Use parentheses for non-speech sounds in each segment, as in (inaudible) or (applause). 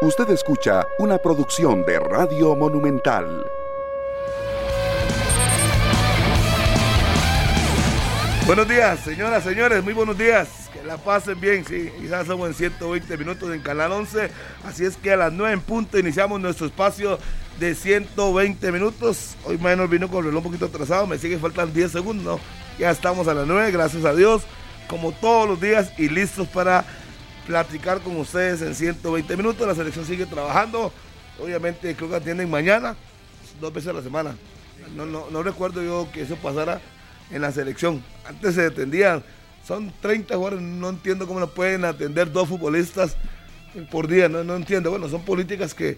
Usted escucha una producción de Radio Monumental. Buenos días, señoras, señores, muy buenos días. Que la pasen bien, sí. Ya somos en 120 minutos en Canal 11. Así es que a las 9 en punto iniciamos nuestro espacio de 120 minutos. Hoy menos vino con el reloj un poquito atrasado, me sigue faltan 10 segundos. Ya estamos a las 9, gracias a Dios, como todos los días y listos para platicar con ustedes en 120 minutos. La selección sigue trabajando. Obviamente creo que atienden mañana, dos veces a la semana. No, no, no recuerdo yo que eso pasara en la selección. Antes se atendían, son 30 jugadores, no entiendo cómo lo pueden atender dos futbolistas por día, no, no entiendo. Bueno, son políticas que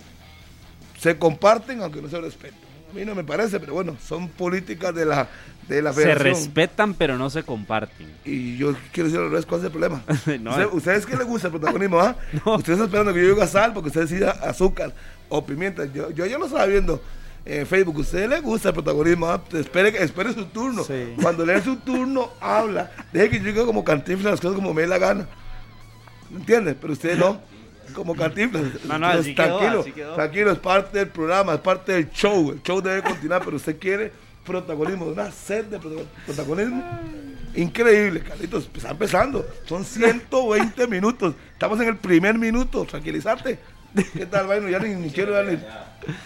se comparten aunque no se respetan. A mí no me parece, pero bueno, son políticas de la, de la Se respetan, pero no se comparten. Y yo quiero decir al revés, ¿cuál es el problema? (laughs) ¿Ustedes qué les gusta el protagonismo? Ah? (laughs) Ustedes están esperando que yo diga sal porque ustedes decida azúcar o pimienta. Yo, yo ya lo estaba viendo en Facebook. ¿A usted le gusta el protagonismo? ¿ah? Espere, espere su turno. Cuando le dé su turno, habla. Deje que yo diga como cantinflas las cosas como me dé la gana. ¿Me entiendes? Pero usted no. Como cantinflas. (laughs) No, no, así tranquilo, quedó, tranquilo, es parte del programa, es parte del show. El show debe continuar, pero usted quiere protagonismo, una sed de protagonismo. Increíble, Carlitos, pues, está empezando. Son 120 (laughs) minutos. Estamos en el primer minuto. Tranquilízate. ¿Qué tal, Bueno? Ya ni, quiero darle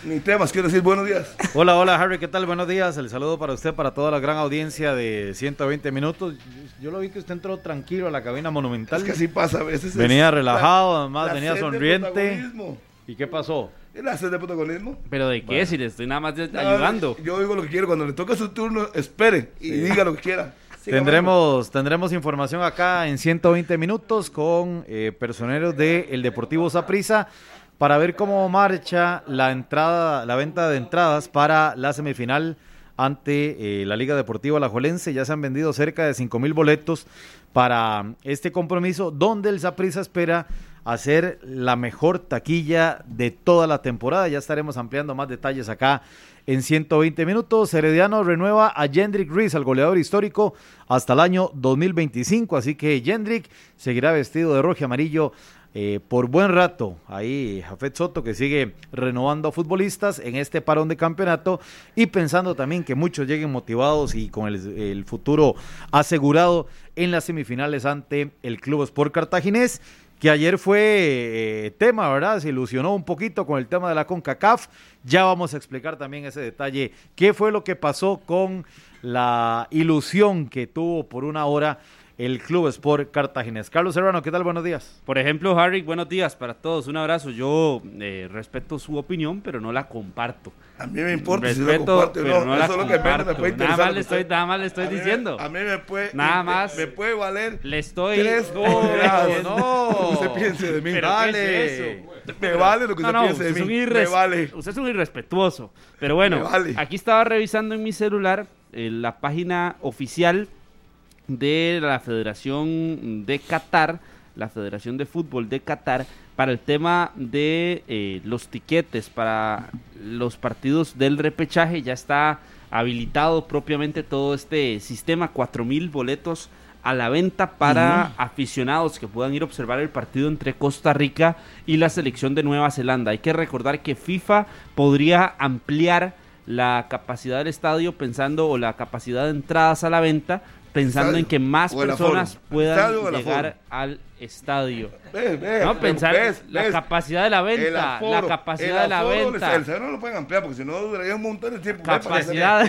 ni temas, quiero decir buenos días. Hola, hola, Harry, ¿qué tal? Buenos días. El saludo para usted, para toda la gran audiencia de 120 minutos. Yo, lo vi que usted entró tranquilo a la cabina monumental. Es que así pasa a veces. Venía relajado, además, venía sonriente. ¿Y qué pasó? La sed de protagonismo. ¿Pero de qué? Si le estoy nada más ayudando. Yo digo lo que quiero. Cuando le toque su turno, espere y diga lo que quiera. (laughs) Tendremos, tendremos información acá en 120 minutos con eh, personeros del el Deportivo Saprissa para ver cómo marcha la entrada, la venta de entradas para la semifinal ante eh, la Liga Deportiva Alajuelense. Ya se han vendido cerca de 5 mil boletos para este compromiso, donde el Saprissa espera hacer la mejor taquilla de toda la temporada. Ya estaremos ampliando más detalles acá en 120 minutos. Herediano renueva a Jendrik Rees, al goleador histórico, hasta el año 2025. Así que Jendrik seguirá vestido de rojo y amarillo eh, por buen rato. Ahí Jafet Soto que sigue renovando a futbolistas en este parón de campeonato y pensando también que muchos lleguen motivados y con el, futuro asegurado en las semifinales ante el Club Sport Cartaginés que ayer fue eh, tema, ¿verdad? Se ilusionó un poquito con el tema de la CONCACAF. Ya vamos a explicar también ese detalle. ¿Qué fue lo que pasó con la ilusión que tuvo por una hora el Club Sport Cartaginés. Carlos Serrano, ¿qué tal? Buenos días. Por ejemplo, Harry, buenos días para todos. Un abrazo. Yo eh, respeto su opinión, pero no la comparto. A mí me importa respeto, si pero no, la comparto. nada más le estoy, nada más le estoy diciendo. A mí me puede, nada más me, puede valer. Le estoy. Tres no, no. Lo que usted piense de mí. Pero vale. Me vale lo que usted piense de mí. me vale. Usted es un irrespetuoso. Pero bueno, aquí estaba revisando en mi celular eh, la página oficial de la Federación de Qatar, la Federación de Fútbol de Qatar, para el tema de eh, los tiquetes para los partidos del repechaje. Ya está habilitado propiamente todo este sistema, cuatro mil boletos a la venta para aficionados que puedan ir a observar el partido entre Costa Rica y la selección de Nueva Zelanda. Hay que recordar que FIFA podría ampliar la capacidad del estadio pensando o la capacidad de entradas a la venta pensando en que más personas puedan llegar al estadio. no, pensar la capacidad de la venta, la capacidad de la venta. El no lo pueden ampliar porque si no duraría un montón de tiempo. Capacidad,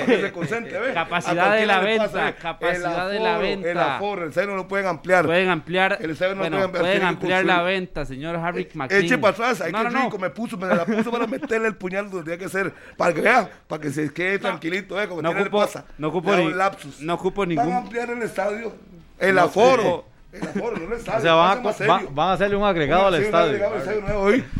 capacidad de la venta, capacidad de la venta. El aforo, el no lo pueden ampliar. Pueden ampliar, el no bueno, pueden, pueden ampliar la venta, señor Harry McKinney. Eche para atrás, hay que rico, me puso, me la puso para meterle el puñal donde tenía que ser, para que vea, para que se quede tranquilito, eh, como no ocupo, le pasa. No ocupo, ni, no ocupo ningún. Van a ampliar el estadio, el aforo o sea, van a, hacerle un agregado al estadio.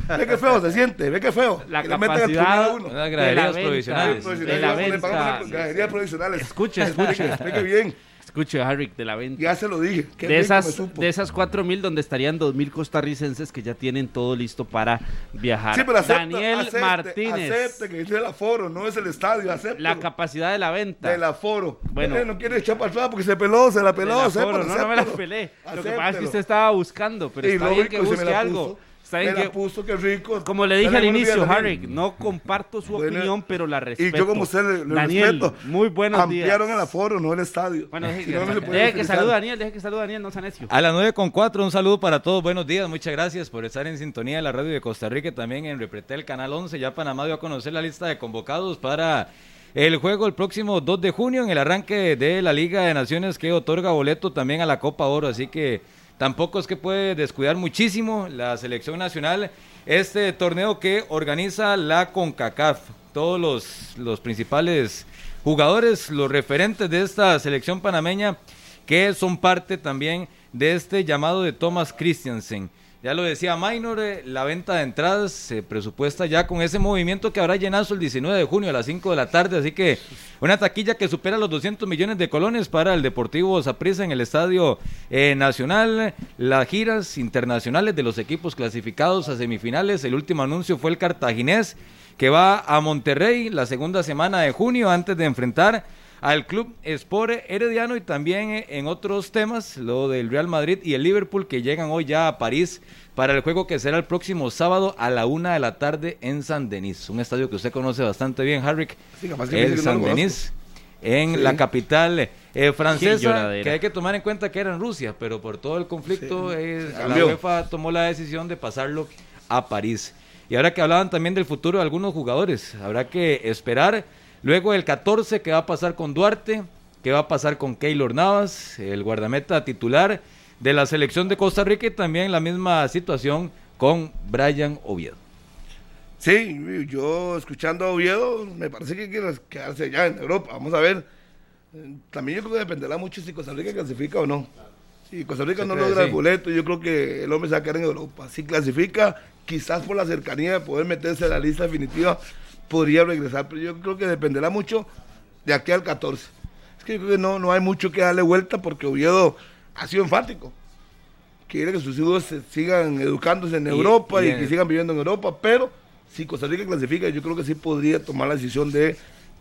Ve qué feo se siente, ve qué feo. (laughs) La capacidad de graderías provisionales. De la venta. Graderías provisionales. Escuche, (laughs) escuche. Explique bien. Escuche, Harry, de la venta. Ya se lo dije. De esas, de esas 4 mil, donde estarían 2 mil costarricenses que ya tienen todo listo para viajar. Sí, pero acepta, Daniel acepte, Martínez. Acepte que es el aforo, no es el estadio. Acepte. La capacidad de la venta. Del aforo. Bueno. no quiere echar para atrás porque se peló, se la peló. Aforo, no, no me la pelé. Lo que pasa es que usted estaba buscando, pero está bien que busque algo. Que, puso, que rico. Como le dije al inicio, Harry, no comparto su opinión, pero la respeto. Y yo como usted le, Daniel, respeto. Muy buenos Ampliaron el aforo, no el estadio. Bueno, deje, que, que salude Daniel, deje que salude Daniel, no necio. A las 9 con 4, un saludo para todos, buenos días, muchas gracias por estar en sintonía de la radio de Costa Rica, también en Repretel Canal 11, ya Panamá dio a conocer la lista de convocados para el juego el próximo 2 de junio en el arranque de la Liga de Naciones que otorga boleto también a la Copa Oro, así que tampoco es que puede descuidar muchísimo la selección nacional este torneo que organiza la CONCACAF. Todos los, los principales jugadores, los referentes de esta selección panameña que son parte también de este llamado de Thomas Christiansen. Ya lo decía Minor, eh, la venta de entradas se presupuesta ya con ese movimiento que habrá llenazo el 19 de junio a las 5 de la tarde, así que una taquilla que supera los 200 millones de colones para el Deportivo Saprissa en el Estadio eh, Nacional, las giras internacionales de los equipos clasificados a semifinales, el último anuncio fue el cartaginés que va a Monterrey la segunda semana de junio antes de enfrentar al club Sport Herediano y también eh, en otros temas, lo del Real Madrid y el Liverpool que llegan hoy ya a París para el juego que será el próximo sábado a la una de la tarde en San Denis, un estadio que usted conoce bastante bien, Harrick, el San Denis, en la capital eh, francesa, que hay que tomar en cuenta que era en Rusia, pero por todo el conflicto eh, la UEFA tomó la decisión de pasarlo a París. Y ahora que hablaban también del futuro de algunos jugadores, habrá que esperar Luego el 14, ¿qué va a pasar con Duarte? ¿Qué va a pasar con Keylor Navas, el guardameta titular de la selección de Costa Rica? Y también la misma situación con Brian Oviedo. Sí, yo escuchando a Oviedo, me parece que quiere quedarse ya en Europa. Vamos a ver. También yo creo que dependerá mucho si Costa Rica clasifica o no. Si Costa Rica no logra el boleto, yo creo que el hombre se va a quedar en Europa. Si clasifica, quizás por la cercanía de poder meterse en la lista definitiva, podría regresar, pero yo creo que dependerá mucho de aquí al 14. Es que yo creo que no, no hay mucho que darle vuelta porque Oviedo ha sido enfático. Quiere que sus hijos sigan educándose en Europa y, que sigan viviendo en Europa, pero si Costa Rica clasifica, yo creo que sí podría tomar la decisión de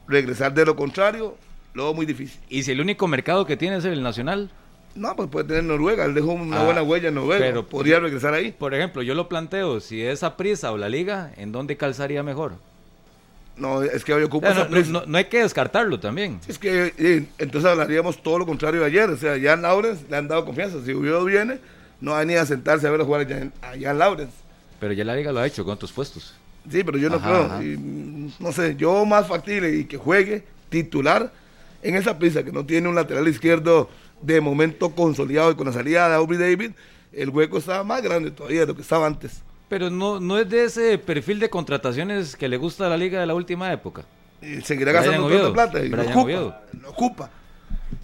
regresar. De lo contrario, luego muy difícil. ¿Y si el único mercado que tiene es el nacional? No, pues puede tener Noruega, él dejó una ah, buena huella en Noruega, pero podría regresar ahí. Por ejemplo, yo lo planteo, si es a prisa o la liga, ¿en dónde calzaría mejor? No, es que hoy ocupa. no, hay que descartarlo también. Es que entonces hablaríamos todo lo contrario de ayer. O sea, ya en Laurens le han dado confianza. Si Oviedo viene, no va ni a sentarse a ver a jugar allá en, Laurens. Pero ya la liga lo ha hecho con otros puestos. Sí, pero yo no creo. no sé, yo más factible y que juegue titular en esa prisa que no tiene un lateral izquierdo de momento consolidado y con la salida de Aubrey David, el hueco estaba más grande todavía de lo que estaba antes. Pero no, no es de ese perfil de contrataciones que le gusta a la liga de la última época. Y seguirá gastando tanta plata y lo ocupa, lo ocupa.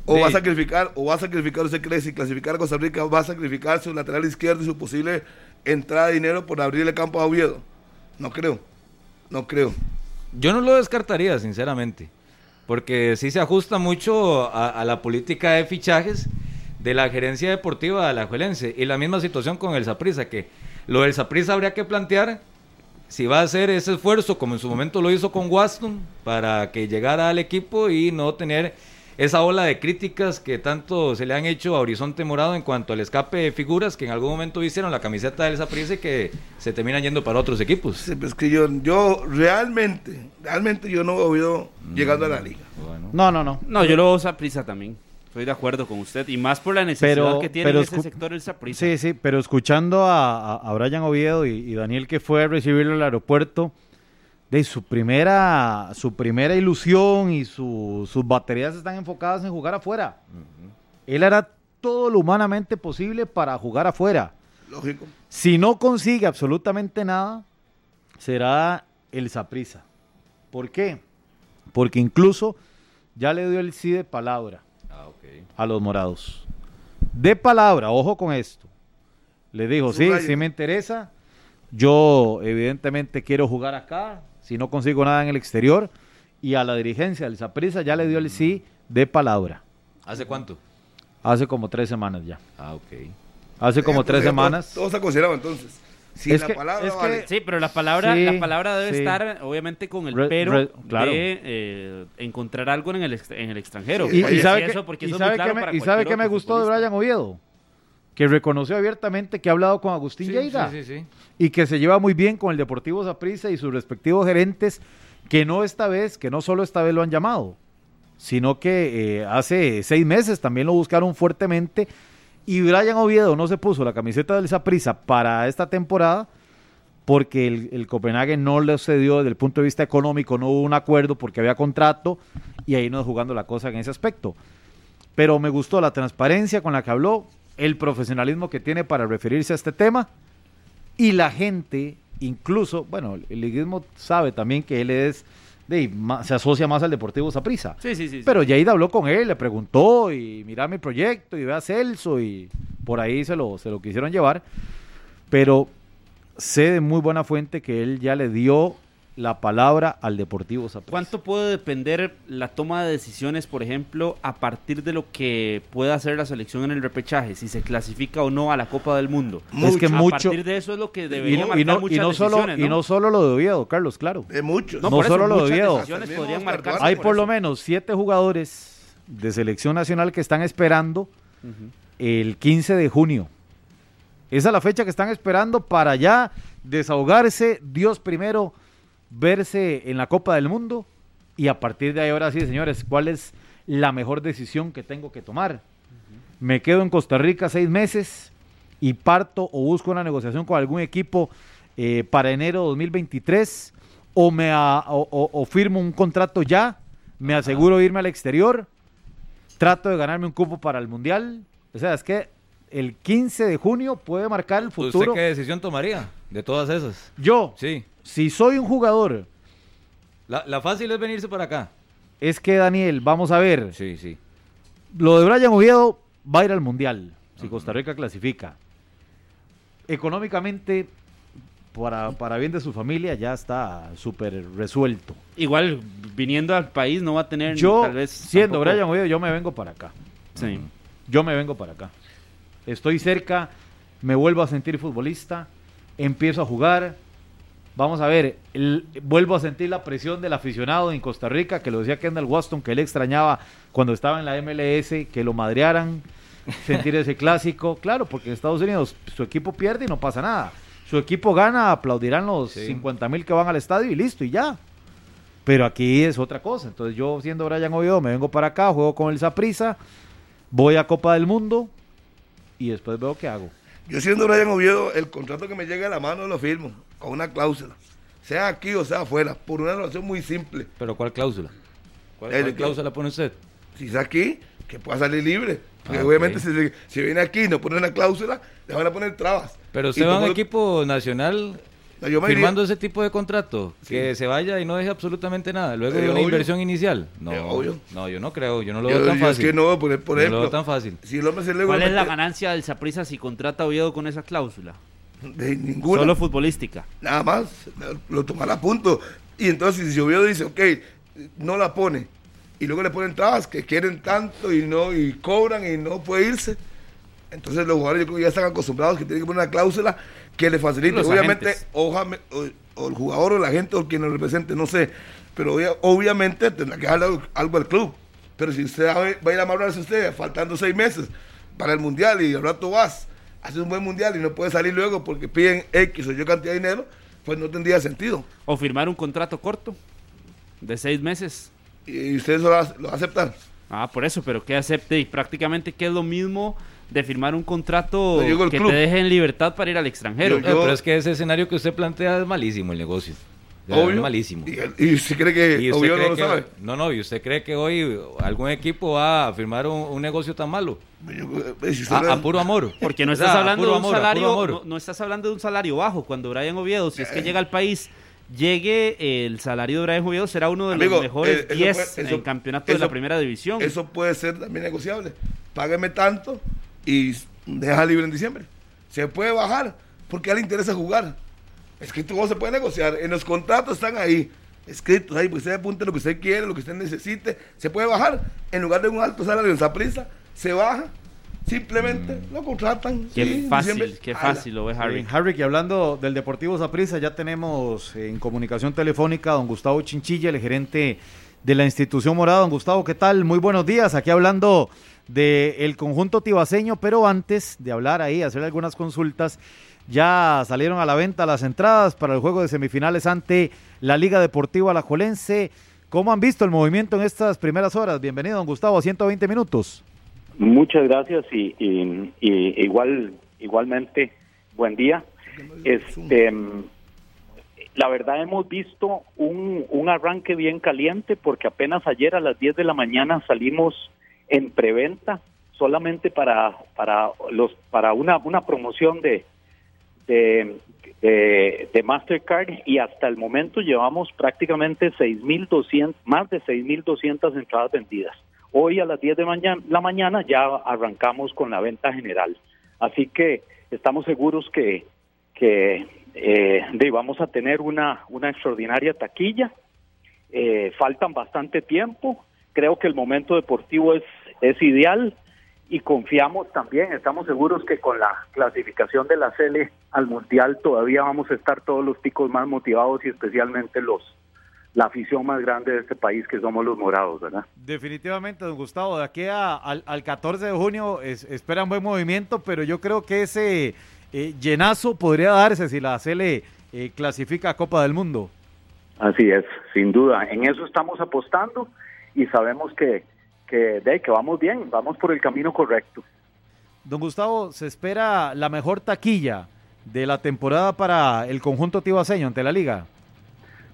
O va a sacrificar, o va a sacrificar, usted cree, si clasificar a Costa Rica, va a sacrificar su lateral izquierdo y su posible entrada de dinero por abrirle campo a Oviedo. No creo, no creo. Yo no lo descartaría, sinceramente, porque sí se ajusta mucho a, la política de fichajes de la gerencia deportiva de la Juelense. Y la misma situación con el Saprissa, que lo del Saprissa habría que plantear si va a hacer ese esfuerzo, como en su momento lo hizo con Waston, para que llegara al equipo y no tener esa ola de críticas que tanto se le han hecho a Horizonte Morado en cuanto al escape de figuras que en algún momento hicieron la camiseta del Saprissa y que se terminan yendo para otros equipos. Sí, pues que yo, yo realmente, realmente yo no he oído llegando a la liga. No, no, no. No, yo lo veo Saprissa también. Estoy de acuerdo con usted y más por la necesidad que tiene ese sector el Saprissa. Sí, sí, pero escuchando a, a, Brian Oviedo y, Daniel que fue a recibirlo al aeropuerto, de su primera, su primera ilusión y sus baterías están enfocadas en jugar afuera. Él hará todo lo humanamente posible para jugar afuera. Lógico. Si no consigue absolutamente nada, será el Saprissa. ¿Por qué? Porque incluso ya le dio el sí de palabra a los morados. De palabra, ojo con esto. Le dijo, sí, sí me interesa. Yo evidentemente quiero jugar acá, si no consigo nada en el exterior. Y a la dirigencia del Zaprisa ya le dio el sí de palabra. ¿Hace cuánto? Hace como tres semanas ya. Ah, ok. Hace como tres semanas. Todo se ha considerado entonces. Sí, la palabra sí, pero la palabra, la palabra debe estar obviamente con el pero de eh, encontrar algo en el, en el extranjero. y, sabe que, me, y sabe que me gustó de Brian Oviedo. que reconoció abiertamente que ha hablado con Agustín sí, y que se lleva muy bien con el Deportivo Zaprisa y sus respectivos gerentes, que no esta vez, que no solo esta vez lo han llamado, sino que eh, hace seis meses también lo buscaron fuertemente y Brian Oviedo no se puso la camiseta del Zaprisa para esta temporada porque el, el, Copenhague no le cedió desde el punto de vista económico, no hubo un acuerdo porque había contrato y ahí no jugando la cosa en ese aspecto. Pero me gustó la transparencia con la que habló, el profesionalismo que tiene para referirse a este tema y la gente, incluso, bueno, el liguismo sabe también que él es, de, se asocia más al Deportivo Saprissa. Sí, sí, sí. Pero Yair habló con él, le preguntó y mira mi proyecto y ve a Celso y por ahí se lo, se lo quisieron llevar. Pero sé de muy buena fuente que él ya le dio la palabra al Deportivo Zaprisa. ¿Cuánto puede depender la toma de decisiones, por ejemplo, a partir de lo que pueda hacer la selección en el repechaje, si se clasifica o no a la Copa del Mundo? Es que mucho. A partir de eso es lo que debería y no, y no, solo, Y no solo lo de Oviedo, Carlos, claro. De muchos. No, solo lo de Oviedo. Hay por, lo menos siete jugadores de selección nacional que están esperando el 15 de junio esa es la fecha que están esperando para ya desahogarse, Dios primero, verse en la Copa del Mundo y a partir de ahí ahora sí, señores, ¿cuál es la mejor decisión que tengo que tomar? Me quedo en Costa Rica seis meses y parto o busco una negociación con algún equipo eh, para enero 2023 o, me o, firmo un contrato ya, me aseguro irme al exterior, trato de ganarme un cupo para el Mundial. O sea, es que el 15 de junio puede marcar el futuro. ¿Usted qué decisión tomaría de todas esas? Yo, sí. si soy un jugador. La, fácil es venirse para acá. Es que, Daniel, vamos a ver. Sí, sí. Lo de Brian Oviedo va a ir al Mundial, si Costa Rica clasifica. Económicamente, para, para bien de su familia, ya está súper resuelto. Igual, viniendo al país, no va a tener. Yo, tal vez, siendo Brian Oviedo, yo me vengo para acá. Sí. Yo me vengo para acá estoy cerca, me vuelvo a sentir futbolista, empiezo a jugar. Vamos a ver, vuelvo a sentir la presión del aficionado en Costa Rica, que lo decía Kendall Waston, que él extrañaba cuando estaba en la MLS, que lo madrearan, (laughs) sentir ese clásico. Claro, porque en Estados Unidos su equipo pierde y no pasa nada. Su equipo gana, aplaudirán los 50 mil que van al estadio y listo, y ya. Pero aquí es otra cosa. Entonces yo, siendo Brian Oviedo, me vengo para acá, juego con el Saprisa, voy a Copa del Mundo, y después veo qué hago. Yo siendo Brian Oviedo, el contrato que me llegue a la mano lo firmo, con una cláusula. Sea aquí o sea afuera, por una relación muy simple. ¿Pero cuál cláusula? ¿Cuál, cláusula pone usted? Si es aquí, que pueda salir libre. Porque ah, obviamente si, viene aquí y no pone una cláusula, le van a poner trabas. Pero usted va a un equipo nacional firmando ese tipo de contrato, que se vaya y no deje absolutamente nada, luego de una inversión inicial. No, no, yo no creo, yo no lo veo tan fácil. Es que no, por, ejemplo, no lo veo tan fácil. ¿Cuál es la ganancia del Saprisa si contrata a Oviedo con esa cláusula? De ninguna. Solo futbolística. Nada más, lo tomará a punto. Y entonces si Oviedo dice, ok, no la pone, y luego le ponen trabas que quieren tanto y no y cobran y no puede irse, entonces los jugadores yo creo que ya están acostumbrados que tienen que poner una cláusula que le facilite. obviamente, o, el jugador o la gente o quien lo represente, no sé, pero obviamente tendrá que darle algo al club. Pero si usted va a ir a amarrarse usted faltando seis meses para el mundial y al rato vas, hace un buen mundial y no puede salir luego porque piden X o yo cantidad de dinero, pues no tendría sentido. O firmar un contrato corto de seis meses. ¿Y ustedes lo, lo aceptan? Ah, por eso, pero que acepte y prácticamente que es lo mismo de firmar un contrato que te deje en libertad para ir al extranjero. pero es que ese escenario que usted plantea es malísimo el negocio. Es malísimo. ¿Y, usted cree que no lo sabe? No, no, ¿y usted cree que hoy algún equipo va a firmar un, negocio tan malo? Pues, a, puro amor. Porque no estás hablando de un salario, no, estás hablando de un salario bajo. Cuando Brian Oviedo, si es que llega al país llegue el salario de Brian Oviedo será uno de los mejores 10 eh, en campeonato de la primera división. Eso puede ser también negociable. Págame tanto y deja libre en diciembre. Se puede bajar porque a él le interesa jugar. Es que todo se puede negociar. En los contratos están ahí escritos ahí, pues usted apunte lo que usted quiere, lo que usted necesite. Se puede bajar. En lugar de un alto salario en esa prisa, se baja. Simplemente mm. lo contratan. Qué fácil, qué fácil lo ve Harry. Harry, que hablando del Deportivo Zaprisa, ya tenemos en comunicación telefónica a don Gustavo Chinchilla, el gerente de la institución morada. Don Gustavo, ¿qué tal? Muy buenos días. Aquí hablando del conjunto tibaseño, pero antes de hablar ahí, hacer algunas consultas, ya salieron a la venta las entradas para el juego de semifinales ante la Liga Deportiva Alajuelense. ¿Cómo han visto el movimiento en estas primeras horas? Bienvenido, don Gustavo, a 120 minutos. Muchas gracias y, igual igualmente buen día. Este, la verdad hemos visto un, un arranque bien caliente porque apenas ayer a las 10 de la mañana salimos en preventa solamente para para los para una una promoción de de, de, Mastercard y hasta el momento llevamos prácticamente 6.200 más de 6.200 entradas vendidas. Hoy a las 10 de mañana, la mañana ya arrancamos con la venta general. Así que estamos seguros que eh, vamos a tener una extraordinaria taquilla. Eh, faltan bastante tiempo. Creo que el momento deportivo es es ideal y confiamos también, estamos seguros que con la clasificación de la CL al Mundial todavía vamos a estar todos los ticos más motivados y especialmente los la afición más grande de este país que somos los morados, ¿verdad? Definitivamente, don Gustavo, de aquí al, 14 de junio es, esperan buen movimiento, pero yo creo que ese eh, llenazo podría darse si la CL eh, clasifica a Copa del Mundo. Así es, sin duda, en eso estamos apostando y sabemos que que, de, que vamos bien, vamos por el camino correcto. Don Gustavo, ¿se espera la mejor taquilla de la temporada para el conjunto tibaseño ante la liga?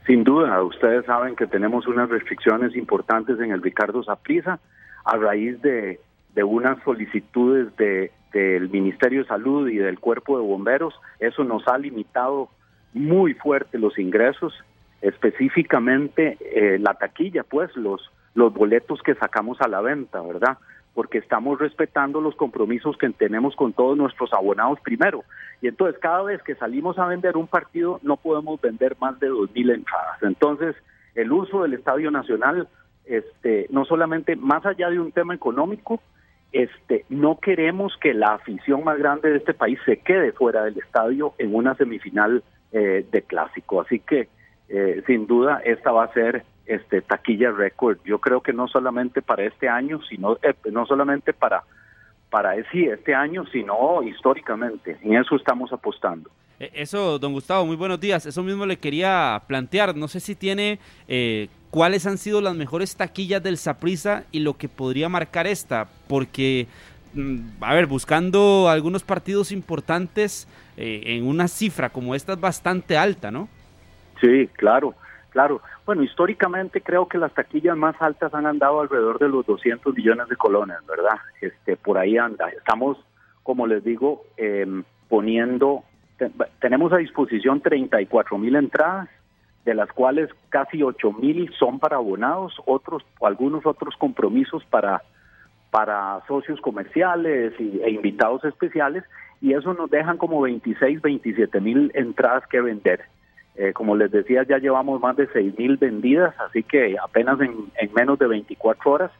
Sin duda, ustedes saben que tenemos unas restricciones importantes en el Ricardo Saprisa a raíz de, de unas solicitudes de, del Ministerio de Salud y del Cuerpo de Bomberos. Eso nos ha limitado muy fuerte los ingresos, específicamente eh, la taquilla, pues los los boletos que sacamos a la venta, ¿verdad? Porque estamos respetando los compromisos que tenemos con todos nuestros abonados primero. Y entonces cada vez que salimos a vender un partido no podemos vender más de dos mil entradas. Entonces el uso del Estadio Nacional, este, no solamente más allá de un tema económico, este, no queremos que la afición más grande de este país se quede fuera del estadio en una semifinal eh, de clásico. Así que eh, sin duda esta va a ser este taquilla récord. Yo creo que no solamente para este año, sino eh, no solamente para para sí, este año, sino históricamente. En eso estamos apostando. E, eso, don Gustavo, muy buenos días. Eso mismo le quería plantear. No sé si tiene eh, cuáles han sido las mejores taquillas del Saprisa y lo que podría marcar esta, porque mm, a ver, buscando algunos partidos importantes eh, en una cifra como esta es bastante alta, ¿no? Sí, claro. Claro, bueno, históricamente creo que las taquillas más altas han andado alrededor de los 200 millones de colones, ¿verdad? Este, por ahí anda. Estamos, como les digo, em, poniendo, tenemos a disposición 34 mil entradas, de las cuales casi 8 mil son para abonados, otros, algunos otros compromisos para, para socios comerciales y, e invitados especiales, y eso nos dejan como 26, 27 mil entradas que vender. Eh, como les decía, ya llevamos más de mil vendidas, así que apenas en, menos de 24 horas.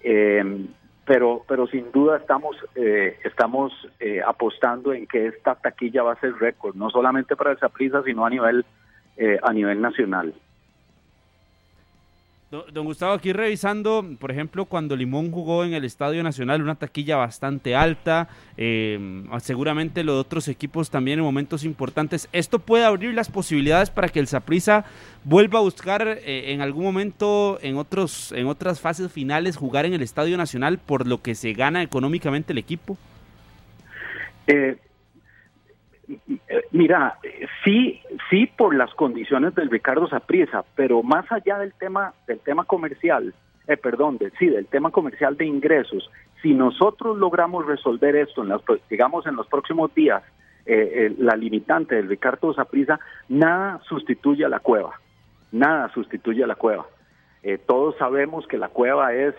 Eh, pero, pero sin duda estamos, eh, estamos apostando en que esta taquilla va a ser récord, no solamente para esa prisa, sino a nivel, a nivel nacional. Don Gustavo, aquí revisando, por ejemplo, cuando Limón jugó en el Estadio Nacional, una taquilla bastante alta, eh, seguramente los otros equipos también en momentos importantes. ¿Esto puede abrir las posibilidades para que el Saprissa vuelva a buscar eh, en algún momento, en, otros, en otras fases finales, jugar en el Estadio Nacional por lo que se gana económicamente el equipo? Eh, Mira, sí, sí por las condiciones del Ricardo Sapriesa, pero más allá del tema del tema comercial, eh, perdón, sí, del tema comercial de ingresos, si nosotros logramos resolver esto en las, digamos en los próximos días, eh, eh, la limitante del Ricardo Saprisa, nada sustituye a la cueva, nada sustituye a la cueva. todos sabemos que la cueva es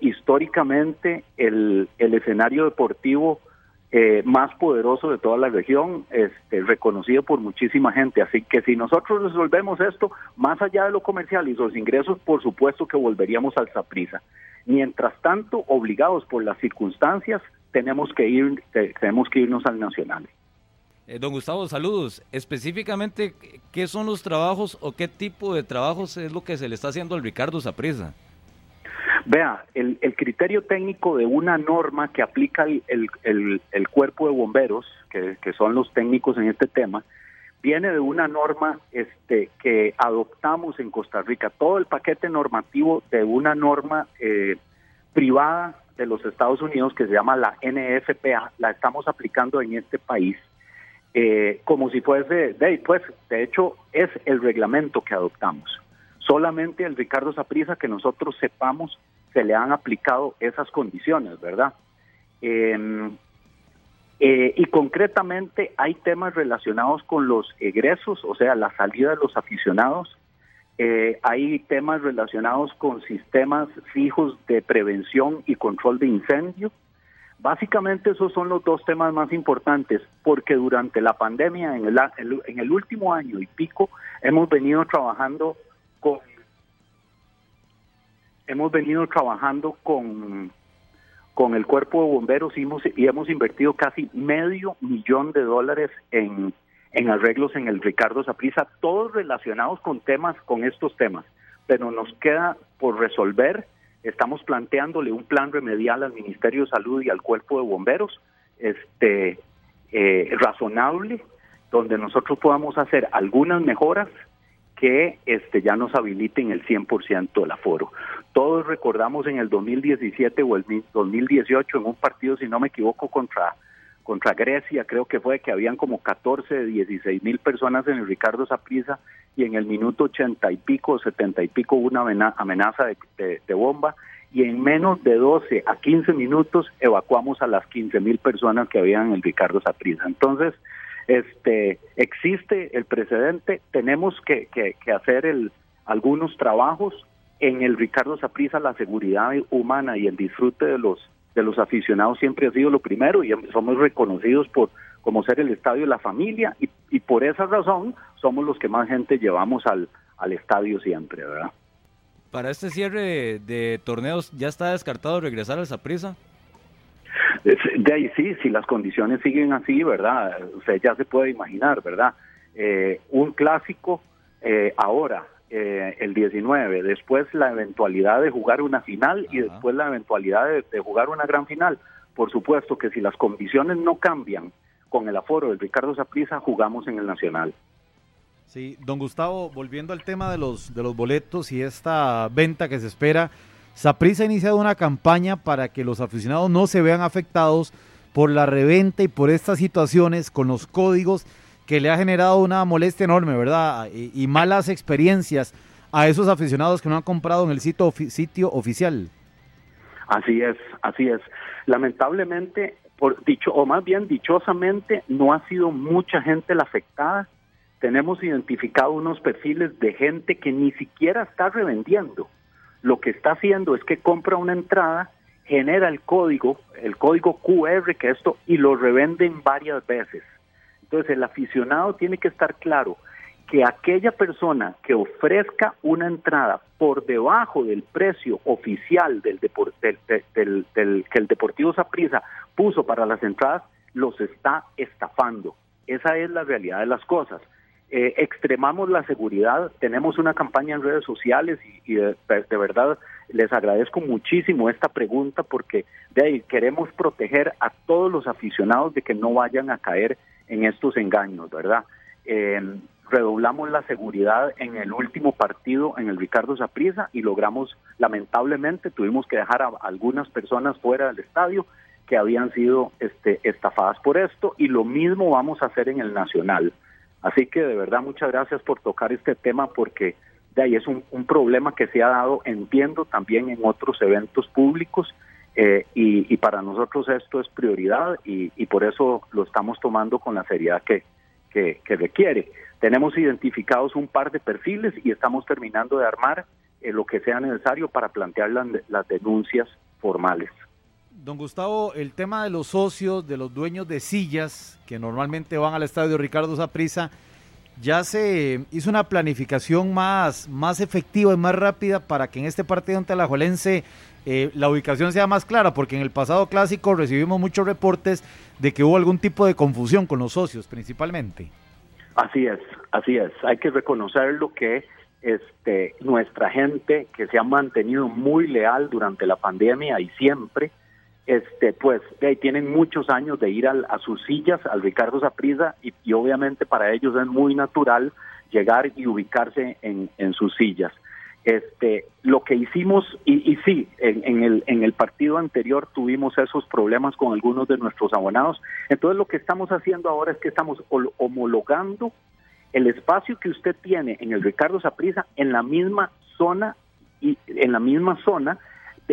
históricamente el, el escenario deportivo eh, más poderoso de toda la región, este, reconocido por muchísima gente. Así que si nosotros resolvemos esto, más allá de lo comercial y los ingresos, por supuesto que volveríamos al Saprisa. Mientras tanto, obligados por las circunstancias, tenemos que ir, tenemos que irnos al Nacional. Eh, don Gustavo, saludos. Específicamente, ¿qué son los trabajos o qué tipo de trabajos es lo que se le está haciendo al Ricardo Saprisa? Vea, el, criterio técnico de una norma que aplica el, cuerpo de bomberos, que, son los técnicos en este tema, viene de una norma este, que adoptamos en Costa Rica. Todo el paquete normativo de una norma eh, privada de los Estados Unidos que se llama la NFPA, la estamos aplicando en este país eh, como si fuese, de, pues, de hecho, es el reglamento que adoptamos. Solamente el Ricardo Saprisa, que nosotros sepamos, se le han aplicado esas condiciones, ¿verdad? Em, eh, y concretamente hay temas relacionados con los egresos, o sea, la salida de los aficionados. Eh, hay temas relacionados con sistemas fijos de prevención y control de incendio. Básicamente esos son los dos temas más importantes, porque durante la pandemia, en el, en el último año y pico, hemos venido trabajando con hemos venido trabajando con, con el cuerpo de bomberos y hemos, y hemos invertido casi medio millón de dólares en, en arreglos en el Ricardo Saprisa, todos relacionados con temas, con estos temas. Pero nos queda por resolver Estamos planteándole un plan remedial al Ministerio de Salud y al Cuerpo de Bomberos, este, eh, razonable, donde nosotros podamos hacer algunas mejoras que este, ya nos habiliten el 100% del aforo. Todos recordamos en el 2017 o el 2018 en un partido, si no me equivoco, contra contra Grecia, creo que fue que habían como 14 de 16 mil personas en el Ricardo Saprisa y en el minuto 80 y pico, 70 y pico una amenaza de, bomba y en menos de 12 a 15 minutos evacuamos a las 15 mil personas que habían en el Ricardo Saprisa. Entonces, este existe el precedente, tenemos que, que, hacer el, algunos trabajos en el Ricardo Saprisa, la seguridad humana y el disfrute de los de los aficionados siempre ha sido lo primero y somos reconocidos por como ser el estadio de la familia y, por esa razón somos los que más gente llevamos al, al estadio siempre, ¿verdad? Para este cierre de, torneos, ¿ya está descartado regresar al Saprisa? De ahí sí, si las condiciones siguen así, ¿verdad? Usted ya se puede imaginar, ¿verdad? Eh, un clásico eh, ahora, eh, el 19, después la eventualidad de jugar una final y después la eventualidad de, jugar una gran final. Por supuesto que si las condiciones no cambian con el aforo del Ricardo Saprissa, jugamos en el Nacional. Sí, don Gustavo, volviendo al tema de los, de los boletos y esta venta que se espera, Saprissa ha iniciado una campaña para que los aficionados no se vean afectados por la reventa y por estas situaciones con los códigos que le ha generado una molestia enorme, ¿verdad? Y, malas experiencias a esos aficionados que no han comprado en el sitio, oficial. Así es, así es. Lamentablemente, por dicho, o más bien dichosamente, no ha sido mucha gente la afectada. Tenemos identificado unos perfiles de gente que ni siquiera está revendiendo. Lo que está haciendo es que compra una entrada, genera el código, el código QR que esto, y lo revenden varias veces. Entonces el aficionado tiene que estar claro que aquella persona que ofrezca una entrada por debajo del precio oficial del, del, que el Deportivo Saprissa puso para las entradas, los está estafando. Esa es la realidad de las cosas. Eh, extremamos la seguridad, tenemos una campaña en redes sociales y, de, verdad les agradezco muchísimo esta pregunta porque de ahí queremos proteger a todos los aficionados de que no vayan a caer en estos engaños, ¿verdad? Eh, redoblamos la seguridad en el último partido en el Ricardo Saprissa y logramos, lamentablemente, tuvimos que dejar a algunas personas fuera del estadio que habían sido este, estafadas por esto y lo mismo vamos a hacer en el Nacional. Así que de verdad muchas gracias por tocar este tema porque de ahí es un, problema que se ha dado, entiendo, también en otros eventos públicos eh, y, para nosotros esto es prioridad y, por eso lo estamos tomando con la seriedad que, que, requiere. Tenemos identificados un par de perfiles y estamos terminando de armar eh, lo que sea necesario para plantear las, denuncias formales. Don Gustavo, el tema de los socios, de los dueños de sillas que normalmente van al estadio Ricardo Zaprisa, ya se hizo una planificación más, más efectiva y más rápida para que en este partido ante la Jolense eh, la ubicación sea más clara, porque en el pasado clásico recibimos muchos reportes de que hubo algún tipo de confusión con los socios principalmente. Así es, así es. Hay que reconocer lo que este, nuestra gente que se ha mantenido muy leal durante la pandemia y siempre, este, pues tienen muchos años de ir a sus sillas, al Ricardo Zaprisa, y, obviamente para ellos es muy natural llegar y ubicarse en, en sus sillas. Este, lo que hicimos, y, y sí, en, el, en el partido anterior tuvimos esos problemas con algunos de nuestros abonados, entonces lo que estamos haciendo ahora es que estamos homologando el espacio que usted tiene en el Ricardo Saprisa en la misma zona y en la misma zona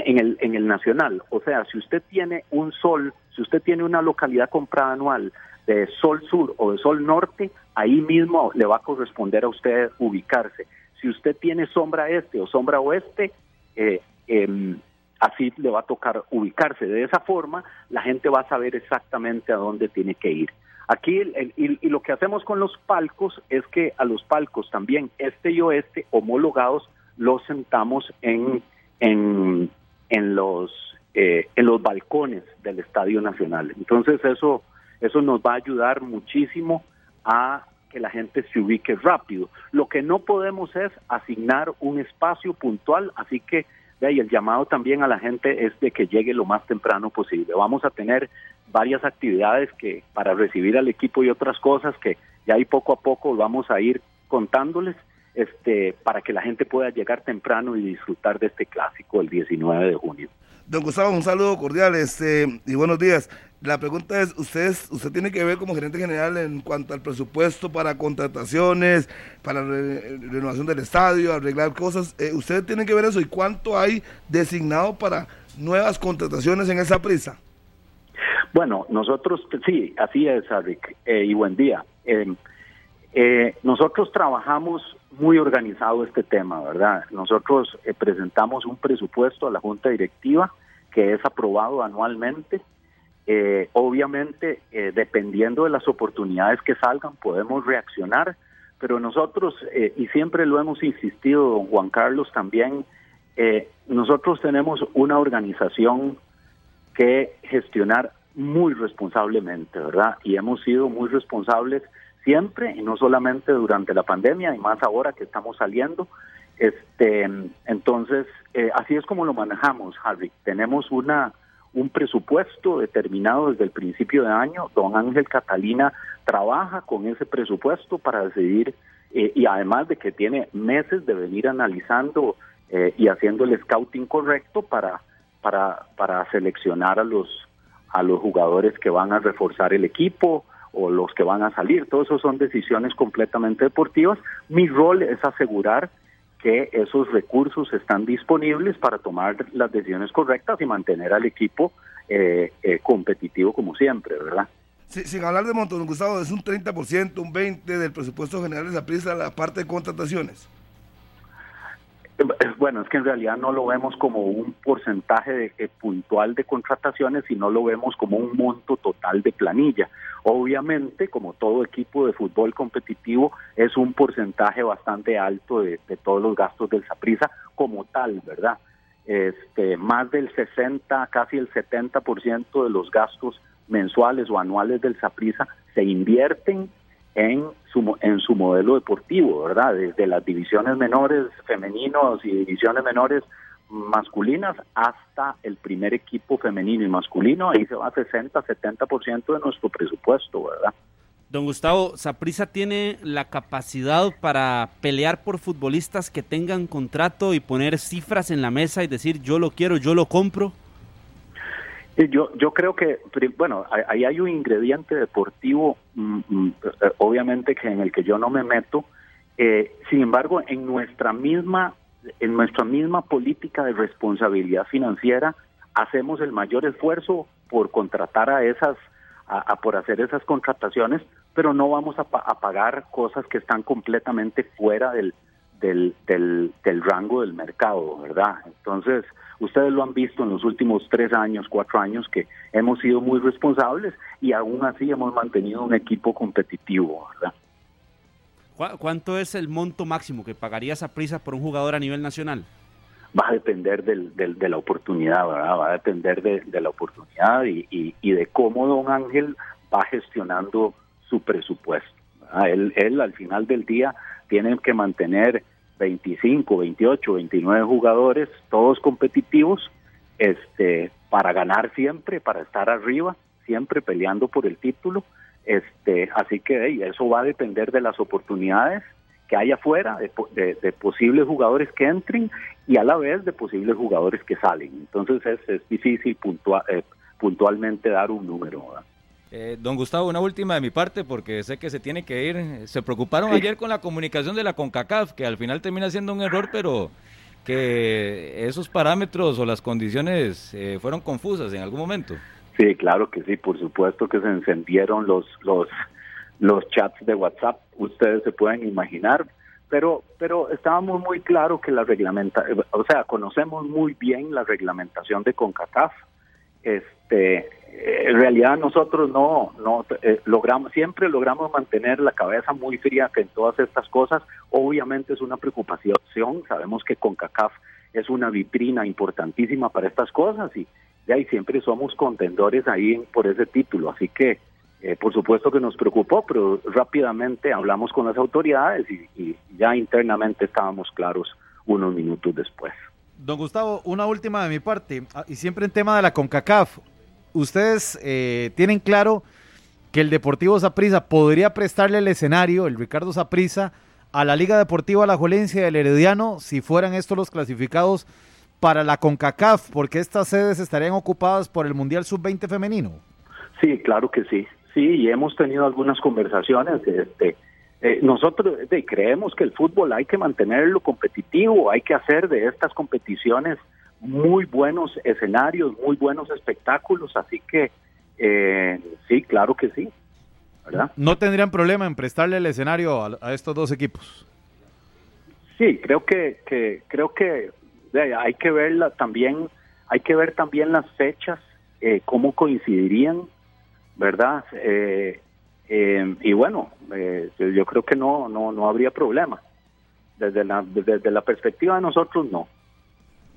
en el, en el nacional. O sea, si usted tiene un sol, si usted tiene una localidad comprada anual de sol sur o de sol norte, ahí mismo le va a corresponder a usted ubicarse. Si usted tiene sombra este o sombra oeste, eh, em, así le va a tocar ubicarse. De esa forma, la gente va a saber exactamente a dónde tiene que ir. Aquí y, lo que hacemos con los palcos es que a los palcos también este y oeste homologados los sentamos en, en, en los eh, en los balcones del Estadio Nacional. Entonces eso eso nos va a ayudar muchísimo a que la gente se ubique rápido. Lo que no podemos es asignar un espacio puntual, así que de ahí el llamado también a la gente es de que llegue lo más temprano posible. Vamos a tener varias actividades que para recibir al equipo y otras cosas que ya ahí poco a poco vamos a ir contándoles este para que la gente pueda llegar temprano y disfrutar de este clásico el 19 de junio. Don Gustavo, un saludo cordial este, y buenos días. La pregunta es, ¿usted, usted tiene que ver como gerente general en cuanto al presupuesto para contrataciones, para renovación del estadio, arreglar cosas. Eh, ¿Usted tiene que ver eso y cuánto hay designado para nuevas contrataciones en esa prisa? Bueno, nosotros, sí, así es, Rick, eh, y buen día. Em, eh, nosotros trabajamos muy organizado este tema, ¿verdad? Nosotros eh, presentamos un presupuesto a la Junta Directiva que es aprobado anualmente. Eh, obviamente, dependiendo de las oportunidades que salgan, podemos reaccionar, pero nosotros, y siempre lo hemos insistido, don Juan Carlos también, nosotros tenemos una organización que gestionar muy responsablemente, ¿verdad? Y hemos sido muy responsables siempre y no solamente durante la pandemia y más ahora que estamos saliendo. Este, entonces, eh, así es como lo manejamos, Harry. Tenemos una un presupuesto determinado desde el principio de año. Don Ángel Catalina trabaja con ese presupuesto para decidir eh, y además de que tiene meses de venir analizando eh, y haciendo el scouting correcto para para para seleccionar a los a los jugadores que van a reforzar el equipo, o los que van a salir. Todo eso son decisiones completamente deportivas. Mi rol es asegurar que esos recursos están disponibles para tomar las decisiones correctas y mantener al equipo eh, eh, competitivo como siempre, ¿verdad? sin hablar de montón, Gustavo, es un 30%, un 20% del presupuesto general de la prisa la parte de contrataciones. Bueno, es que en realidad no lo vemos como un porcentaje de, eh, puntual de contrataciones, sino lo vemos como un monto total de planilla. Obviamente, como todo equipo de fútbol competitivo, es un porcentaje bastante alto de, todos los gastos del Saprisa como tal, ¿verdad? Este, más del 60, casi el 70% de los gastos mensuales o anuales del Saprisa se invierten en su, en su modelo deportivo, ¿verdad? Desde las divisiones menores femeninos y divisiones menores masculinas hasta el primer equipo femenino y masculino, ahí se va a 60, 70% de nuestro presupuesto, ¿verdad? Don Gustavo, ¿Saprisa tiene la capacidad para pelear por futbolistas que tengan contrato y poner cifras en la mesa y decir yo lo quiero, yo lo compro? Yo, yo creo que, bueno, ahí hay un ingrediente deportivo, mm, mm, eh, obviamente que en el que yo no me meto. Eh, sin embargo, en nuestra misma, en nuestra misma política de responsabilidad financiera, hacemos el mayor esfuerzo por contratar a esas, a, por hacer esas contrataciones, pero no vamos a, a pagar cosas que están completamente fuera del, del, del, del rango del mercado, ¿verdad? Entonces, Ustedes lo han visto en los últimos tres años, cuatro años, que hemos sido muy responsables y aún así hemos mantenido un equipo competitivo, ¿verdad? ¿Cuánto es el monto máximo que pagaría esa prisa por un jugador a nivel nacional? Va a depender del, de la oportunidad, ¿verdad? Va a depender de, la oportunidad y, de cómo don Ángel va gestionando su presupuesto. Él, él al final del día tiene que mantener 25, 28, 29 jugadores, todos competitivos, este, para ganar siempre, para estar arriba, siempre peleando por el título. Este, así que eso va a depender de las oportunidades que haya afuera, de, posibles jugadores que entren y a la vez de posibles jugadores que salen. Entonces es, es difícil puntual, eh, puntualmente dar un número. Eh, don Gustavo, una última de mi parte, porque sé que se tiene que ir. Se preocuparon ayer con la comunicación de la CONCACAF, que al final termina siendo un error, pero que esos parámetros o las condiciones eh, fueron confusas en algún momento. Sí, claro que sí, por supuesto que se encendieron los, los, los chats de WhatsApp, ustedes se pueden imaginar, pero, pero estábamos muy claros que la reglamenta, o sea, conocemos muy bien la reglamentación de CONCACAF. Este, en realidad nosotros no, no eh, logramos, siempre logramos mantener la cabeza muy fría en todas estas cosas. Obviamente es una preocupación, sabemos que CONCACAF es una vitrina importantísima para estas cosas y, y ahí siempre somos contendores ahí por ese título, así que eh, por supuesto que nos preocupó, pero rápidamente hablamos con las autoridades y ya internamente estábamos claros unos minutos después. Don Gustavo, una última de mi parte, ah, y siempre en tema de la CONCACAF ustedes eh, tienen claro que el Deportivo Saprissa podría prestarle el escenario, el Ricardo Saprissa, a la Liga Deportiva La Jolencia y el Herediano si fueran estos los clasificados para la CONCACAF, porque estas sedes estarían ocupadas por el Mundial Sub-20 femenino. Sí, claro que sí. Sí, y hemos tenido algunas conversaciones. Este, eh, nosotros creemos que el fútbol hay que mantenerlo competitivo, hay que hacer de estas competiciones muy buenos escenarios, muy buenos espectáculos, así que eh, sí, claro que sí. ¿verdad? ¿No tendrían problema en prestarle el escenario a, estos dos equipos? Sí, creo que, que creo que hay que verla también, hay que ver también las fechas, eh, cómo coincidirían, ¿verdad? Eh, y bueno, yo creo que no, no, no habría problema. Desde la, desde la perspectiva de nosotros, no.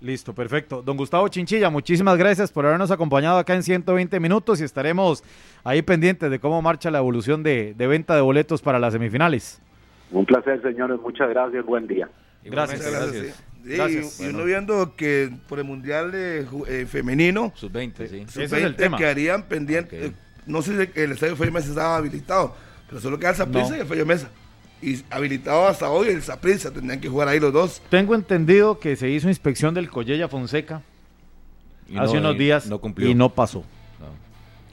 Listo, perfecto. Don Gustavo Chinchilla, muchísimas gracias por habernos acompañado acá en 120 minutos y estaremos ahí pendientes de cómo marcha la evolución de, venta de boletos para las semifinales. Un placer, señores. Muchas gracias. Buen día. Gracias. Gracias. y uno viendo que por el Mundial de, eh, Femenino, sub-20, sí. Sub Ese es el tema. quedarían pendientes. Eh, no sé si el estadio Felipe Mesa estaba habilitado, pero solo queda el Zaprisa y el Felipe Mesa y habilitado hasta hoy el Saprissa, tendrían que jugar ahí los dos. Tengo entendido que se hizo inspección del Collella Fonseca hace unos días y no pasó.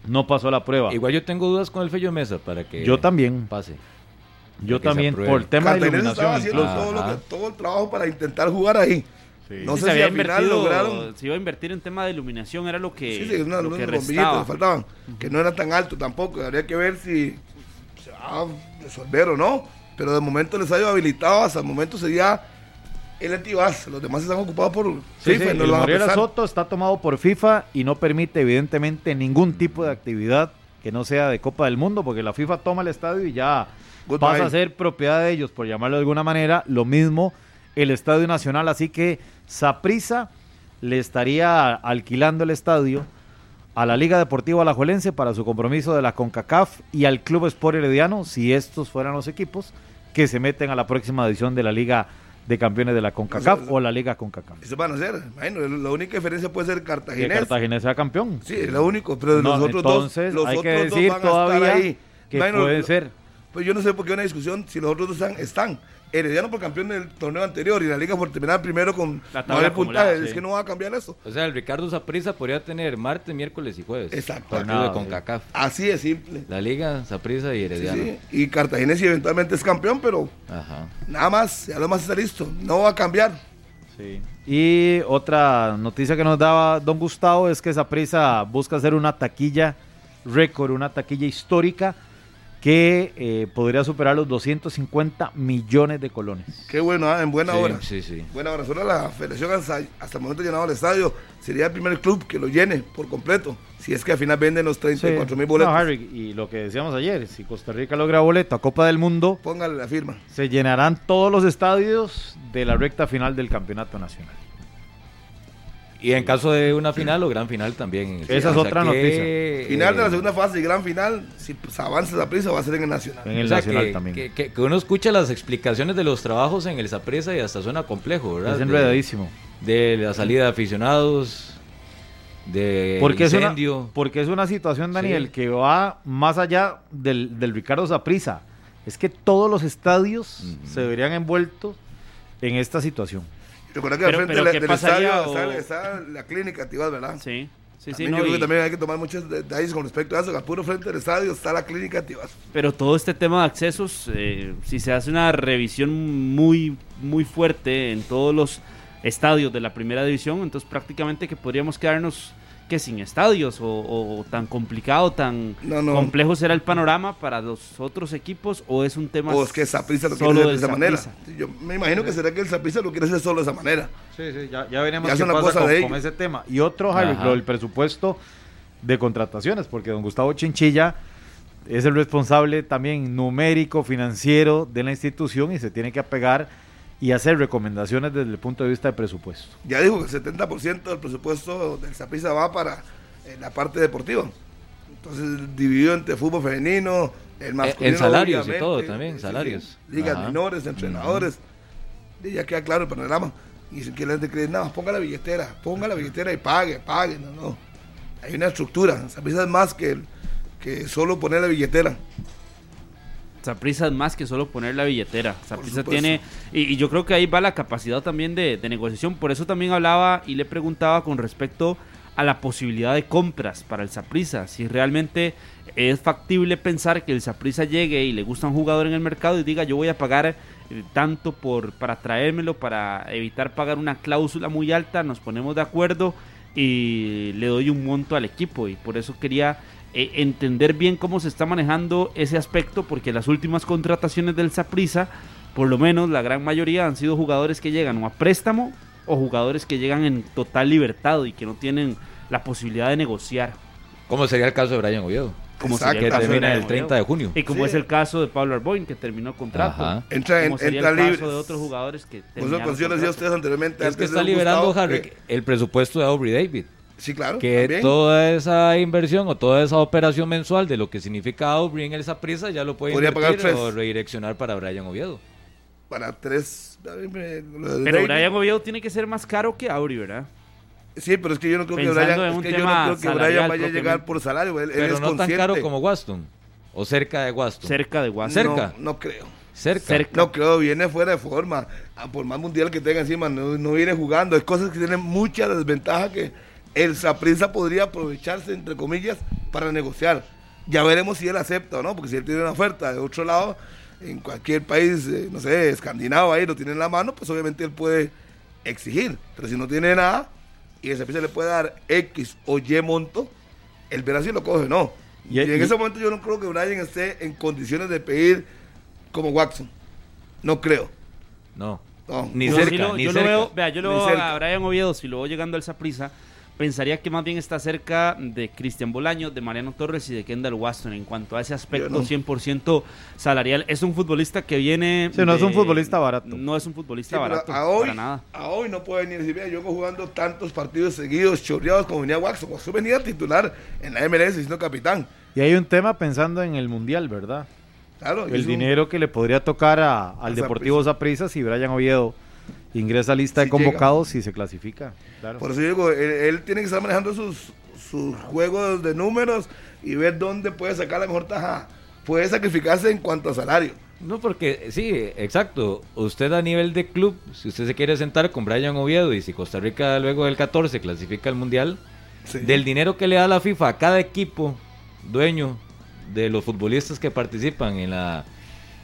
No. pasó la prueba. Igual yo tengo dudas con el Fello Mesa para que yo también pase. Yo también, por el tema de iluminación. Estaba haciendo todo, el trabajo para intentar jugar ahí. No sé si al final lograron. Se iba a invertir en tema de iluminación, era lo que. Sí, sí, una, lo que faltaban. Que no era tan alto tampoco. Habría que ver si se va a resolver o no pero de momento les ha ido habilitado, hasta el momento sería el Antivas, los demás están ocupados por FIFA. no el lo Soto está tomado por FIFA y no permite evidentemente ningún tipo de actividad que no sea de Copa del Mundo, porque la FIFA toma el estadio y ya pasa a ser propiedad de ellos, por llamarlo de alguna manera, lo mismo el Estadio Nacional, así que Saprisa le estaría alquilando el estadio a la Liga Deportiva Alajuelense para su compromiso de la CONCACAF y al Club Sport Herediano, si estos fueran los equipos que se meten a la próxima edición de la Liga de Campeones de la CONCACAF o la Liga CONCACAF. Eso van a ser. Bueno, la única diferencia puede ser Cartaginés. Que Cartaginés sea campeón. Sí, es lo único, pero los otros entonces dos, los hay que decir todavía que puede ser. Pues yo no sé por qué una discusión si los otros dos están, están. Herediano por campeón del torneo anterior y la liga por terminar primero con la tabla puntaje. Es que no va a cambiar eso. O sea, el Ricardo Zaprisa podría tener martes, miércoles y jueves. Exacto. con CACAF. Así es simple. La liga, Zaprisa y Herediano. Sí, Y Cartaginés eventualmente es campeón, pero nada más, ya lo más está listo. No va a cambiar. Sí. Y otra noticia que nos daba don Gustavo es que Zaprisa busca hacer una taquilla récord, una taquilla histórica que eh, podría superar los 250 millones de colones. Qué bueno, ¿ah? en buena hora. Sí, sí. Buena hora. Solo la federación hasta, hasta, el momento llenado el estadio. Sería el primer club que lo llene por completo. Si es que al final venden los 34 mil boletos. No, Harry, y lo que decíamos ayer, si Costa Rica logra boleto a Copa del Mundo, póngale la firma. Se llenarán todos los estadios de la recta final del campeonato nacional. Y en caso de una final o gran final también. Esa es otra noticia. Final de la segunda fase y gran final, si pues, avanza la prisa, va a ser en el Nacional. En el Nacional también. Que, uno escucha las explicaciones de los trabajos en el Zapresa y hasta suena complejo, ¿verdad? Es enredadísimo. De, la salida de aficionados, de porque incendio. Es una, porque es una situación, Daniel, que va más allá del, del Ricardo Zaprisa. Es que todos los estadios se verían envueltos en esta situación. Recuerda que al frente del, estadio está, la clínica activa, ¿verdad? Sí. Sí, sí, no, yo creo que también hay que tomar muchos detalles con respecto a eso. Al puro frente del estadio está la clínica activa. Pero todo este tema de accesos, eh, si se hace una revisión muy, muy fuerte en todos los estadios de la primera división, entonces prácticamente que podríamos quedarnos que sin estadios o, tan complicado, tan complejo será el panorama para los otros equipos o es un tema o es que Zaprisa lo quiere hacer de esa manera. Yo me imagino que será que el Zaprisa lo quiere hacer solo de esa manera. Sí, sí, ya, ya veremos qué pasa con, ese tema. Y otro, Javi, el presupuesto de contrataciones, porque don Gustavo Chinchilla es el responsable también numérico, financiero de la institución y se tiene que apegar y hacer recomendaciones desde el punto de vista de presupuesto. Ya dijo que el 70% del presupuesto del Zapisa va para eh, la parte deportiva. Entonces, dividido entre fútbol femenino, el masculino. En salarios y todo también, salarios. ligas menores, entrenadores. Y ya queda claro el panorama. Y si quieren creer, nada, ponga la billetera, ponga la billetera y pague, pague. No, no. Hay una estructura. Zapisa es más que, que solo poner la billetera. Saprisa es más que solo poner la billetera. Saprisa tiene, y, yo creo que ahí va la capacidad también de, negociación. Por eso también hablaba y le preguntaba con respecto a la posibilidad de compras para el Saprisa. Si realmente es factible pensar que el Saprisa llegue y le gusta un jugador en el mercado y diga yo voy a pagar eh, tanto por para traérmelo, para evitar pagar una cláusula muy alta, nos ponemos de acuerdo y le doy un monto al equipo. Y por eso quería eh, entender bien cómo se está manejando ese aspecto, porque las últimas contrataciones del Saprisa, por lo menos la gran mayoría han sido jugadores que llegan o a préstamo o jugadores que llegan en total libertad y que no tienen la posibilidad de negociar. ¿Cómo sería el caso de Brian Oviedo? Como el termina el 30 de junio. Y como es el caso de Pablo Arboin, que terminó contrato. Entra, en, sería el caso de otros jugadores que terminaron ustedes anteriormente. Es que está liberando, Harry, el presupuesto de Aubrey David. Sí, claro. Que toda esa inversión o toda esa operación mensual de lo que significa Aubrey en esa prisa ya lo puede invertir o redireccionar para Brian Oviedo. Para tres. Pero Brian Oviedo tiene que ser más caro que Aubrey, ¿verdad? Sí, pero es que yo no creo que Brian, es que yo no creo que Brian vaya a llegar por salario. pero no tan caro como Waston. O cerca de Waston. Cerca de Waston. Cerca. No, creo. Cerca. No creo, viene fuera de forma. Ah, por más mundial que tenga encima, no, no viene jugando. Es cosas que tienen mucha desventaja que el Saprissa podría aprovecharse, entre comillas, para negociar. Ya veremos si él acepta o no, porque si él tiene una oferta de otro lado, en cualquier país, eh, no sé, escandinavo ahí lo tiene en la mano, pues obviamente él puede exigir. Pero si no tiene nada y el Saprissa le puede dar X o Y monto, el verá si lo coge o no. Y, en ese momento yo no creo que Brian esté en condiciones de pedir como Watson. No creo. No. Ni cerca, ni yo cerca. Lo veo, vea, yo lo veo a Brian Oviedo, si lo veo llegando al Saprissa pensaría que más bien está cerca de Cristian Bolaño, de Mariano Torres y de Kendall Waston en cuanto a ese aspecto 100% salarial. Es un futbolista que viene. Sí, no es un futbolista barato. No es un futbolista barato. A hoy, para nada. A hoy no puede venir. Si yo jugando tantos partidos seguidos, chorreados como venía Watson. Watson venía titular en la MLS siendo capitán. Y hay un tema pensando en el mundial, ¿verdad? Claro. El dinero que le podría tocar al Deportivo Zaprisa si Brian Oviedo ingresa a lista de convocados y se clasifica. Por eso digo, él, tiene que estar manejando sus, sus juegos de números y ver dónde puede sacar la mejor taja. Puede sacrificarse en cuanto a salario. No, porque sí, exacto. Usted a nivel de club, si usted se quiere sentar con Brian Oviedo y si Costa Rica luego del 14 clasifica al Mundial, del dinero que le da la FIFA a cada equipo dueño de los futbolistas que participan en la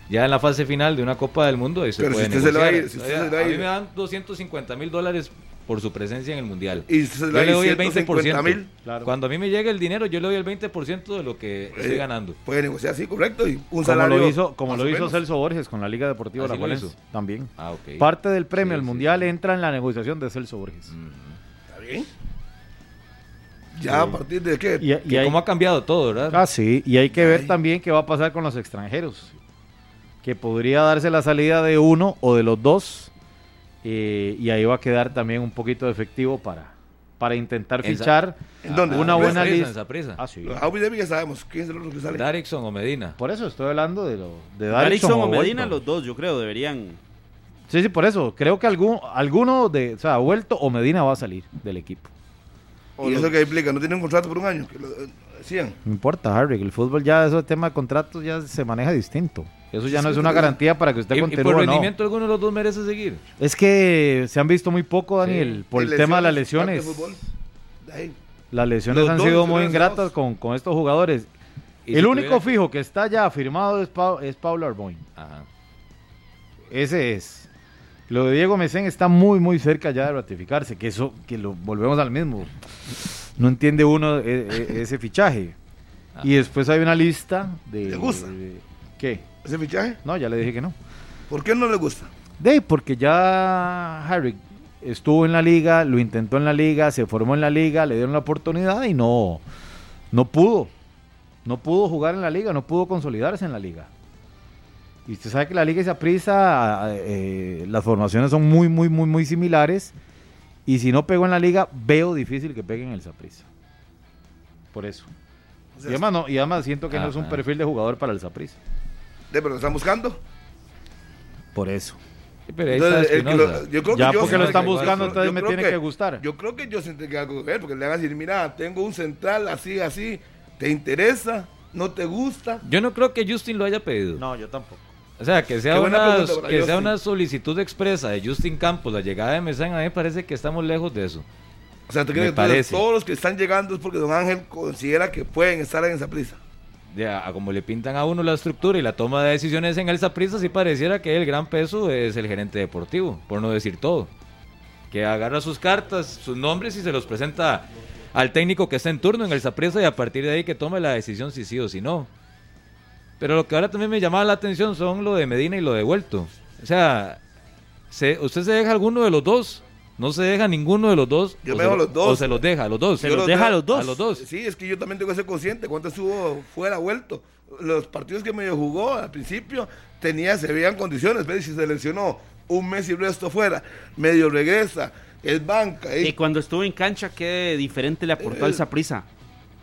ya en la fase final de una Copa del Mundo, ahí se puede negociar. a, mí me dan 250 mil dólares por su presencia en el Mundial. Y yo le doy el 20%. Cuando a mí me llega el dinero, yo le doy el 20% de lo que estoy ganando. Puede negociar así, correcto. Y un como Lo hizo, como lo hizo Celso Borges con la Liga Deportiva La Juárez. También. Ah, Parte del premio al Mundial entra en la negociación de Celso Borges. ¿Está bien? Ya a partir de qué? Y, cómo ha cambiado todo, ¿verdad? Ah, sí. Y hay que ver también qué va a pasar con los extranjeros. Que podría darse la salida de uno o de los dos eh, y ahí va a quedar también un poquito de efectivo para, para intentar fichar una buena lista. Ah, sí. ya sabemos quién es el otro que sale. Darixon o Medina. Por eso estoy hablando de, lo, de Darixon, o, Medina, los dos, yo creo, deberían. Sí, sí, por eso. Creo que algún, alguno de, o sea, Vuelto o Medina va a salir del equipo. ¿Y eso qué implica? ¿No tiene un contrato por un año? No importa, Harry, el fútbol ya, eso tema de contratos ya se maneja distinto. Eso ya no es una garantía para que usted continúe. ¿Y por rendimiento alguno de los dos merece seguir? Es que se han visto muy poco, Daniel, por el tema de las lesiones. Las lesiones han sido muy ingratas con, con, estos jugadores. El único fijo que está ya firmado es, es Pablo Arboin. Ajá. Ese es. Lo de Diego Mesén está muy, muy cerca ya de ratificarse, que eso, que lo volvemos al mismo. No entiende uno e, e, ese fichaje. Y después hay una lista de... ¿Le gusta? ¿Qué? ese fichaje? No, ya le dije que no. ¿Por qué no le gusta? De porque ya Harry estuvo en la liga, lo intentó en la liga, se formó en la liga, le dieron la oportunidad y no, no pudo. No pudo jugar en la liga, no pudo consolidarse en la liga. Y usted sabe que la liga y prisa, eh, las formaciones son muy, muy, muy, muy similares. Y si no pegó en la liga, veo difícil que pegue en el Saprisa. Por eso. y, además no, y además siento que no es un perfil de jugador para el Saprisa pero lo están buscando. Por eso. yo creo ya porque lo están buscando, entonces me tiene que, gustar. Yo creo que yo siento que algo que ver, porque le van a decir, mira, tengo un central así, así, ¿te interesa? ¿No te gusta? Yo no creo que Justin lo haya pedido. No, yo tampoco. O sea, que sea, una, que sea una solicitud expresa de Justin Campos, la llegada de Mesán, a mí me parece que estamos lejos de eso. O sea, ¿tú crees que todos los que están llegando es porque Don Ángel considera que pueden estar en esa prisa? ya, como le pintan a uno la estructura y la toma de decisiones en el Saprissa, sí pareciera que el gran peso es el gerente deportivo, por no decir todo. Que agarra sus cartas, sus nombres y se los presenta al técnico que está en turno en el Saprissa y a partir de ahí que tome la decisión si sí o si no. Pero lo que ahora también me llamaba la atención son lo de Medina y lo de Vuelto. O sea, ¿usted se deja alguno de los dos? No se deja ninguno de los dos. Yo me dejo los dos. O se los deja a los dos. Se los, deja a los dos. A los dos. Sí, es que yo también tengo que ser consciente. Cuánto estuvo fuera vuelto. Los partidos que medio jugó al principio tenía, se veían condiciones. pero Si se lesionó un mes y el resto fuera, medio regresa, es banca. Y cuando estuvo en cancha, qué diferente le aportó al Zaprisa.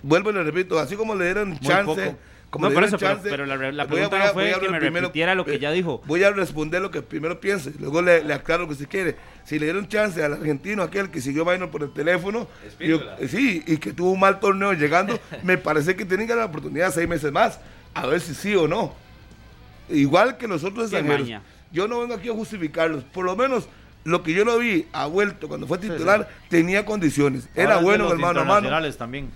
Vuelvo y le repito, así como le dieron chance no, por eso, pero, la, pregunta no fue que me repitiera lo que ya dijo. Voy a responder lo que primero piense, luego le, aclaro lo que se quiere. Si le dieron chance al argentino, aquel que siguió bailando por el teléfono, y, sí, y que tuvo un mal torneo llegando, (laughs) me parece que tienen que dar la oportunidad seis meses más, a ver si sí o no. Igual que los otros extranjeros. Yo no vengo aquí a justificarlos, por lo menos lo que yo lo vi ha vuelto cuando fue titular tenía condiciones. Era bueno hermano hermano. también.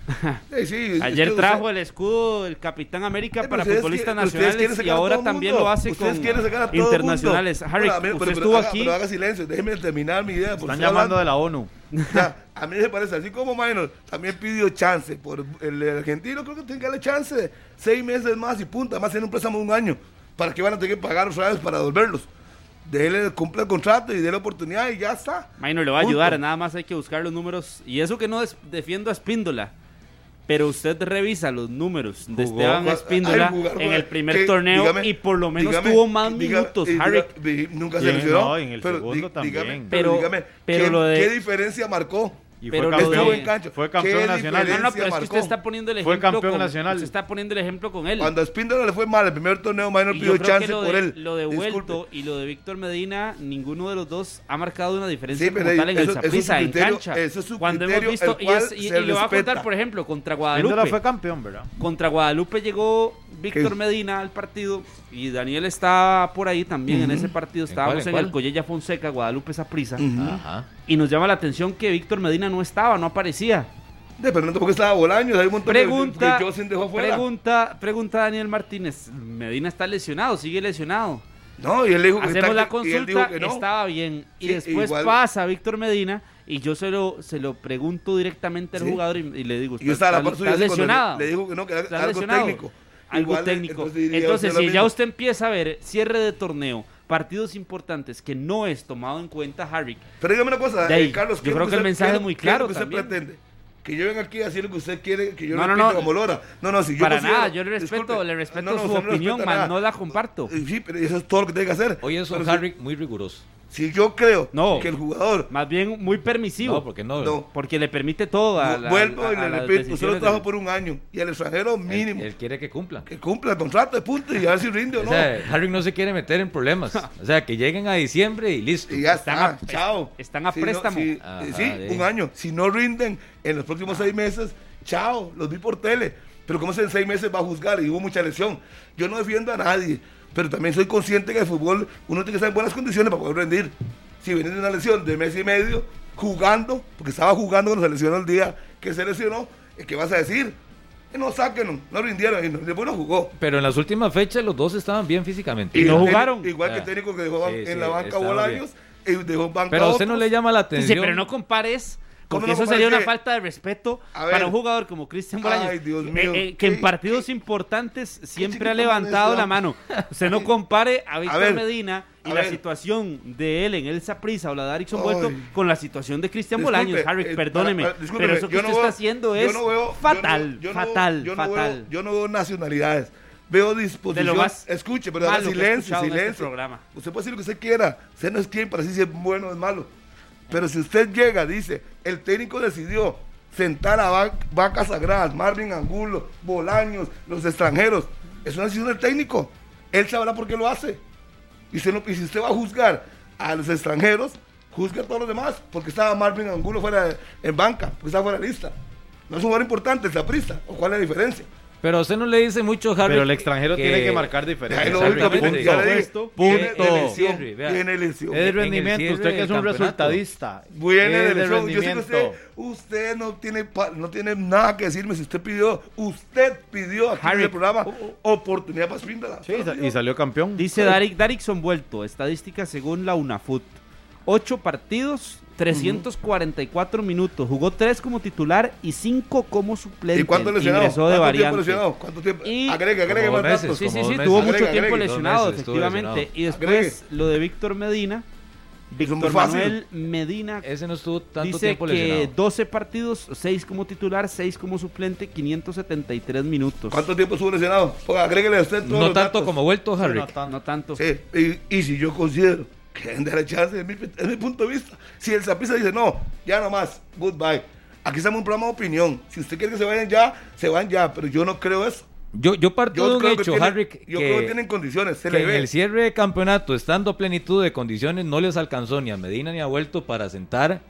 (laughs) Ayer trajo el escudo del capitán América para futbolistas nacionales y ahora también lo hace con internacionales. Harry usted estuvo aquí. pero haga silencio déjeme terminar mi idea están llamando de la ONU. A mí me parece así como Minor también pidió chance por el argentino creo que tiene que darle chance seis meses más y punta más en un préstamo de un año para que van a tener que pagar otra vez para devolverlos déle, cumple el contrato y dé la oportunidad y ya está. Minor le va a ayudar, nada más hay que buscar los números. Y eso que no defiendo a Espíndola, pero usted revisa los números de Esteban Espíndola en el primer torneo y por lo menos tuvo más minutos. Harry. Nunca se lesionó. No, en el segundo también. pero, pero, ¿qué diferencia marcó? Pero fue, campeón, cancha. fue campeón nacional. No, no, pero es que usted está poniendo el ejemplo. Fue campeón nacional. Usted está poniendo el ejemplo con él. Cuando a Espíndola le fue mal el primer torneo, Minor pidió chance por él. Lo de Vuelto y lo de Víctor Medina, ninguno de los dos ha marcado una diferencia como tal en el Zaprisa, en cancha. Eso es su Cuando hemos visto, y, es, y, y le voy a contar, por ejemplo, contra Guadalupe. Espíndola fue campeón, ¿verdad? Contra Guadalupe llegó Víctor Medina al partido y Daniel está por ahí también en ese partido. Estábamos en, el Collella Fonseca, Guadalupe Zaprisa. Y nos llama la atención que Víctor Medina no estaba, no aparecía. De, no porque estaba Bolaños, hay un montón pregunta, de, dejó Pregunta, pregunta Daniel Martínez, Medina está lesionado, sigue lesionado. No, y él dijo Hacemos la consulta, que no. estaba bien. Y después pasa Víctor Medina y yo se lo, se lo pregunto directamente al jugador y, le digo, ¿estás, está lesionado? Le, digo que no, que era algo técnico. Algo técnico. Entonces, si ya usted empieza a ver cierre de torneo, partidos importantes que no es tomado en cuenta Harry. Pero dígame una cosa, eh, Carlos, yo creo que, el mensaje es muy claro. ¿qué es lo que usted pretende? que yo venga aquí a decir lo que usted quiere, que yo no, no, no, como Lora. No, no, si yo Para nada, yo le respeto, le respeto su opinión, man, no la comparto. Sí, pero eso es todo lo que tiene que hacer. Hoy es un Harry muy riguroso. Si yo creo que el jugador. Más bien muy permisivo. No, porque no. Porque le permite todo a la, Vuelvo y le repito, usted lo trajo por un año. Y al extranjero mínimo. Él, quiere que cumpla. Que cumpla el contrato de punto y a ver si rinde o no. O sea, Harry no se quiere meter en problemas. (laughs) o sea, que lleguen a diciembre y listo. Y ya está. chao. Están a préstamo. sí, un año. Si no rinden en los próximos seis meses, chao. Los vi por tele. Pero ¿cómo se en seis meses va a juzgar? Y hubo mucha lesión. Yo no defiendo a nadie. Pero también soy consciente que el fútbol uno tiene que estar en buenas condiciones para poder rendir si viene de una lesión de mes y medio, jugando, porque estaba jugando cuando se lesionó el día que se lesionó, ¿qué vas a decir? No saquen, no rindieron y después no jugó. Pero en las últimas fechas los dos estaban bien físicamente. Y, no jugaron. Igual que el ah. técnico que dejó en la banca Bolaños y dejó banca Pero a usted no le llama la atención. Sí, pero no compares porque eso sería una falta de respeto para un jugador como Cristian Bolaños, eh, eh, que en partidos importantes siempre ha levantado la mano. Usted no (laughs) compare a Víctor Medina y la situación de él en el Saprissa o la de Erickson Vuelto con la situación de Cristian Bolaños. Harry, eh, perdóneme, pero eso que usted está haciendo es fatal, fatal, fatal. yo no veo nacionalidades veo disposición. escuche, pero silencio, este silencio. Usted puede decir lo que usted quiera. Usted no es quien para decir si es bueno o es malo. Pero si usted llega, dice, el técnico decidió sentar a vacas sagradas, Marvin Angulo, Bolaños, los extranjeros, es una decisión del técnico. Él sabrá por qué lo hace. Y, si usted va a juzgar a los extranjeros, juzgue a todos los demás, porque estaba Marvin Angulo fuera en banca, porque estaba fuera de lista. No es un jugador importante, es la prisa. ¿O cuál es la diferencia? Pero usted no le dice mucho, Harry. Pero el extranjero tiene que marcar diferencia. Punto. Punto. Tiene lesión. Es de rendimiento. Usted que es un resultadista. Viene de lesión. Yo sé que usted, usted no, tiene, no tiene nada que decirme. Si usted pidió, usted pidió aquí en el programa oh, oh. oportunidad para Spindala. Sí, y salió campeón. Dice Darik, Darikson vuelto. Estadística según la UNAFUT. Ocho partidos, 344 minutos. Jugó tres como titular y cinco como suplente. ¿Y cuánto lesionado? Ingresó de ¿Cuánto tiempo lesionado? ¿Cuánto tiempo? Y agregue, agregue más datos. Sí, sí, sí, tuvo mucho tiempo lesionado, efectivamente. Y después lo de Víctor Medina. Víctor Manuel Medina Ese no estuvo tanto dice tiempo que 12 partidos, 6 como titular, 6 como suplente, 573 minutos. ¿Cuánto tiempo estuvo lesionado? Agréguele a usted todos No tanto como vuelto, Harry. no, tanto. Sí, y, y si yo considero que deben la chance, desde mi, mi, punto de vista. Si el Zapisa dice, no, ya no más, goodbye. Aquí estamos en un programa de opinión. Si usted quiere que se vayan ya, se van ya, pero yo no creo eso. Yo, yo parto de un hecho, Harry, yo creo que tienen condiciones. que en el cierre de campeonato, estando a plenitud de condiciones, no les alcanzó ni a Medina ni a Vuelto para sentar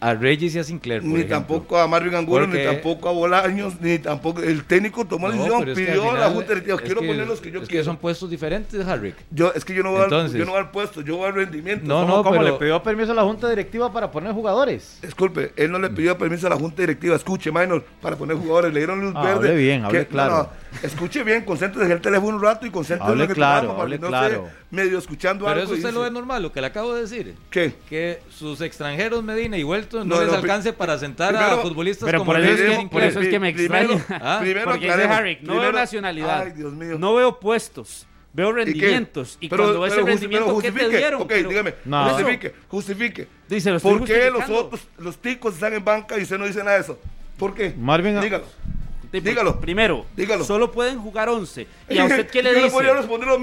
a Regis y a Sinclair. ni tampoco a Marvin Angulo, ni tampoco a Bolaños, ni tampoco. El técnico tomó la decisión, pidió a la Junta Directiva. Quiero poner los que yo es quiero. Que son puestos diferentes, Harry. Yo, es que yo no, voy al, yo no voy al puesto, yo voy al rendimiento. No, no, como le pidió permiso a la Junta Directiva para poner jugadores. Disculpe, él no le pidió permiso a la Junta Directiva, escuche, Minor, para poner jugadores. Le dieron luz verde. Hable bien, hable claro. Escuche bien, concéntrese en el teléfono un rato y concéntrese en lo que claro, hable claro. medio escuchando algo. Pero eso usted lo ve normal, lo que le acabo de decir. ¿Qué? Que sus extranjeros Medina y Vuelto no, les alcance para sentar a futbolistas pero como por eso, es que, por eso es que me extraña. ¿Ah? Primero, porque dice Harry, no veo nacionalidad, no veo puestos. Veo rendimientos. ¿Y, cuando ves el rendimiento, ¿qué te dieron? Ok, dígame. No. Justifique, justifique. Dice, lo ¿Por qué los otros, los ticos están en banca y usted no dice nada de eso? ¿Por qué? Marvin, dígalo. Dígalo. Primero, dígalo. solo pueden jugar 11. (laughs) ¿Y a usted qué le dice?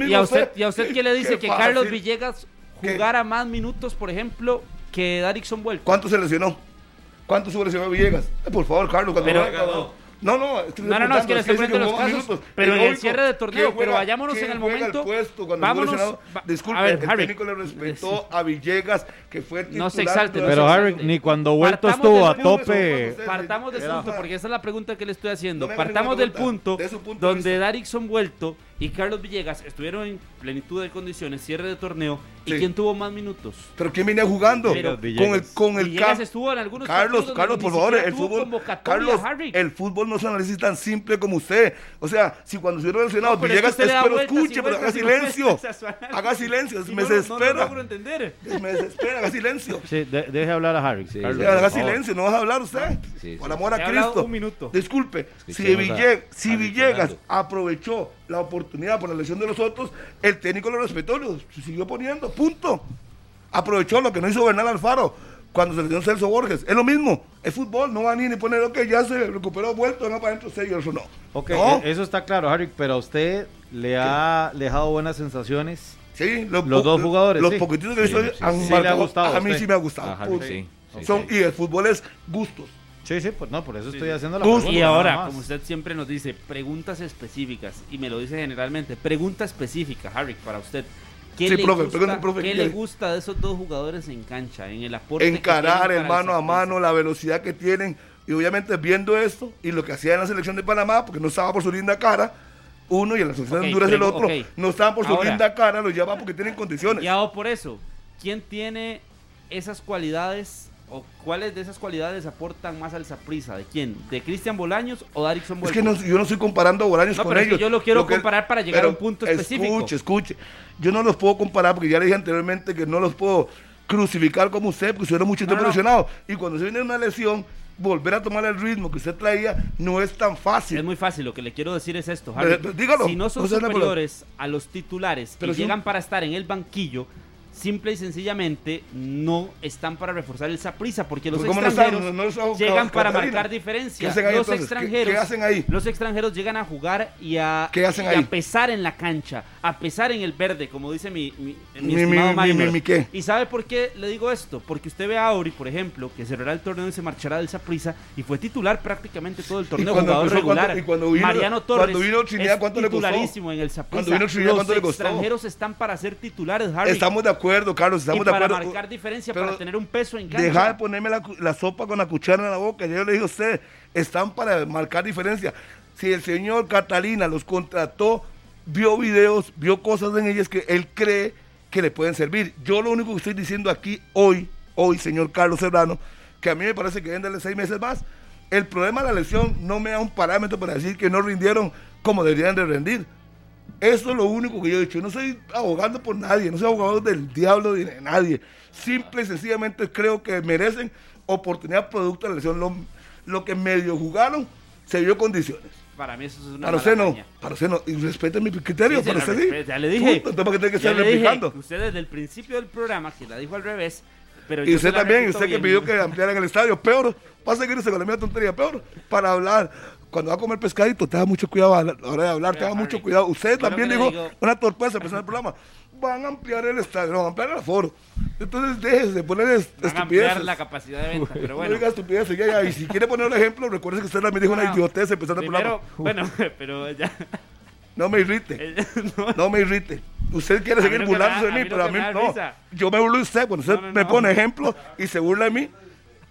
¿Y a usted, ¿Y a usted qué le (laughs) dice que Carlos Villegas jugara más minutos, por ejemplo, que Darikson Vuelto? ¿Cuánto se lesionó? ¿Cuánto se lesionó Villegas? Eh, por favor, Carlos, cuando pero, no, no, no, no, no, es que le estoy poniendo los casos, pero en el cierre de torneo, pero vayámonos en el momento. Puesto cuando vámonos. Disculpe, a ver, el Harry, técnico le respetó a Villegas, que fue titular. No se exalte. Pero Harry, ni cuando vuelto estuvo a tope. Partamos de ese punto, porque esa es la pregunta que le estoy haciendo. Partamos del punto donde Darikson vuelto y Carlos Villegas estuvieron en plenitud de condiciones, cierre de torneo, ¿y quién tuvo más minutos? ¿Pero quién venía jugando? con el, con el Villegas estuvo en algunos Carlos, Carlos, por favor, el fútbol, Carlos, el fútbol no se analiza tan simple como usted. O sea, si cuando se lesionado, no, Villegas, espero escuche, pero haga silencio. haga silencio, me desespera. No, entender. Me desespera, haga silencio. Sí, deje hablar a Harry. Sí, haga silencio, no vas a hablar usted. Por amor a Cristo. Un minuto. Disculpe, si Villegas aprovechó la oportunidad por la lesión de los otros, el técnico lo respetó, lo siguió poniendo, punto. Aprovechó lo que no hizo Bernal Alfaro cuando se lesionó Celso Borges. Es lo mismo, es fútbol, no va ni ni poner, ok, ya se recuperó, vuelto, no para adentro, eso no. Ok, e-, eso está claro, Harry, pero a usted le ha dejado buenas sensaciones. Sí, los, dos jugadores. Los poquititos que sí, han sí, gustado a, mí sí me ha gustado. Son, y el fútbol es gustos. Sí, sí, pues no, por eso estoy haciendo la pregunta. Y ahora, como usted siempre nos dice, preguntas específicas, y me lo dice generalmente, pregunta específica, Harry, para usted. ¿Qué, le, gusta, ¿qué le gusta de esos dos jugadores en cancha, en el aporte? Encarar el mano a mano, la velocidad que tienen, y obviamente viendo esto, y lo que hacía en la selección de Panamá, porque no estaba por su linda cara, uno y en la selección de Honduras el otro, no estaban por su linda cara, lo llaman porque tienen condiciones. Y ahora por eso, ¿quién tiene esas cualidades o cuáles de esas cualidades aportan más al Saprisa? ¿De quién? ¿De Cristian Bolaños o de Es que yo no estoy comparando a Bolaños con ellos. yo lo quiero comparar para llegar a un punto específico. Escuche, escuche. Yo no los puedo comparar porque ya le dije anteriormente que no los puedo crucificar como usted porque usted era mucho tiempo lesionado. Y cuando se viene una lesión, volver a tomar el ritmo que usted traía no es tan fácil. Es muy fácil, lo que le quiero decir es esto, Harry. dígalo, si no son superiores a los titulares que llegan para estar en el banquillo, simple y sencillamente no están para reforzar el Saprisa porque los extranjeros llegan para marcar diferencias. los extranjeros, hacen ahí? Los extranjeros llegan a jugar y a, pesar en la cancha, a pesar en el verde, como dice mi, mi, estimado ¿Y sabe por qué le digo esto? Porque usted ve a Auri, por ejemplo, que cerrará el torneo y se marchará del Saprisa y fue titular prácticamente todo el torneo, jugador regular. y cuando vino, Mariano Torres cuando vino Trinidad, ¿cuánto le costó? en el Saprissa. los extranjeros están para ser titulares, Harry. Estamos de acuerdo acuerdo, Carlos, estamos de acuerdo. Para marcar diferencia, para tener un peso en cancha. Deja de ponerme la, sopa con la cuchara en la boca. Yo le dije a usted, están para marcar diferencia. Si el señor Catalina los contrató, vio videos, vio cosas en ellas que él cree que le pueden servir. Yo lo único que estoy diciendo aquí hoy, hoy, señor Carlos Serrano, que a mí me parece que deben darle seis meses más. El problema de la lesión no me da un parámetro para decir que no rindieron como deberían de rendir. Eso es lo único que yo he dicho. Yo no soy abogando por nadie, no soy abogado del diablo ni de nadie. Simple y sencillamente creo que merecen oportunidad producto de la lesión. Lo, que medio jugaron se dio condiciones. Para mí eso es una Para usted no, para usted no. Y respete mi criterio, para usted sí. Ya le dije. Punto, que tiene que estar replicando. Usted desde el principio del programa, que la dijo al revés, pero y usted también, usted que pidió que ampliaran el estadio, peor, va a seguirse con la misma tontería, peor, para hablar cuando va a comer pescadito, tenga mucho cuidado a la hora de hablar, tenga mucho cuidado. Usted también dijo una torpeza empezó el programa. Van a ampliar el estadio, van a ampliar el aforo. Entonces déjese de poner estupideces. Van a ampliar la capacidad de venta, pero (laughs) bueno. No diga estupideces, ya, ya. Y si quiere poner un ejemplo, recuerde que usted también dijo una idiotez empezando el programa. Bueno, (laughs) pero ya. No me irrite. (laughs) no. me irrite. Usted quiere seguir burlándose de mí, pero a mí no. Yo me burlo de usted. Cuando usted me pone ejemplo y se burla de mí,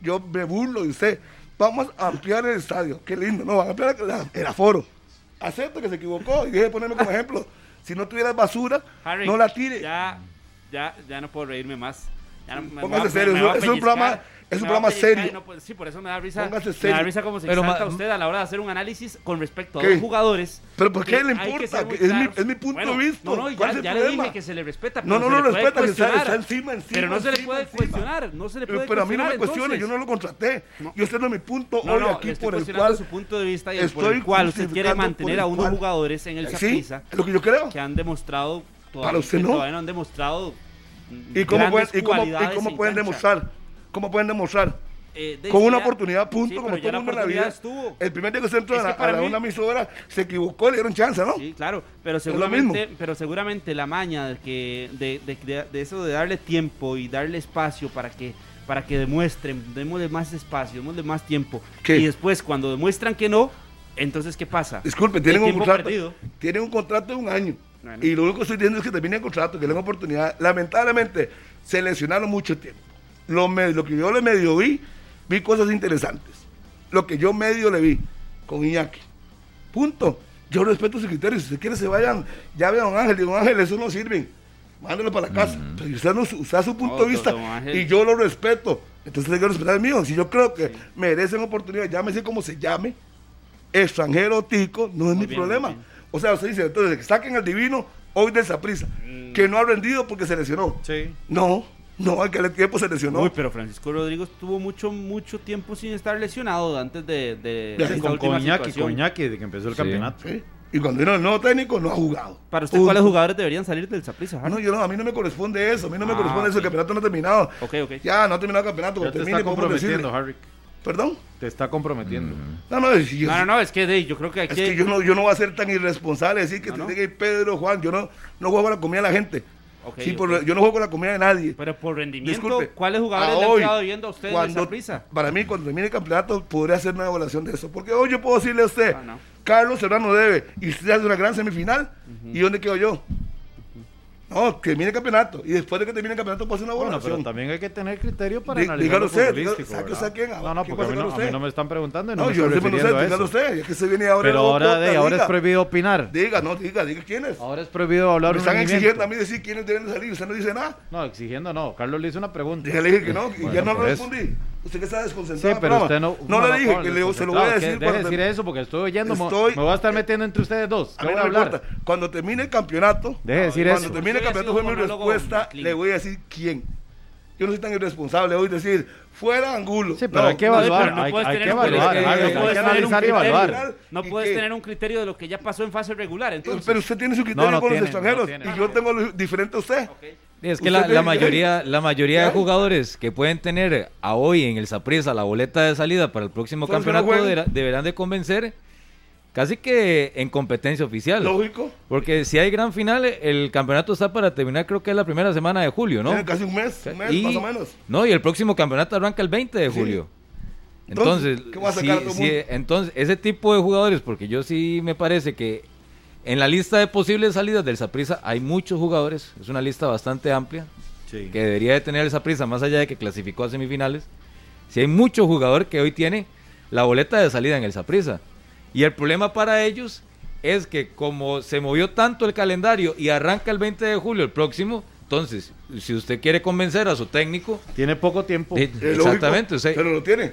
yo me burlo de usted vamos a ampliar el estadio. Qué lindo, no, van a ampliar el aforo. Acepto que se equivocó y deje de ponerme como ejemplo. Si no tuvieras basura, no la tire. Ya, ya, ya no puedo reírme más. Ya no, Póngase serio, es un programa es un programa serio. sí, por eso me da risa. Me da risa como se Pero exalta usted a la hora de hacer un análisis con respecto a los jugadores. ¿Pero por qué le importa? Es mi, es mi, punto de vista. No, no, ya, ya le dije que se le respeta. no, no, no, no respeta, que está, encima, encima. Pero no se le puede cuestionar. No se le puede Pero a mí no me cuestione, yo no lo contraté. Yo estoy en mi punto hoy aquí por el cual. su punto de vista y por el cual usted quiere mantener a unos jugadores en el Saprissa. lo que yo creo. Que han demostrado. Todavía no han demostrado. ¿Y cómo pueden demostrar? ¿Cómo pueden demostrar? Eh, con una oportunidad, punto, como todo el mundo en la vida. Estuvo. El primer día que se entró a, la, una emisora se equivocó, le dieron chance, ¿no? Sí, claro, pero seguramente, pero seguramente la maña de, que, de, de, eso de darle tiempo y darle espacio para que para que demuestren, démosle más espacio, démosle más tiempo. Y después, cuando demuestran que no, entonces, ¿qué pasa? Disculpe, tienen un contrato, tienen un contrato de un año. Y lo único que estoy diciendo es que termine el contrato, que le den oportunidad. Lamentablemente, se lesionaron mucho tiempo. Lo, lo que yo le medio vi vi cosas interesantes. Lo que yo medio le vi con Iñaki. Punto. Yo respeto sus criterios. Si usted quiere se vayan, ya vean a Don Ángel, y Don Ángel, eso no sirve. Mándelo para la casa. Pero usted, no, usted su punto de vista y yo lo respeto. Entonces tengo que respetar el mío. Si yo creo que merecen oportunidad, llámese como se llame, extranjero tico, no es mi problema. O sea, usted dice, entonces, que saquen al divino hoy de esa prisa, mm. que no ha rendido porque se lesionó. Sí. No, no, que el tiempo se lesionó. Uy, pero Francisco Rodríguez tuvo mucho, mucho tiempo sin estar lesionado antes de, de, de con, Coñaki, Coñaki, de que empezó el campeonato. Sí. Y cuando vino el nuevo técnico, no ha jugado. ¿Para usted cuáles jugadores deberían salir del Zaprisa? No, yo no, a mí no me corresponde eso. A mí no me ah, corresponde eso. El campeonato no ha terminado. Ok, ok. Ya, no ha terminado el campeonato. Ya te termine, está comprometiendo, Harry. ¿Perdón? Te está comprometiendo. No, no, es, yo, no, no, es que de, yo creo que hay es que... yo no, yo no voy a ser tan irresponsable decir que te diga Pedro, Juan, yo no, no juego la comida de la gente. Okay, sí, por, yo no juego con la comida de nadie. Pero por rendimiento, Disculpe, ¿cuáles jugadores le han quedado viendo a usted cuando, prisa? Para mí, cuando termine el campeonato, podría hacer una evaluación de eso. Porque hoy yo puedo decirle a usted, ah, Carlos Serrano debe, y usted hace una gran semifinal, ¿y dónde quedo yo? No, que termine el campeonato. Y después de que termine el campeonato, hacer una evaluación. Bueno, pero también hay que tener criterio para analizar Dígalo usted, usted quién. No, no, porque a mí no, a mí no, me están preguntando y no, no me yo estoy refiriendo a eso. usted, es que se viene ahora. Pero ahora, de, ahora es prohibido opinar. Diga, no, diga, diga quién es. Ahora es prohibido hablar Me están exigiendo a mí decir quiénes deben salir, usted no dice nada. No, exigiendo no. Carlos le hizo una pregunta. Ya le dije que no, y ya no lo respondí. Usted que está desconcentrado. Sí, pero usted no. No, le dije, que le, se lo voy a decir. Deje de decir eso porque estoy oyendo. me voy a estar metiendo entre ustedes dos. ¿Qué van a hablar? Cuando termine el campeonato. Deje de decir eso. Cuando termine el campeonato fue mi respuesta. Le voy a decir quién. Yo no soy tan irresponsable hoy decir fuera Angulo. Sí, pero hay que evaluar. No, hay, que evaluar. Hay que analizar y evaluar. No puedes tener un criterio de lo que ya pasó en fase regular. Entonces. Pero usted tiene su criterio con los extranjeros y yo tengo diferente a usted. Es que la, mayoría, la mayoría de jugadores que pueden tener a hoy en el Saprissa la boleta de salida para el próximo campeonato deberán de convencer casi que en competencia oficial. Lógico. Porque si hay gran final, el campeonato está para terminar, creo que es la primera semana de julio, ¿no? casi un mes, un mes más o menos. No, y el próximo campeonato arranca el 20 de julio. Entonces, entonces, entonces, ese tipo de jugadores, porque yo sí me parece que en la lista de posibles salidas del Saprisa hay muchos jugadores, es una lista bastante amplia, que debería de tener el Saprisa más allá de que clasificó a semifinales. Si hay mucho jugador que hoy tiene la boleta de salida en el Saprisa. Y el problema para ellos es que como se movió tanto el calendario y arranca el 20 de julio el próximo, entonces, si usted quiere convencer a su técnico... Tiene poco tiempo. exactamente. pero lo tiene.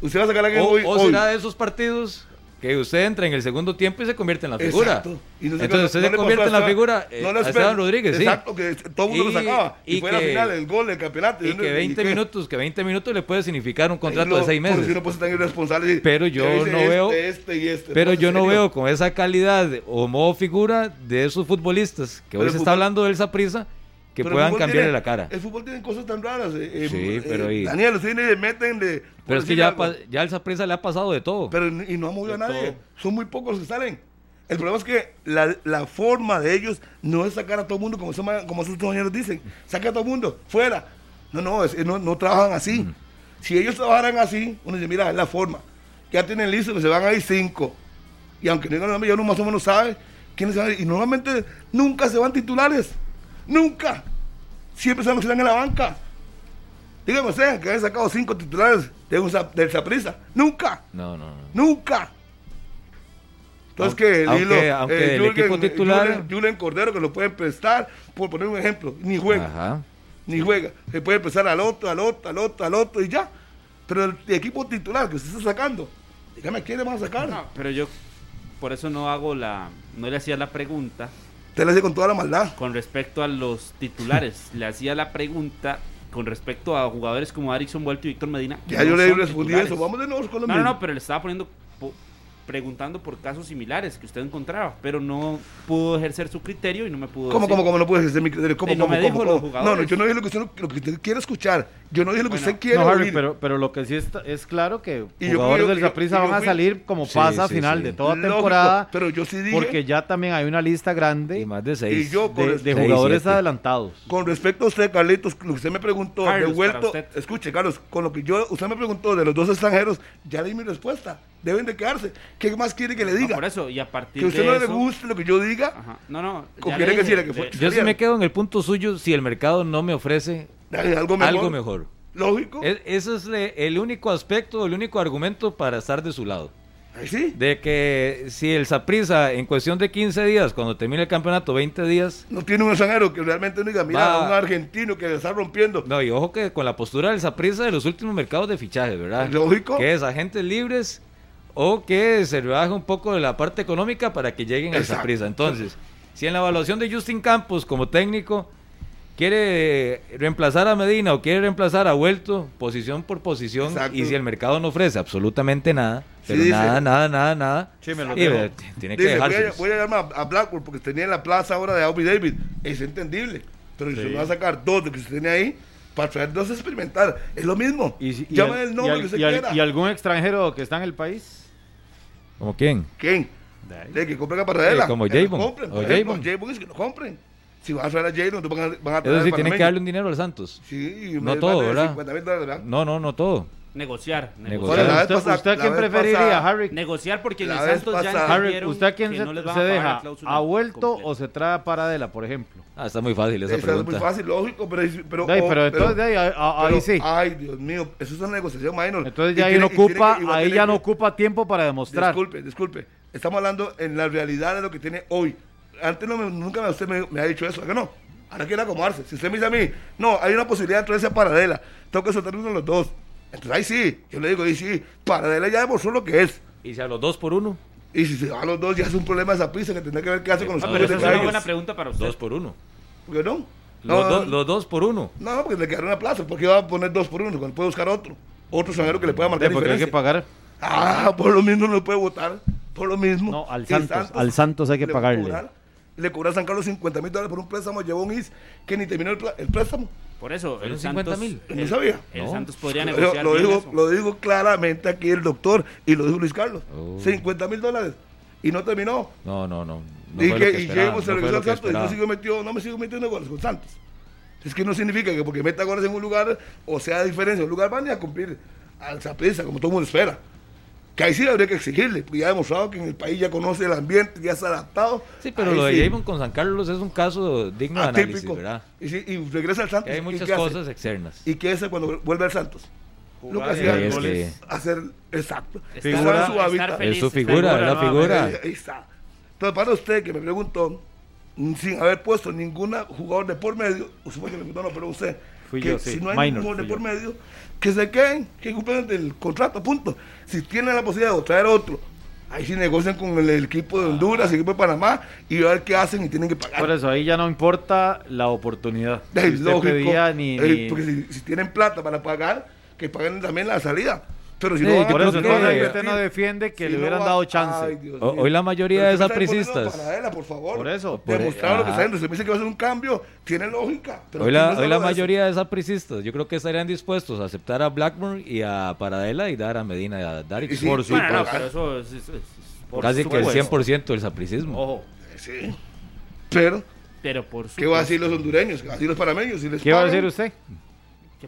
Usted va a sacar a o, o será de esos partidos que usted entra en el segundo tiempo y se convierte en la figura. Entonces usted se convierte en la figura no eh, Esteban Rodríguez, Exacto, que todo el mundo lo sacaba. Y, fue la final, el gol, el campeonato. Y, que 20 minutos, que 20 minutos le puede significar un contrato de 6 meses. Si no puede irresponsable. Pero yo no este, veo este este, pero yo no veo con esa calidad o modo figura de esos futbolistas que hoy se está hablando del Saprisa que puedan cambiarle la cara. El fútbol tiene cosas tan raras. Eh, eh sí, pero eh, Daniel, ustedes meten de. Pero es que ya, ya el Saprissa le ha pasado de todo. Pero y no ha movido a nadie. Son muy pocos los que salen. El problema es que la, la, forma de ellos no es sacar a todo el mundo como, como sus compañeros dicen. Saca a todo el mundo, fuera. No, no, no, no, trabajan así. Si ellos trabajaran así, uno dice, mira, es la forma. Ya tienen listo que se van a ir cinco. Y aunque no digan el nombre, ya uno más o menos sabe quiénes van a. Y normalmente nunca se van titulares. Nunca. Siempre son los que están en la banca. Dígame usted que han sacado cinco titulares de un, del Zaprisa. Nunca. No, no, no. Nunca. Entonces que aunque, aunque el equipo titular Julen, Cordero que lo pueden prestar, por poner un ejemplo, ni juega. Ni juega. Se puede prestar al otro, al otro, al otro, al otro y ya. Pero el, equipo titular que usted está sacando, dígame quién le van a sacar. No, pero yo por eso no hago la no le hacía la pregunta Usted le hace con toda la maldad. Con respecto a los titulares, (laughs) le hacía la pregunta con respecto a jugadores como Arickson Vuelto y Víctor Medina. Ya yo le respondí eso. Vamos de nuevo con los No, no, no, pero le estaba poniendo preguntando por casos similares que usted encontraba, pero no pudo ejercer su criterio y no me pudo. ¿Cómo, cómo, cómo no pudo ejercer mi criterio? ¿Cómo, no cómo, me cómo, los jugadores. No, no, yo no dije lo que usted, lo que usted quiere escuchar. Yo no dije lo que usted quiere no, Harry, pero, pero lo que sí es, es claro que y jugadores del Zaprisa van a salir como pasa a final de toda temporada. pero yo sí dije. Porque ya también hay una lista grande y más de seis de, jugadores adelantados. Con respecto a usted, Carlitos, lo que usted me preguntó, de vuelto. Escuche, Carlos, con lo que yo, usted me preguntó de los dos extranjeros, ya di mi respuesta deben de quedarse. ¿Qué más quiere que le diga? por eso, y a partir Que a usted no le guste lo que yo diga. Ajá. No, no. quiere que, que fue, yo sí me quedo en el punto suyo si el mercado no me ofrece algo mejor. Algo mejor. Lógico. eso es el único aspecto, el único argumento para estar de su lado. sí. De que si el Saprisa en cuestión de 15 días, cuando termine el campeonato, 20 días. No tiene un extranjero que realmente no diga, mira, un argentino que está rompiendo. No, y ojo que con la postura del Saprisa de los últimos mercados de fichajes, ¿verdad? Lógico. Que es agentes libres o que se rebaje un poco de la parte económica para que lleguen al Saprisa. Entonces, si en la evaluación de Justin Campos como técnico quiere reemplazar a Medina o quiere reemplazar a Vuelto, posición por posición, y si el mercado no ofrece absolutamente nada, pero nada, nada, nada, nada, tiene que dejarse. Voy a, llamar a Blackburn porque tenía en la plaza ahora de Aubrey David, es entendible, pero si se va a sacar dos de que se tiene ahí, para traer dos a experimentar, es lo mismo. ¿Y, el nombre que se quiera. ¿Y algún extranjero que está en el país? ¿Como quién? ¿Quién? De que compren a Paradela. como Javon. O Javon es que no compren. Si van a traer a Jalen, van a, van a traer Eso sí, tienen que darle un dinero al Santos. Sí, no todo, ¿verdad? ¿verdad? No, no, no todo. Negociar. negociar. ¿Usted, a quién preferiría, Harry? Negociar porque en el Santos ya Harry, ¿Usted a quién se, se deja? ¿A vuelto o se trae a Paradela, por ejemplo? Ah, está muy fácil esa, pregunta. Es muy fácil, lógico, pero... Pero, pero, pero entonces ahí, ahí, sí. Ay, Dios mío, eso es una negociación minor. Entonces ya ahí, no ocupa, ahí ya no ocupa tiempo para demostrar. Disculpe, disculpe. Estamos hablando en la realidad de lo que tiene hoy. Antes no nunca usted me, me ha dicho eso, ¿a que no? Ahora quiere acomodarse. Si usted me dice a mí, no, hay una posibilidad de traerse a Paradela, tengo que soltar uno de los dos. Entonces ahí sí, yo le digo, ahí sí, Paradela ya demostró lo que es. ¿Y si a los dos por uno? Y si se va a los dos, ya es un problema esa prisa que tendrá que ver qué hace con los ah, pero esa es una buena pregunta para usted. Dos por uno. ¿Por qué no? Los, los dos por uno. No, porque le quedaron una plaza. ¿Por qué va a poner dos por uno? Cuando puede buscar otro. Otro extranjero que le pueda marcar porque hay que pagar. Ah, por lo mismo no le puede votar. Por lo mismo. No, al Santos, al Santos hay que pagarle le cobró a San Carlos 50 mil dólares por un préstamo, llevó un IS que ni terminó el, préstamo. Por eso, el 50 mil. No sabía. El Santos podría negociar. Lo, digo, lo digo claramente aquí el doctor y lo dijo Luis Carlos. 50 mil dólares. Y no terminó. No, no, no. y que, y llegamos a regresó al Santos y no, sigo metido, no me sigo metiendo goles con Santos. Es que no significa que porque meta goles en un lugar o sea diferencia en un lugar van a cumplir al Zaprisa como todo el mundo espera que ahí sí habría que exigirle, porque ya ha demostrado que en el país ya conoce el ambiente, ya se ha adaptado. Sí, pero lo de Javon con San Carlos es un caso digno de análisis, ¿verdad? Y, y regresa al Santos. hay muchas cosas externas. ¿Y qué hace cuando vuelve al Santos? lo que hacía es hacer exacto. Figura, su hábitat. Es su figura, es la figura. Ahí, está. Entonces, para usted que me preguntó, sin haber puesto ningún jugador de por medio, usted me preguntó, no, pero usted, Fui que yo, sí. si no hay ningún jugador de por medio, que se queden, que cumplan el contrato, punto. Si tienen la posibilidad de traer otro, ahí sí negocian con el, equipo de Honduras, el equipo de Panamá, y a ver qué hacen y tienen que pagar. Por eso, ahí ya no importa la oportunidad. Es lógico. ni, Porque si, tienen plata para pagar, que paguen también la salida. Pero si no por eso usted no defiende que le hubieran dado chance. hoy la mayoría de sapricistas. por favor. Por eso. Demostrar lo que está haciendo. Se dice que va a ser un cambio, tiene lógica. hoy la, hoy la mayoría de sapricistas, yo creo que estarían dispuestos a aceptar a Blackburn y a Paradela y dar a Medina y a Darix. por supuesto. pero eso es, Casi que el 100% del sapricismo. Ojo. Sí. Pero. Pero por supuesto. ¿Qué va a decir los hondureños? ¿Qué va a decir los panameños? ¿Qué va a decir usted?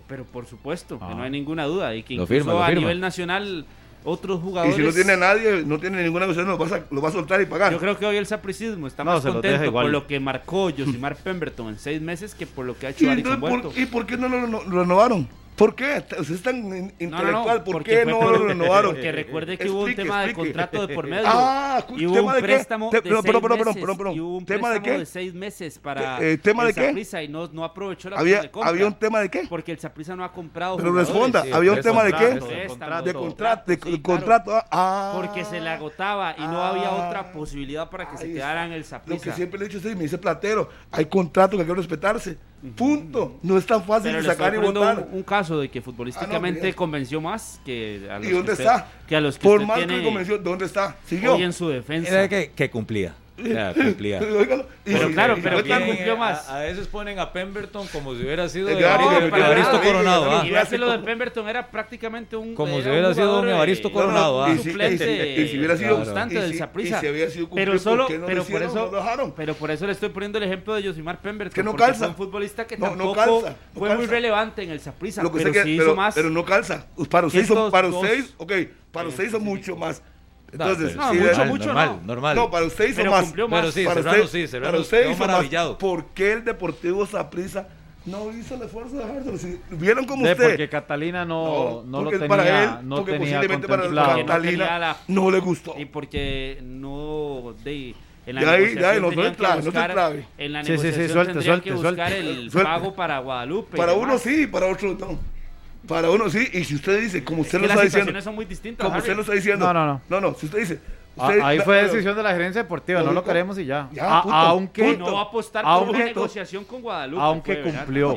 Pero por supuesto, que no hay ninguna duda. Y que incluso a nivel nacional otros jugadores. Y si no tiene nadie, no tiene ninguna cuestión, lo, lo va a soltar y pagar. Yo creo que hoy el sapricismo está más contento por lo que marcó (laughs) Josimar Pemberton en seis meses que por lo que ha hecho ¿Y, por, ¿Y por qué no lo renovaron? ¿Por qué? Usted es tan intelectual. ¿Por qué no lo renovaron? Porque recuerde que hubo un tema de contrato de por medio. Ah, y hubo un préstamo de seis meses. Y hubo un ¿Tema de qué? de seis meses para eh, ¿tema de qué? y no, no aprovechó la ¿Había, de compra. ¿Había un tema de qué? Porque el Saprissa no ha comprado Pero responda, ¿había un tema de qué? De contrato. De contrato. Ah. Porque se le agotaba y no había otra posibilidad para que se quedara en el Saprissa. Lo que siempre le he dicho, me dice Platero, hay contratos que hay que respetarse. Punto. No es tan fácil de sacar y votar. Un, caso de que futbolísticamente ah, convenció más que a los ¿Y dónde está? Que a los que Por más que convenció, ¿dónde está? Siguió. Hoy en su defensa. Era que, que cumplía. Ya, (laughs) cumplía. pero claro, pero ¿quién cumplió más? A, veces ponen a Pemberton como si hubiera sido de Evaristo Coronado. Y veas lo de Pemberton era prácticamente un. Como si hubiera sido un Evaristo Coronado. Un suplente y si hubiera sido constante del Saprissa. Pero solo, pero por eso, pero por eso le estoy poniendo el ejemplo de Josimar Pemberton. Que no calza. un futbolista que tampoco fue muy relevante en el Saprissa. Pero sí hizo más. Pero no calza. Para usted para ustedes, ok, para usted hizo mucho más. Entonces, no, mucho, mucho normal, no. normal. No, para usted hizo pero más. Cumplió más. Pero sí, para usted, sí, para usted hizo maravillado. más. ¿Por qué el Deportivo Saprissa no hizo el esfuerzo de dejárselo. Si vieron como De, usted. Porque Catalina no, no, lo porque tenía, para él, no porque tenía posiblemente para Catalina la- no le gustó. Y porque no. De, en la ahí, negociación no clave, no. En la Sí, sí, sí, negociación suelte, tendrían suelte, que buscar suelte. el Suelte. pago para Guadalupe. Para uno sí, para otro no. Para uno sí, y si usted dice, como usted Es lo está las diciendo, situaciones son muy distintas. como Harry. usted lo está diciendo. No, no, no. No, no, si usted dice. Ah, usted- ahí la- fue decisión de la gerencia deportiva, no lo queremos y ya. Ya, A- punto. aunque, Que no va a apostar por una aunque, negociación con Guadalupe. aunque fue, ¿verdad? cumplió.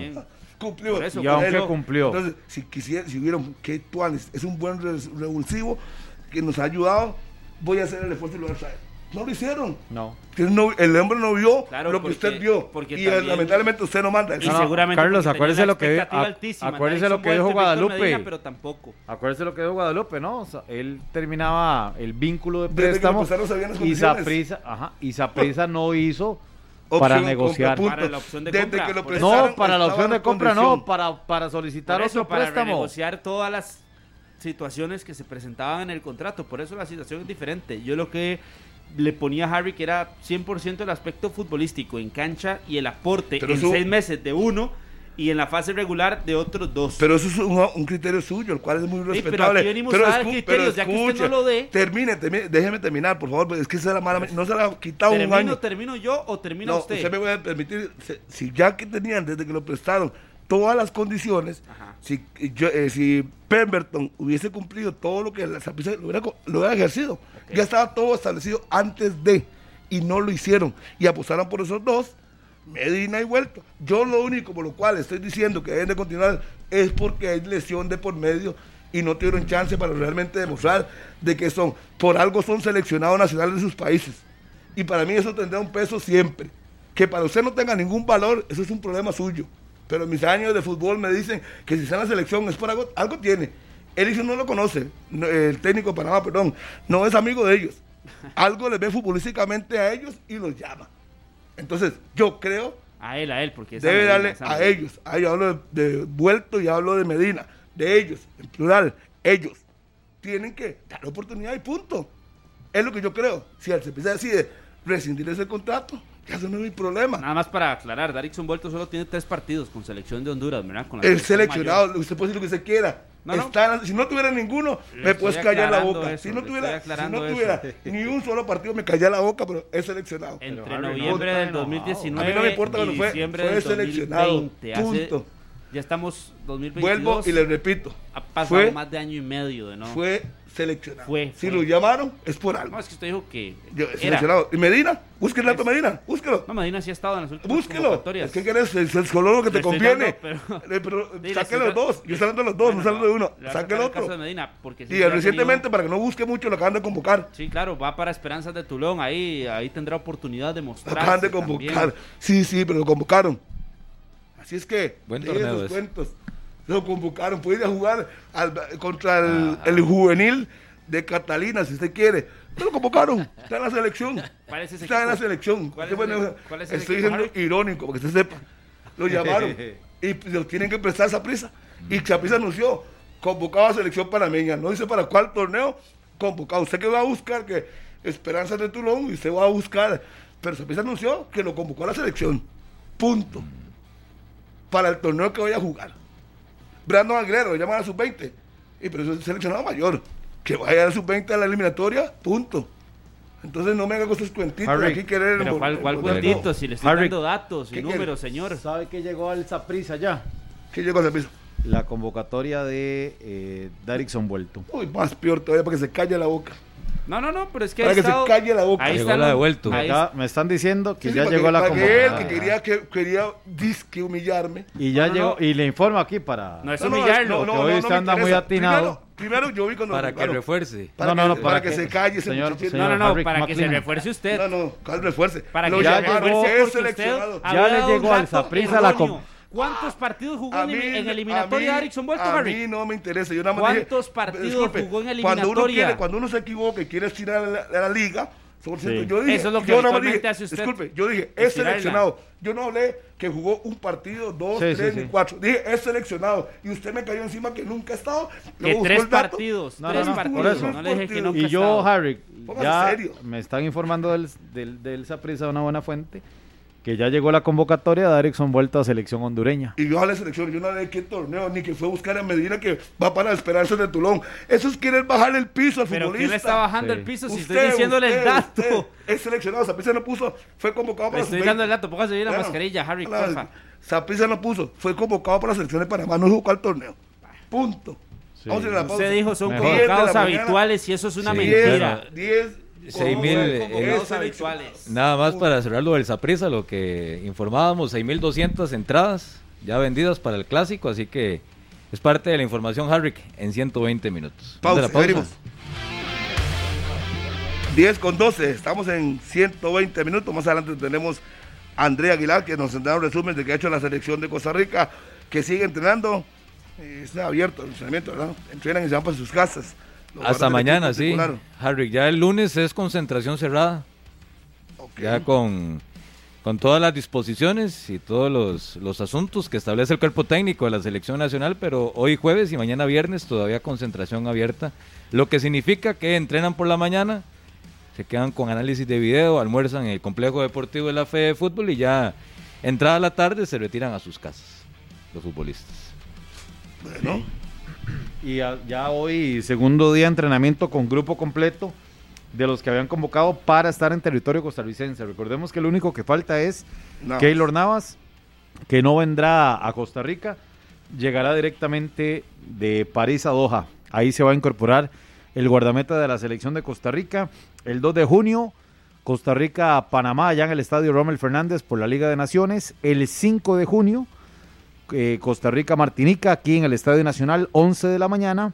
Cumplió. Por eso, Y aunque cumplió. Entonces, si quisiera, si vieron que Tuanes es un buen revulsivo que nos ha ayudado, voy a hacer el esfuerzo y lo voy a traer. No lo hicieron. no. El hombre no vio Claro, lo que porque- usted vio. porque y también- lamentablemente usted no manda. Y No, seguramente Carlos, acuérdese lo que- a- acuérdese lo que dijo Guadalupe. Medina, pero tampoco. Acuérdese lo que dijo Guadalupe, ¿no? O sea, él terminaba el vínculo de préstamo y. Saprisa, ajá, y Saprisa no hizo Opción para negociar. compra. Para la opción de Desde compra, que lo. No, para la opción de compra no, para, para solicitar eso, otro para préstamo. renegociar todas las situaciones que se presentaban en el contrato. Por eso la situación es diferente. Yo lo que le ponía a Harry que era 100% el aspecto futbolístico en cancha y el aporte Pero en seis meses de uno y en la fase regular de otros dos. Pero eso es un, un criterio suyo, el cual es muy pero respetable. aquí venimos a dar criterios, ya que usted no lo dé. Termine, termine, déjeme terminar, por favor, porque es que es la mala, no se la ha quitado un ¿Termino, año. termino yo o termina No, usted? usted me voy a permitir, se- si ya que tenían desde que lo prestaron todas las condiciones, Ajá. si, yo, eh, si Pemberton hubiese cumplido todo lo que la Saprissa lo hubiera, lo hubiera ejercido, ya estaba todo establecido antes de, y no lo hicieron, y apostaron por esos dos, Medina y vuelto. Yo lo único por lo cual estoy diciendo que deben de continuar es porque hay lesión de por medio y no tuvieron chance para realmente demostrar de que son, por algo son seleccionados nacionales de sus países. Y para mí eso tendrá un peso siempre. Que para usted no tenga ningún valor, eso es un problema suyo. Pero mis años de fútbol me dicen que si está en la selección es por algo, algo tiene. Él dice no lo conoce, no, el técnico de Panamá, perdón, no es amigo de ellos. (laughs) Algo les ve futbolísticamente a ellos y los llama. Entonces, yo creo A él, a él, porque debe darle a ellos. Ahí hablo de, de Vuelto y hablo de Medina. De ellos, en plural, ellos. Tienen que dar oportunidad y punto. Es lo que yo creo. Si el Cepisa decide rescindir ese contrato, ya eso no es mi problema. Nada más para aclarar, Darixon Vuelto solo tiene tres partidos con selección de Honduras, ¿verdad? Con la El seleccionado, mayor. usted puede decir lo que usted quiera. No. Está si no tuviera ninguno, Le me puedes callar la boca. eso, si no tuviera, si no tuviera (laughs) ni un solo partido, me calla la boca, pero es seleccionado. Entre noviembre del enojado. 2019 A mí no me importa y cuando fue- fue del seleccionado, 2020. Hace- punto. ya estamos 2022. Vuelvo y le repito, Ha pasado fue- más de año y medio de no. fue seleccionado. Fue, si fue. lo llamaron, es por algo. No, es que usted dijo que Yo, era. seleccionado. ¿Y Medina? Busque el dato Medina, búsquelo. No, Medina sí ha estado en las últimas Búsquelo. convocatorias. Es que querés, es el solo lo que te conviene. dando, (laughs) pero- Eh, pero (laughs) Sí, le saque los dos. Yo estoy hablando de los dos, no hablando de uno. Saque el otro. de Medina, porque sí Y recientemente, tenido- para que no busque mucho, lo acaban de convocar. Sí, claro, va para Esperanzas de Tulón. Ahí, ahí tendrá oportunidad de Lo mostrar. acaban de convocar. Sí, sí, pero lo convocaron. Así es que, Buen torneo esos cuentos. Lo convocaron. Puede ir a jugar al- contra el, el juvenil de Catalina, si usted quiere. Pero lo convocaron. Está en la selección. ¿Cuál es ese Está en la selección. ¿Cuál Qué es ese- bueno, cuál es ese Estoy siendo irónico, para que usted sepa. Lo (laughs) llamaron. y lo tienen que prestar esa prisa. Y esa prisa anunció, convocado a selección panameña. No dice para cuál torneo, convocado. Usted que va a buscar que Esperanza de Tulón y usted va a buscar. Pero Saprissa anunció que lo convocó a la selección. Punto. Para el torneo que voy a jugar. Brandon Aguilero, lo llaman a sub-20. Y pero eso es seleccionado mayor. Que vaya a sub-20 a la eliminatoria, punto. Entonces no me haga con sus cuentitos de Harry, aquí querer. Pero ¿cuál, cuentito? Si le estoy Harry, dando datos y ¿qué números, señor. ¿Sabe que llegó al Saprisa ya? ¿Qué llegó a Saprissa? La convocatoria de eh, Darixon Vuelto. Uy, más peor todavía para que se calle la boca. No, no, no, pero es que Para que se estado- calle la boca. Ahí Llegó están la de los- vuelto. ahí Acá me están diciendo que Sí, ya llegó que- la que él, convocatoria. que quería, que quería disque humillarme. Y ya No, llegó, no. y le informo aquí para... No es No, no, humillarlo. no, hoy no, usted anda muy atinado. Primero, primero yo vi cuando Para que claro, refuerce. Para, No, no, no, para para que que- se calle ese señor-. No, no, no, Harry para que se McLean. refuerce usted. No, no, ¿cuál refuerce? Para que ya se refuerce Ya le llegó al dato Saprissa la erróneo. ¿Cuántos partidos jugó A en, mí- en a eliminatoria Erickson Vuelto, A Harry? mí no me interesa. Yo nada más dije- ¿Cuántos partidos disculpe, jugó en Cuando uno, eliminatoria? quiere, cuando uno se equivoca y quiere estirar la, la- la liga, son Sí. yo dije, Eso es lo que yo nada más habitualmente dije, hace usted. Disculpe, yo dije, es seleccionado. Yo no hablé que jugó un partido, dos, Sí, tres, sí. ni cuatro. Dije, es seleccionado. Y usted me cayó encima que nunca ha estado. Que tres partidos, No, tres no, no, partidos. por eso. No le dije que nunca Y yo. Harry, ya serio. me están informando del, del, del Saprissa, una buena fuente, que ya llegó la convocatoria de Erickson vuelta a selección hondureña. Y yo a la selección, yo no de qué torneo, ni que fue a buscar a Medina que va para esperarse de Tulón. Eso es querer bajar el piso al ¿Pero futbolista. quién le está bajando el piso si estoy diciéndole el dato? es seleccionado, Saprissa no puso, fue convocado para Le estoy dando el dato, póngase bien la mascarilla, Harry, porfa. Saprissa no puso, fue convocado para la selección de Panamá, no jugó al torneo. Punto. Vamos a la pausa. Usted dijo son convocados habituales y eso es una mentira. 10 6 mil eh, habituales. Nada más para cerrar lo del Saprisa, lo que informábamos, 6.200 entradas ya vendidas para el clásico, así que es parte de la información, Harrick, en 120 minutos. Pausa, la pausa. 10 con 12, estamos en 120 minutos. Más adelante tenemos a Andrea Aguilar, que nos da un resumen de que ha hecho la selección de Costa Rica, que sigue entrenando. Eh, está abierto el entrenamiento, ¿verdad? Entrenan y se van para sus casas. Hasta mañana, sí. Harry, ya el lunes es concentración cerrada. Ya con, con todas las disposiciones y todos los, los, asuntos que establece el cuerpo técnico de la selección nacional, pero hoy jueves y mañana viernes todavía concentración abierta, lo que significa que entrenan por la mañana, se quedan con análisis de video, almuerzan en el complejo deportivo de la Fe de Fútbol y ya entrada la tarde se retiran a sus casas los futbolistas. Bueno. Y ya, hoy, segundo día de entrenamiento con grupo completo de los que habían convocado para estar en territorio costarricense. Recordemos que lo único que falta es Keylor Navas, que no vendrá a Costa Rica, llegará directamente de París a Doha. Ahí se va a incorporar el guardameta de la selección de Costa Rica. El 2 de junio, Costa Rica-Panamá, allá en el estadio Rommel Fernández por la Liga de Naciones. El 5 de junio, eh, Costa Rica-Martinica, aquí en el Estadio Nacional, 11 de la mañana.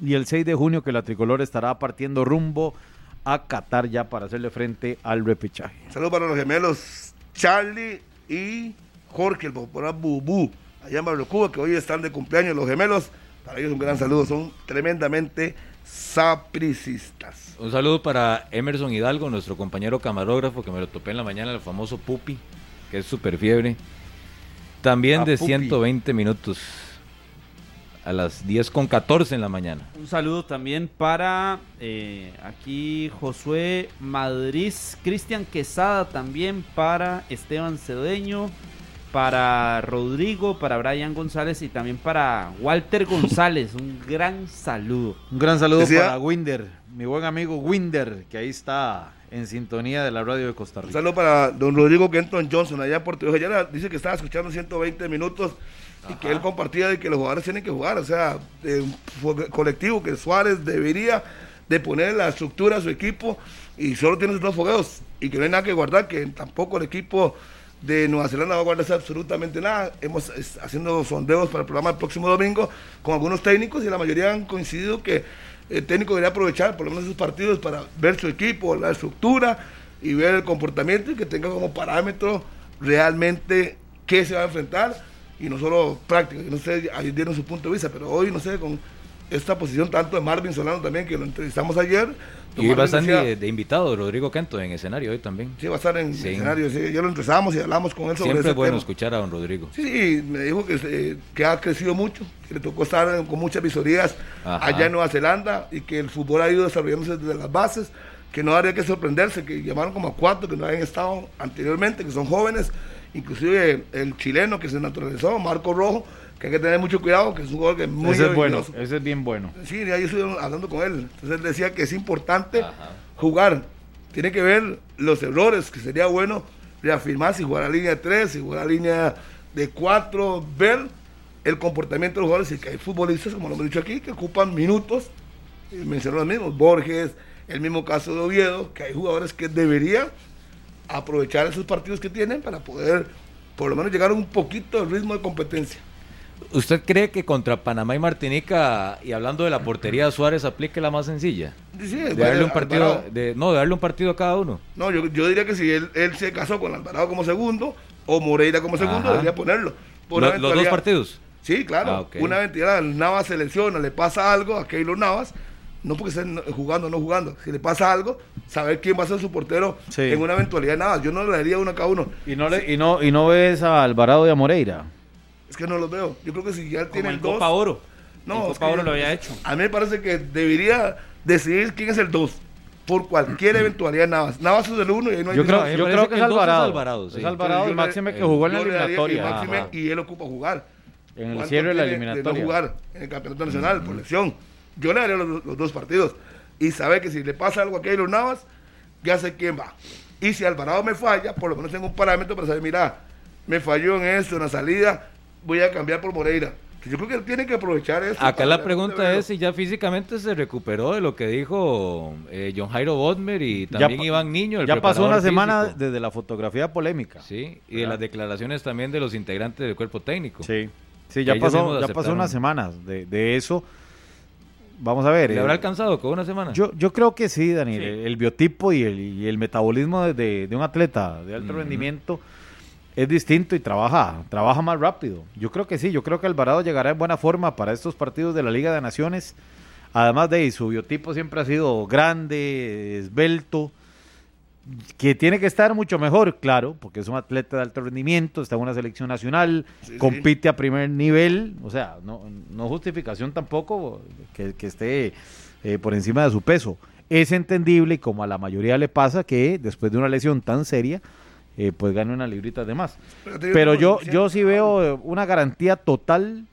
Y el 6 de junio que la tricolor estará partiendo rumbo a Qatar ya para hacerle frente al repechaje. Saludos para los gemelos Charlie y Jorge, el popular Bubú, allá en Barrio Cuba, que hoy están de cumpleaños los gemelos. Para ellos un gran saludo, son tremendamente sapricistas. Un saludo para Emerson Hidalgo, nuestro compañero camarógrafo, que me lo topé en la mañana, el famoso Pupi, que es súper fiebre. También de 120 minutos a las 10 con 14 en la mañana. Un saludo también para eh, aquí Josué Madrid, Cristian Quesada también para Esteban Cedeño, para Rodrigo, para Brian González y también para Walter González. Un gran saludo. Un gran saludo para Winder, mi buen amigo Winder, que ahí está en sintonía de la radio de Costa Rica. saludo para don Rodrigo Kenton Johnson, allá en Puerto Rico. Dice que estaba escuchando 120 minutos y que él compartía de que los jugadores tienen que jugar. O sea, un colectivo que Suárez debería de poner la estructura a su equipo y solo tiene sus dos fogueos y que no hay nada que guardar, que tampoco el equipo de Nueva Zelanda va a guardarse absolutamente nada. Hemos haciendo sondeos para el programa el próximo domingo con algunos técnicos y la mayoría han coincidido que el técnico debería aprovechar por lo menos esos partidos para ver su equipo, la estructura y ver el comportamiento y que tenga como parámetro realmente qué se va a enfrentar y no solo práctica. No sé, ahí dieron su punto de vista, pero hoy no sé, con esta posición tanto de Marvin Solano también, que lo entrevistamos ayer. Y va a estar de, invitado Rodrigo Kento en escenario hoy también. Sí, va a estar en escenario. Sí, ya lo empezamos y hablamos con él sobre Siempre es bueno escuchar a don Rodrigo. Sí, me dijo que, que ha crecido mucho, que le tocó estar con muchas visorías allá en Nueva Zelanda y que el fútbol ha ido desarrollándose desde las bases, que no habría que sorprenderse, que llamaron como a cuatro que no habían estado anteriormente, que son jóvenes, inclusive el chileno que se naturalizó, Marco Rojo que hay que tener mucho cuidado, que es un jugador que es muy Ese es bueno, ese es bien bueno. Sí, ya yo estoy hablando con él. Entonces él decía que es importante jugar. Tiene que ver los errores, que sería bueno reafirmar si jugar a línea de 3, si jugar a línea de 4, ver el comportamiento de los jugadores y que hay futbolistas, como lo hemos dicho aquí, que ocupan minutos. Mencionó los mismos, Borges, el mismo caso de Oviedo, que hay jugadores que deberían aprovechar esos partidos que tienen para poder por lo menos llegar a un poquito al ritmo de competencia. ¿Usted cree que contra Panamá y Martinica, y hablando de la portería de Suárez, aplique la más sencilla? Sí, de darle un partido, de, no, de darle un partido a cada uno. No, yo, diría que si él, se casó con Alvarado como segundo o Moreira como segundo, debería ponerlo. ¿Los dos partidos? Sí, claro. Ah, una eventualidad, Navas se lesiona, le pasa algo a Keylor Navas, no porque estén jugando o no jugando. Si le pasa algo, saber quién va a ser su portero en una eventualidad nada. Yo no le daría uno a cada uno. ¿Y no, le, y no, y no ves a Alvarado y a Moreira? Es que no los veo. Yo creo que si ya tienen dos. Copa Oro. No, Copa Oro lo había hecho. A mí me parece que debería decidir quién es el dos. por cualquier (clears throat) eventualidad de Navas. Navas es del uno y ahí no hay Yo creo, yo creo que, es Alvarado. Es Alvarado, sí. es Alvarado y Máxime que jugó en la eliminatoria. Y, él ocupa jugar. En el cierre de la eliminatoria. De no jugar en el campeonato nacional por lesión. Yo le haría los, dos partidos. Y sabe que si le pasa algo a Keylor Navas, ya sé quién va. Y si Alvarado me falla, por lo menos tengo un parámetro para saber, mira, me falló en esto, en la salida, voy a cambiar por Moreira. Yo creo que tiene que aprovechar eso. Acá la pregunta es si ya físicamente se recuperó de lo que dijo eh, John Jairo Bodmer y también Iván Niño. ya pasó una semana desde la fotografía polémica. Sí, y de las declaraciones también de los integrantes del cuerpo técnico. Sí, sí ya, pasó, ya pasó unas semanas de, eso. Vamos a ver. ¿Le habrá eh, alcanzado con una semana? Yo, yo creo que sí, Daniel. El, biotipo y el, y el metabolismo de, de, un atleta de alto rendimiento es distinto y trabaja, trabaja más rápido. Yo creo que sí, yo creo que Alvarado llegará en buena forma para estos partidos de la Liga de Naciones. Además de su biotipo siempre ha sido grande, esbelto, que tiene que estar mucho mejor, claro, porque es un atleta de alto rendimiento, está en una selección nacional, compite a primer nivel, o sea, no, no justificación tampoco que, esté eh, por encima de su peso. Es entendible y como a la mayoría le pasa que después de una lesión tan seria, eh, pues gane una librita de más. Pero, yo, yo sí veo una garantía total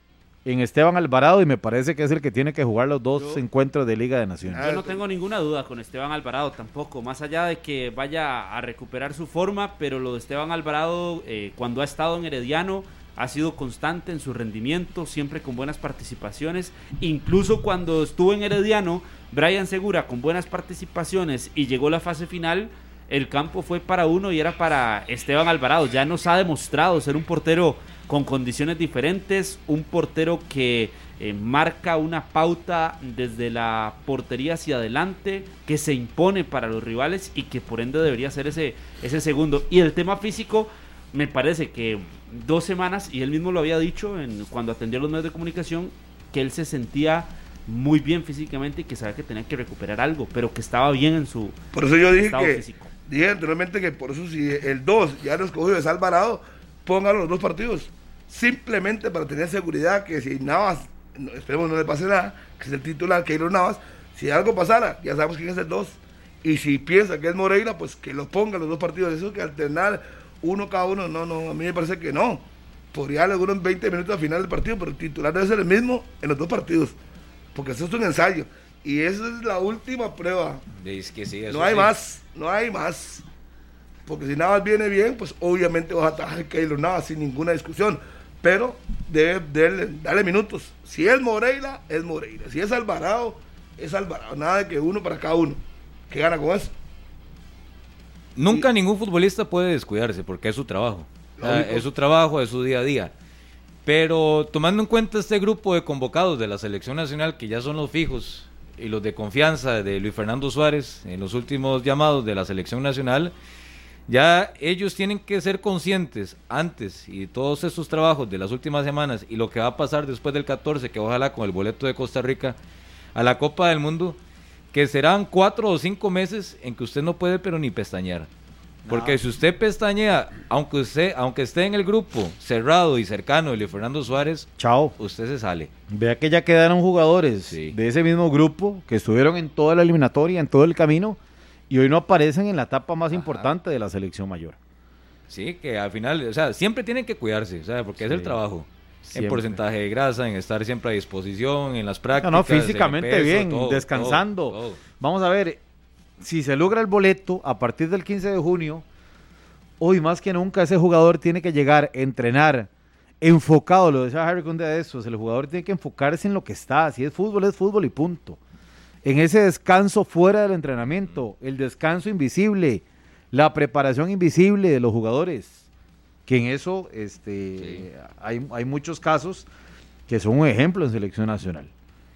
en Esteban Alvarado y me parece que es el que tiene que jugar los dos encuentros de Liga de Naciones. Yo no tengo ninguna duda con Esteban Alvarado tampoco, más allá de que vaya a recuperar su forma, pero lo de Esteban Alvarado eh, cuando ha estado en Herediano ha sido constante en su rendimiento, siempre con buenas participaciones, incluso cuando estuvo en Herediano, Brian Segura con buenas participaciones y llegó a la fase final, el campo fue para uno y era para Esteban Alvarado. Ya nos ha demostrado ser un portero con condiciones diferentes, un portero que eh, marca una pauta desde la portería hacia adelante, que se impone para los rivales y que por ende debería ser ese, ese segundo. Y el tema físico, me parece que dos semanas, y él mismo lo había dicho en, cuando atendió a los medios de comunicación, que él se sentía muy bien físicamente y que sabía que tenía que recuperar algo, pero que estaba bien en su Por eso yo dije que, físico dije anteriormente que por eso si el 2 ya lo escogió de Alvarado, póngalo los dos partidos. Simplemente para tener seguridad que si Navas, esperemos no le pase nada, que es el titular, que Navas, si algo pasara, ya sabemos quién es el 2. Y si piensa que es Moreira, pues que lo ponga los dos partidos. Eso que alternar uno cada uno, no, no, a mí me parece que no. Podría darle algunos 20 minutos al final del partido, pero el titular debe ser el mismo en los dos partidos. Porque eso es un ensayo. Y esa es la última prueba. que no hay más, no hay más. Porque si nada viene bien, pues obviamente vas a trabajar Keylor nada sin ninguna discusión. Pero debe, darle minutos. Si es Moreira, es Moreira. Si es Alvarado, es Alvarado. Nada de que uno para cada uno. ¿Qué gana con eso? Nunca ningún futbolista puede descuidarse porque es su trabajo. es su trabajo, es su día a día. Pero tomando en cuenta este grupo de convocados de la selección nacional, que ya son los fijos, y los de confianza de Luis Fernando Suárez en los últimos llamados de la selección nacional, ya ellos tienen que ser conscientes antes y todos estos trabajos de las últimas semanas y lo que va a pasar después del 14, que ojalá con el boleto de Costa Rica a la Copa del Mundo, que serán cuatro o cinco meses en que usted no puede pero ni pestañear. Porque si usted pestañea, aunque usted, aunque esté en el grupo cerrado y cercano de Luis Fernando Suárez, chao, usted se sale. Vea que ya quedaron jugadores de ese mismo grupo que estuvieron en toda la eliminatoria, en todo el camino, y hoy no aparecen en la etapa más importante de la selección mayor. Sí, que al final, o sea, siempre tienen que cuidarse, o sea, porque es el trabajo. En porcentaje de grasa, en estar siempre a disposición, en las prácticas. No, no físicamente bien, descansando. Vamos a ver, si se logra el boleto a partir del 15 de junio, hoy más que nunca ese jugador tiene que llegar, entrenar, enfocado, lo decía Harry Conde de eso, el jugador tiene que enfocarse en lo que está, si es fútbol, es fútbol y punto. En ese descanso fuera del entrenamiento, el descanso invisible, la preparación invisible de los jugadores, que en eso este, hay, hay muchos casos que son un ejemplo en selección nacional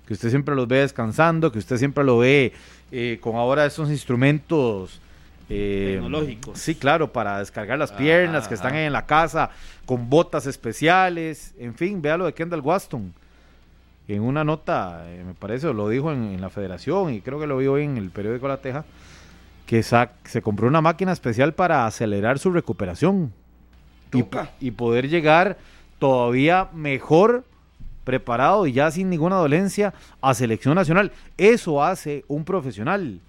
que usted siempre los ve descansando, que usted siempre lo ve eh, con ahora esos instrumentos eh, tecnológicos. Sí, claro, para descargar las piernas, que están ahí en la casa, con botas especiales, en fin, vea lo de Kendall Waston. En una nota, eh, me parece, lo dijo en, la federación y creo que lo vio hoy en el periódico La Teja, que se compró una máquina especial para acelerar su recuperación y, y poder llegar todavía mejor preparado y ya sin ninguna dolencia a selección nacional. Eso hace un profesional.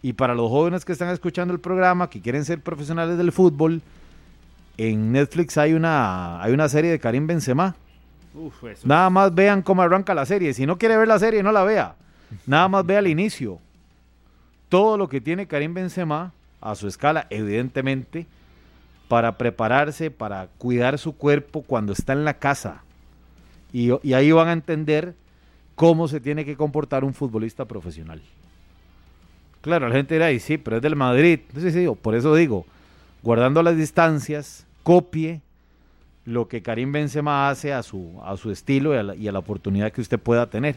Y para los jóvenes que están escuchando el programa, que quieren ser profesionales del fútbol, en Netflix hay una, hay una serie de Karim Benzema. Nada más vean cómo arranca la serie. Si no quiere ver la serie, no la vea. Nada más vea el inicio. Todo lo que tiene Karim Benzema a su escala, evidentemente, para prepararse, para cuidar su cuerpo cuando está en la casa. Y, y ahí van a entender cómo se tiene que comportar un futbolista profesional. Claro, la gente dirá, y sí, pero es del Madrid. Sí, sí, por eso digo, guardando las distancias, copie lo que Karim Benzema hace a su, a su estilo y a, la, oportunidad que usted pueda tener.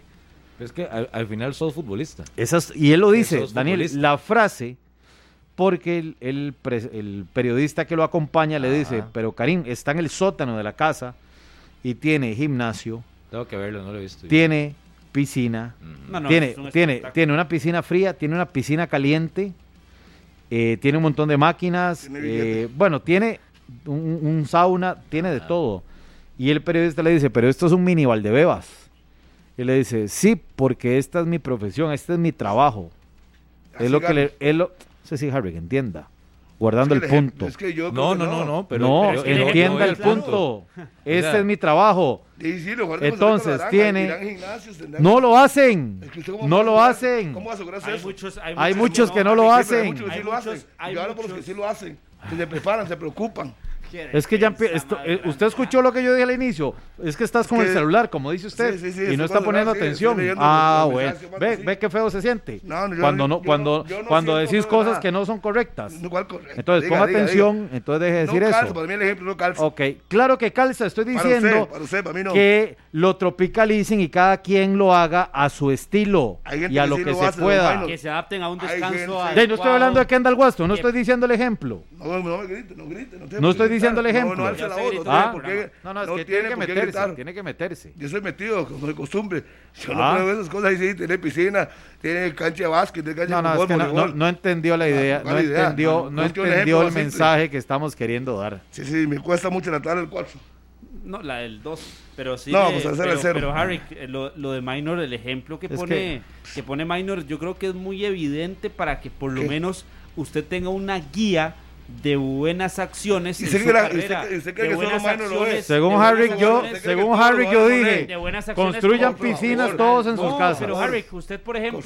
Es que al, final sos futbolista. Esas, y él lo dice, Daniel, la frase, porque el, el, periodista que lo acompaña le dice, pero Karim está en el sótano de la casa y tiene gimnasio. Tengo que verlo, no lo he visto. Tiene piscina. tiene, tiene, tiene una piscina fría, tiene una piscina caliente, eh, tiene un montón de máquinas, eh, bueno, tiene un, sauna, tiene de todo. Y el periodista le dice, pero esto es un mini Valdebebas. Y le dice, sí, porque esta es mi profesión, este es mi trabajo. es lo que le... Es lo, no sé si Harry entienda guardando el punto. no, no, no, no, pero, no, entienda el punto. (laughs) Este es mi trabajo. Entonces tiene, no lo hacen, no lo hacen. ¿Cómo hay eso? Muchos, hay, muchos, que no, lo hacen. Hay muchos que sí lo hacen. Yo hablo por los que sí lo hacen, que se preparan, se preocupan. Es que ya eh, usted escuchó lo que yo dije al inicio. Es que estás con el celular, como dice usted, y no está poniendo atención. ah, bueno. Ve, ve qué feo se siente. cuando no, cuando, cuando decís cosas que no son correctas. Entonces, ponga atención, entonces deje de decir eso. Para mí el ejemplo no calza. Ok, claro que calza. Estoy diciendo que lo tropicalicen y cada quien lo haga a su estilo y a lo que, se pueda. Que se adapten a un descanso. no estoy hablando de Kendall Waston, no estoy diciendo el ejemplo. No, no me grite, no grite. No estoy diciendo el ejemplo. No, no, la voz, ah, no, no, es que tiene, que meterse, tiene que meterse. Yo soy metido, como de costumbre. Yo no creo esas cosas y sí, tiene piscina, tiene cancha de básquet, tiene cancha de fútbol, no, no, no, entendió la idea, no entendió, no entendió el mensaje que estamos queriendo dar. Sí, sí, me cuesta mucho la tabla el 4. No, la del 2. Pero sí. No, pues hacer el cero. Pero Harry, eh, lo, lo, de Minor, el ejemplo que pone, que... pone Minor, yo creo que es muy evidente para que por lo menos usted tenga una guía de buenas acciones. ¿Y según Harry, yo, según Harry, yo dije, construyan piscinas todos en sus casas. Pero Harry, usted por ejemplo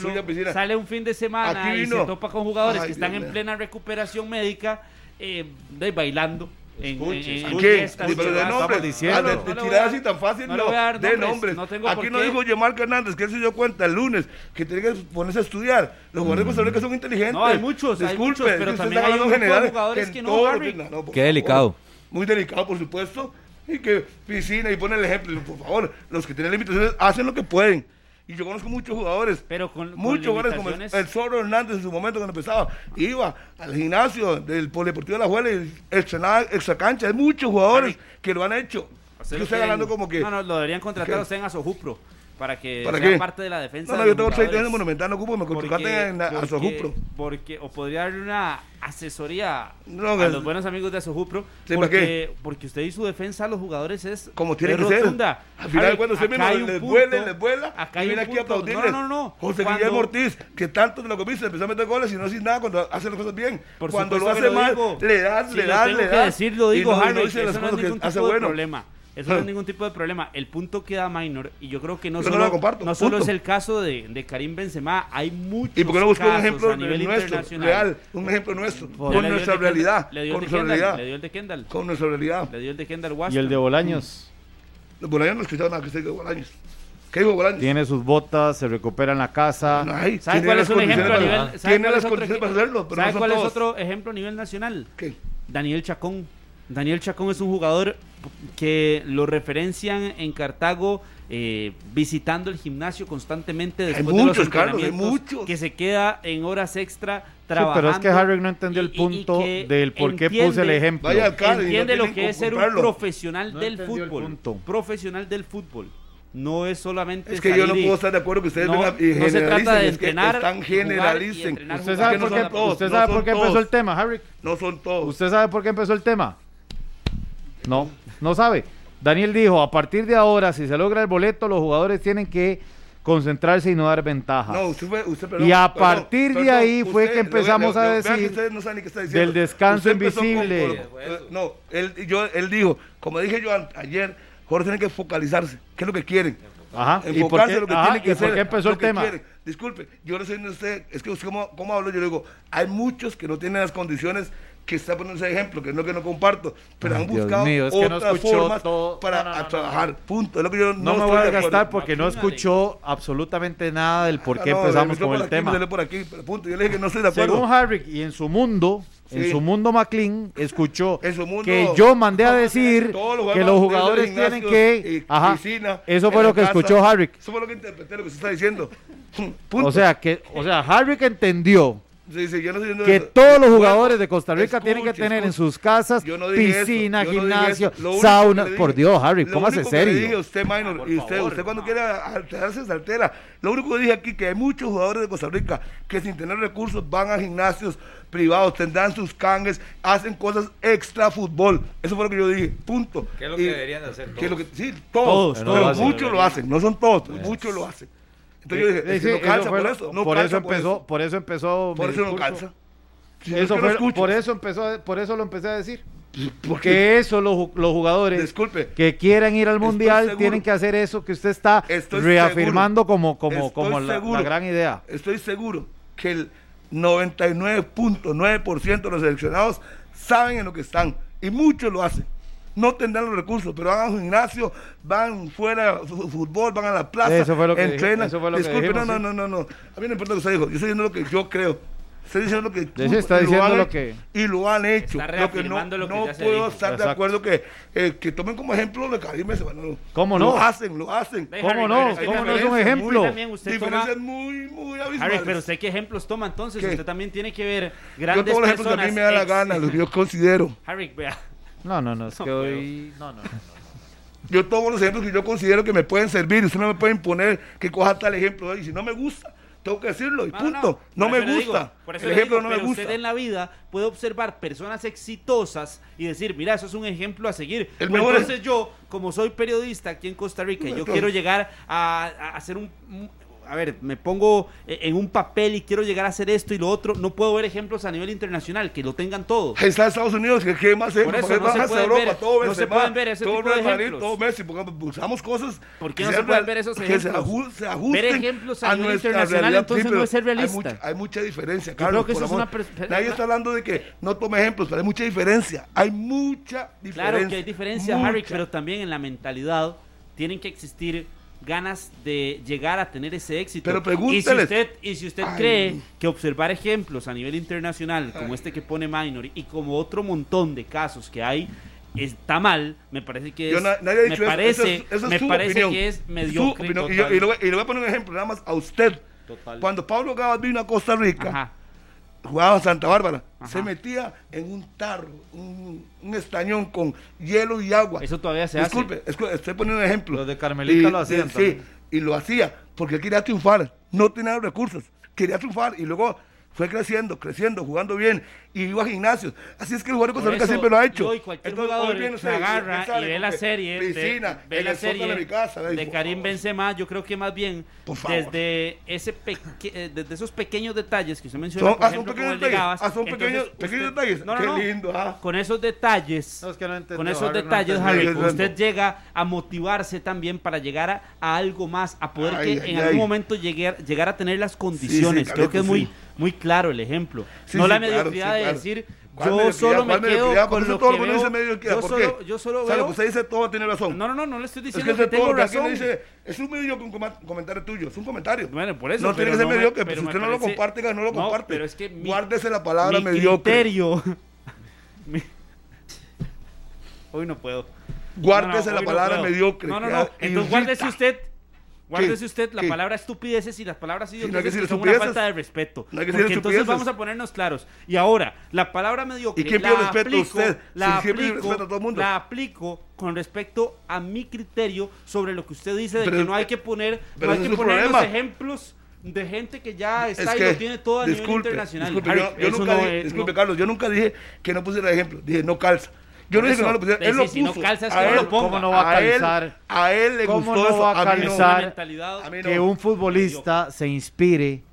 sale un fin de semana y se topa con jugadores que están en plena recuperación médica, eh, de, bailando Escuche, de nombre, diciendo. de, tirar así tan fácil, no, de nombres. Aquí no dijo Yamar Hernández, que él se dio cuenta el lunes, que tiene que ponerse a estudiar. Los jugadores mm. que son inteligentes. No, hay muchos, Disculpe, hay pero también hay un general, jugadores que, no, Qué delicado. Muy delicado, por supuesto. Y que piscina y pone el ejemplo. Por favor, los que tienen limitaciones hacen lo que pueden. Y yo conozco muchos jugadores. Pero con, muchos jugadores como el, Zorro Hernández en su momento cuando empezaba. Iba al gimnasio del Polideportivo de la Juela y entrenaba extra cancha. Hay muchos jugadores que lo han hecho. Yo estoy hablando como que. No, no, lo deberían contratar a usted en Asojupro para que sea parte de la defensa. No, no, yo tengo seis en Monumental, no ocupo, me contrataste en Asojupro. Porque, o podría darle una asesoría a los buenos amigos de Asojupro. porque, porque usted y su defensa a los jugadores es. Como tiene que rotunda. ser. Al final, cuando usted mismo les vuela, les vuela, acá y viene aquí a. No, no, no. José Guillermo Ortiz, que tanto de lo que viste, empezó a meter goles y no sin nada cuando hace las cosas bien. cuando lo hace mal, le das, le das, le das. decir, lo digo, Harry, eso no es ningún tipo de problema. Eso no es (laughs) ningún tipo de problema. El punto queda minor y yo creo que no solo, no, solo es el caso de, de, Karim Benzema, hay muchos ¿Y por qué no buscó un ejemplo a nivel nuestro, internacional? real, un ejemplo nuestro, con nuestra realidad, le dio con nuestra realidad, le dio el de Kendall, con nuestra realidad. Le dio el de Kendall Washington. Y el de Bolaños. Mm. Bolaños no escuchaba nada que esté de Bolaños. ¿Qué dijo Bolaños? Tiene sus botas, se recupera en la casa. ¿Sabe cuál es un ejemplo a nivel? Tiene las condiciones para hacerlo, ¿Sabe cuál es otro ejemplo a nivel nacional? ¿Qué? Daniel Chacón. Daniel Chacón es un jugador que lo referencian en Cartago eh, visitando el gimnasio constantemente después de los entrenamientos, que se queda en horas extra trabajando. pero es que Harry no entendió el punto del por qué puse el ejemplo. entiende lo que es ser un profesional del fútbol. Profesional del fútbol. No es solamente. Es que yo no puedo estar de acuerdo que ustedes no, vengan y no se trata de entrenar. están generalicen. ¿Usted sabe, por qué, ¿usted sabe por qué empezó el tema, Harry? No son todos. ¿Usted sabe por qué empezó el tema? No, no sabe. Daniel dijo, a partir de ahora, si se logra el boleto, los jugadores tienen que concentrarse y no dar ventajas. No, usted fue, usted, perdón, y a perdón, partir de ahí fue que empezamos le- le- a decir no saben ni qué está diciendo. del descanso Usted empezó con- invisible. con- no, él, yo, él dijo, como dije yo ayer, Jorge tiene que focalizarse. ¿Qué es lo que quieren? Ajá, ¿y por Enfocarse qué, en lo que ajá, tiene que ¿y por hacer, qué empezó el que tema? quieren. Disculpe, yo no sé de usted, es que usted cómo, cómo hablo, yo le digo, hay muchos que no tienen las condiciones que está poniendo ese ejemplo, que es lo que no comparto, pero Ay, han buscado mío, es que otras formas todo- para no, no, no, a no, trabajar, punto. Es lo que yo no, No me voy a gastar porque no escuchó absolutamente nada del por qué Ah, no, empezamos con el aquí, tema. dele por aquí, pero punto. Yo le dije que no estoy de acuerdo. Según Harrick y en su mundo, en su mundo McLean, escuchó (laughs) mundo, que yo mandé a decir todos los que los jugadores tienen que... y Ajá, piscina eso fue lo que casa. escuchó Harrick. Eso fue lo que interpreté, lo que se está diciendo. (laughs) Punto. O sea, que, o sea, Harrick entendió Sí, sí, yo no estoy diciendo que eso. todos los Bueno, jugadores de Costa Rica escuche, tienen que tener en sus casas Yo no piscina, yo no gimnasio, único sauna. Por Dios, lo póngase único que le dije a serio. usted, minor, y usted, favor, usted cuando no. quiera alterarse, se altera. Lo único que dije aquí que hay muchos jugadores de Costa Rica que sin tener recursos van a gimnasios privados, tendrán sus cangues, hacen cosas extra fútbol. Eso fue lo que yo dije, punto. ¿Qué es lo que Y- deberían de hacer que es lo que- todos? sí, todos, Todos, pero todos. muchos lo hacen, no son todos, pero muchos lo hacen. Entonces yo dije, es que no calza por eso, no por calza eso empezó, por eso empezó. Por eso no calza. Si Eso no fue- por eso empezó, por eso lo empecé a decir. Porque, Que eso los, los jugadores disculpe, que quieran ir al mundial tienen que hacer eso que usted está Estoy reafirmando como como como la, seguro. la gran idea. estoy seguro que el 99.9% de los seleccionados saben en lo que están y muchos lo hacen. No tendrán los recursos, pero van a un gimnasio, van fuera a fútbol, van a la plaza, Eso fue lo que dije- entrenan. eso fue lo que Disculpe, dijimos, no, no, no, no, no. A mí no importa lo que usted dijo. Yo estoy diciendo lo que yo creo. Estoy diciendo lo que Sí, está diciendo han lo que- y lo han hecho. Está Lo que no, lo que no puedo estar de Exacto. acuerdo que, eh, que tomen como ejemplo lo de Karim Benzema. No, ¿Cómo no? Lo hacen, lo hacen. Ve, ¿Cómo Harry, no? que ¿Cómo no es un ejemplo? muy también usted toma- Diferencias muy, muy abismales. Harry, pero usted qué ejemplos toma entonces. ¿Qué? Usted también tiene que ver Yo grandes tomo los ejemplos que a personas. mí me da la gana, los que yo considero. (laughs) Harry, vea. No, no, no, es que No, hoy no, no, no. Yo tomo los ejemplos que yo considero que me pueden servir. Usted no me puede imponer que coja tal ejemplo. Y si no me gusta, tengo que decirlo y No, punto. No, me gusta. por eso El ejemplo digo, no me pero gusta. Usted en la vida puede observar personas exitosas y decir, mira, eso es un ejemplo a seguir. El Pues mejor entonces yo, como soy periodista aquí en Costa Rica, y yo Entonces- quiero llegar a, a hacer un- a ver, me pongo eh, en un papel y quiero llegar a hacer esto y lo otro, no puedo ver ejemplos a nivel internacional que lo tengan todo. Ahí está Estados Unidos, que qué más Por eso Porque no se pueden Europa, ver- todo no se pueden ver ese todo tipo de Madrid, todo Messi, porque buscamos cosas ¿Por qué que no se pueden ver esos que se, ejemplos? aju- se ajusten Ver ejemplos a nivel internacional, entonces no es ser hay realista. mucha- Hay mucha, diferencia, creo Carlos. que eso es una Nadie está hablando de que no tome ejemplos, pero hay mucha diferencia. Hay mucha diferencia. Claro que hay diferencia, mucha. Harry, pero también en la mentalidad tienen que existir ganas de llegar a tener ese éxito. Pero y si usted, y si usted Ay. cree que observar ejemplos a nivel internacional, como este que pone Minor, y como otro montón de casos que hay, está mal, me parece que es, na- nadie ha me dicho eso. parece, Eso es- eso es me parece opinión. que es mediocre. opinión. Y, yo- y le voy, y le voy a poner un ejemplo nada más a usted. Total. Cuando Pablo Gabas vino a Costa Rica, Ajá. Jugaba en Santa Bárbara, Ajá. se metía en un tarro, un, un estañón con hielo y agua. Eso todavía se Disculpe, escu- estoy poniendo un ejemplo. Los de Carmelita lo hacían Sí, y lo hacía porque quería triunfar, no tenía recursos, quería triunfar y luego fue creciendo, creciendo, jugando bien y iba a gimnasios. Así es que el jugador de Costa Rica eso, siempre lo ha hecho. yo y cualquier Entonces, jugador que usted agarra sale y ve la serie, de- piscina, ve en la serie de mi casa, de Karim Benzema, yo creo que más bien desde ese peque- eh, desde esos pequeños detalles que usted menciona, Son- por son ejemplo, pequeños el de detalles, Gabas, son entonces pequeños- usted- pequeños detalles, No, no, qué no. lindo, ah. Con esos detalles, No, es que no entendió, con esos Harry, detalles. Harry, usted entiendo. llega a motivarse también para llegar a, a algo más, a poder Ay, que ay, en ay. algún momento llegar, llegar a tener las condiciones. sí, creo que es muy, sí. muy claro el ejemplo. Sí, no sí, la mediocridad sí, de claro. decir ¿Cuál yo solo me ¿Cuál quedo con lo todo que veo. dice mediocridad, Yo ¿por solo, qué? yo solo O sea, lo veo que usted dice todo tiene razón. no, no, no, no le estoy Es que diciendo es que, de tengo todo, que razón. dice, es un mediocre un comentario tuyo, es un comentario. Bueno, por eso. no tiene que ser me- mediocre, pero pero si usted no lo parece- comparte, que no lo No, comparte. pero es que mi- Guárdese la palabra mi mediocre. criterio. (laughs) Mi- Hoy no puedo. Guárdese No, no, la no palabra mediocre. No, no, que no. Entonces guárdese usted. Guárdese usted la ¿Qué? palabra estupideces y las palabras idiotas que son una falta de respeto. No Porque entonces vamos a ponernos claros. Y ahora, la palabra mediocre ¿Y quién la pide respeto a aplico, usted? la Si aplico, a todo el mundo. la aplico con respecto a mi criterio sobre lo que usted dice de Pero que no hay que poner, no hay que poner los ejemplos de gente que ya está Es y que, lo tiene todo a nivel disculpe, internacional. disculpe, Harry, yo, yo nunca no dije, es- disculpe, Carlos, yo nunca dije que no pusiera ejemplo, dije no calza. Yo no dije que no lo pusiera, él lo puso. Si no calza, es a que él, no lo ponga. ¿Cómo no va a calzar? A él, a él le ¿Cómo gustó no eso. va a calzar mentalidad. A mí no. que un futbolista se inspire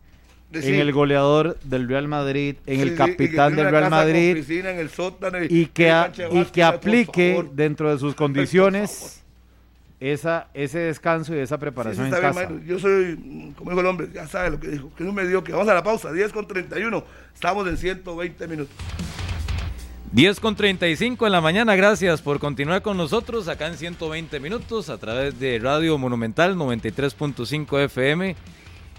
en el goleador del Real Madrid, en Sí, el sí, capitán del Real Madrid piscina en el sótano y que, a- y que aplique dentro de sus (laughs) condiciones esa, ese descanso y esa preparación sí, en bien, casa. Yo soy, como dijo el hombre, ya sabe lo que dijo, que no me dio que vamos a la pausa, 10 con 31, estamos en 120 minutos. 10 con 35 en la mañana, gracias por continuar con nosotros acá en 120 minutos a través de Radio Monumental 93.5 FM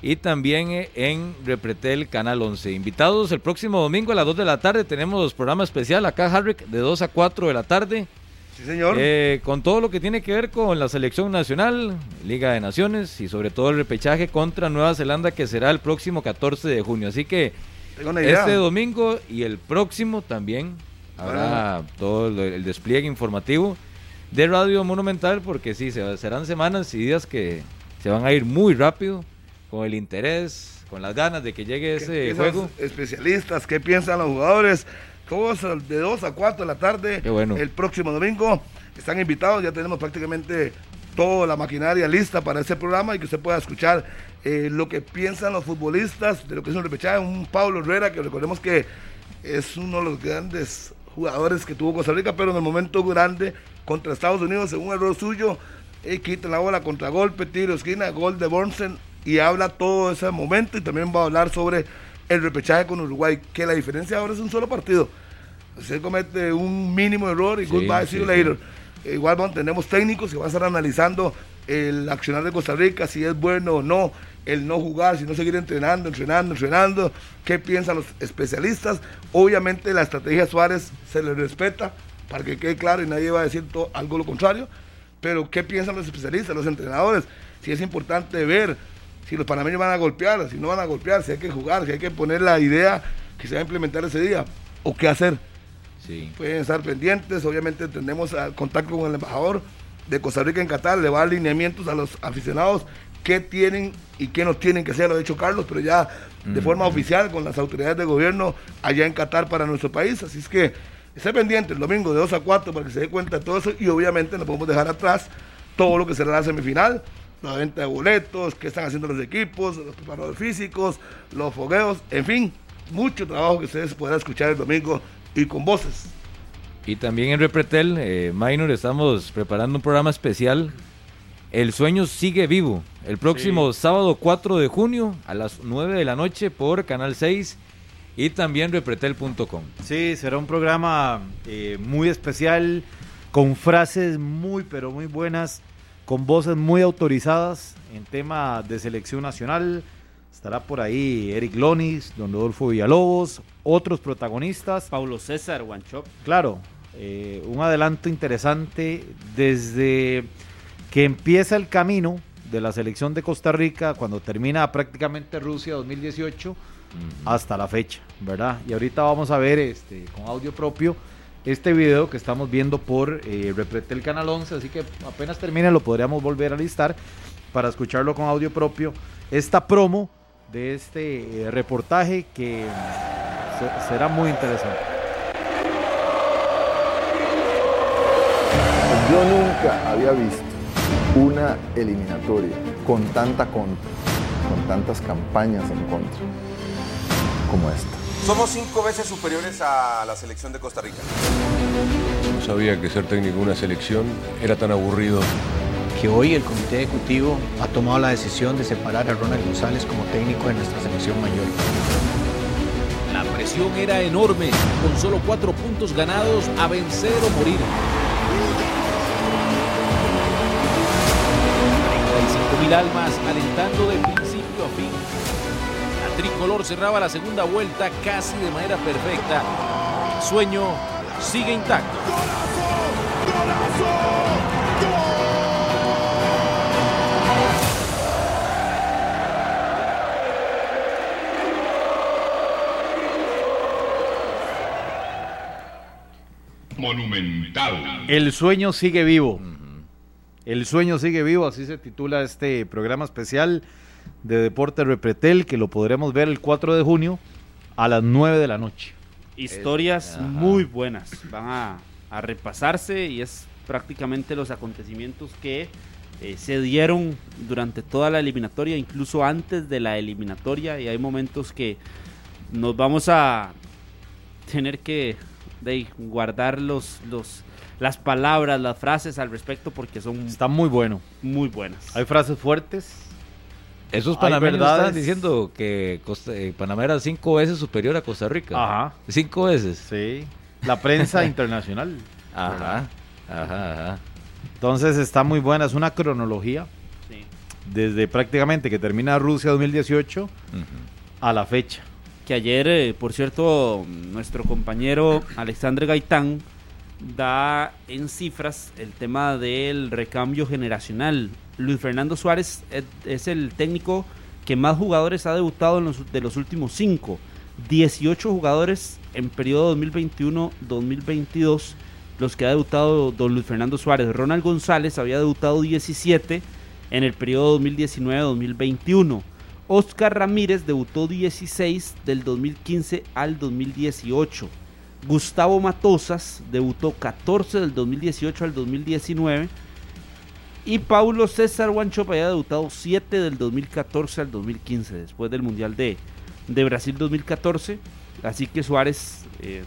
y también eh, en Repretel Canal 11. Invitados el próximo domingo a las 2 de la tarde tenemos programa especial acá Harrick de 2 a 4 de la tarde Sí, señor. eh, con todo lo que tiene que ver con la selección nacional, Liga de Naciones y sobre todo el repechaje contra Nueva Zelanda que será el próximo 14 de junio. Así que este domingo y el próximo también habrá todo el despliegue informativo de Radio Monumental porque sí, se- serán semanas y días que se van a ir muy rápido con el interés, con las ganas de que llegue ¿Qué ese juego. especialistas, qué piensan los jugadores. Todos de 2 a 4 de la tarde Qué bueno. el próximo domingo. Están invitados, ya tenemos prácticamente toda la maquinaria lista para ese programa y que usted pueda escuchar eh, lo que piensan los futbolistas de lo que es un repechaje. Un Pablo Herrera, que recordemos que es uno de los grandes jugadores que tuvo Costa Rica, pero en el momento grande contra Estados Unidos, en un error suyo, eh, quita la bola, contragolpe, tiro, esquina, gol de Bornsen y habla todo ese momento y también va a hablar sobre el repechaje con Uruguay, que la diferencia ahora es un solo partido. Se comete un mínimo error y Sí, goodbye, sí, see you later. Eh, Igual bueno, tenemos técnicos que van a estar analizando el accionar de Costa Rica, si es bueno o no, el no jugar, si no seguir entrenando, entrenando, entrenando, qué piensan los especialistas. Obviamente la estrategia Suárez se le respeta, para que quede claro y nadie va a decir algo lo contrario, pero qué piensan los especialistas, los entrenadores, si es importante ver si los panameños van a golpear, si no van a golpear, si hay que jugar, si hay que poner la idea que se va a implementar ese día, o qué hacer Sí. pueden estar pendientes. Obviamente tenemos contacto con el embajador de Costa Rica en Qatar, le va a dar lineamientos a los aficionados qué tienen y qué no tienen que hacer, lo ha dicho Carlos, pero ya de forma oficial con las autoridades de gobierno allá en Qatar para nuestro país. Así es que esté pendiente el domingo de 2 a 4 para que se dé cuenta de todo eso y obviamente no podemos dejar atrás todo lo que será la semifinal. La venta de boletos, qué están haciendo los equipos, los preparadores físicos, los fogueos, en fin, mucho trabajo que ustedes podrán escuchar el domingo y con voces. Y también en Repretel, eh, Minor, estamos preparando un programa especial. El sueño sigue vivo. El próximo sábado 4 de junio a las 9 de la noche por Canal 6 y también repretel.com. Sí, será un programa eh, muy especial, con frases muy, pero muy buenas, con voces muy autorizadas en tema de selección nacional. Estará por ahí Eric Lonis, Don Rodolfo Villalobos, otros protagonistas. Paulo César, Guanchop. Claro, eh, un adelanto interesante desde que empieza el camino de la selección de Costa Rica, cuando termina prácticamente Rusia 2018, hasta la fecha, ¿verdad? Y ahorita vamos a ver este, con audio propio este video que estamos viendo por eh, Repretel Canal 11, así que apenas termine lo podríamos volver a listar para escucharlo con audio propio. Esta promo de este eh, reportaje que se- será muy interesante. Yo nunca había visto una eliminatoria con tanta contra, con tantas campañas en contra, como esta. Somos cinco veces superiores a la selección de Costa Rica. No sabía que ser técnico de una selección era tan aburrido. que hoy el comité ejecutivo ha tomado la decisión de separar a Ronald González como técnico de nuestra selección mayor. La presión era enorme, con solo cuatro puntos ganados a vencer o morir. 35.000 almas alentando de principio a fin. La tricolor cerraba la segunda vuelta casi de manera perfecta. El sueño sigue intacto. Monumental. El sueño sigue vivo. El sueño sigue vivo, así se titula este programa especial de Deporte Repretel, que lo podremos ver el 4 de junio a las 9 de la noche. Historias Ajá. muy buenas van a a repasarse y es prácticamente los acontecimientos que eh, se dieron durante toda la eliminatoria, incluso antes de la eliminatoria, y hay momentos que nos vamos a tener que guardar los, los, las palabras, las frases al respecto, porque son... Está muy bueno. Muy buenas. Hay frases fuertes. Esos panameños están diciendo que eh, Panamá era cinco veces superior a Costa Rica. Ajá. Cinco veces. Sí. La prensa (laughs) internacional. Ajá. Ajá, ajá. Entonces está muy buena, es una cronología. Desde prácticamente que termina Rusia 2018 a la fecha. Que ayer, eh, por cierto, nuestro compañero Alexandre Gaitán da en cifras el tema del recambio generacional. Luis Fernando Suárez es, el técnico que más jugadores ha debutado en los, de los últimos cinco. 18 jugadores en periodo 2021-2022 los que ha debutado don Luis Fernando Suárez. Ronald González había debutado 17 en el periodo 2019-2021. Oscar Ramírez debutó 16 del 2015 al 2018. Gustavo Matosas debutó 14 del 2018 al 2019. Y Paulo César Wanchop había debutado 7 del 2014 al 2015, después del Mundial de, de Brasil 2014. Así que Suárez eh,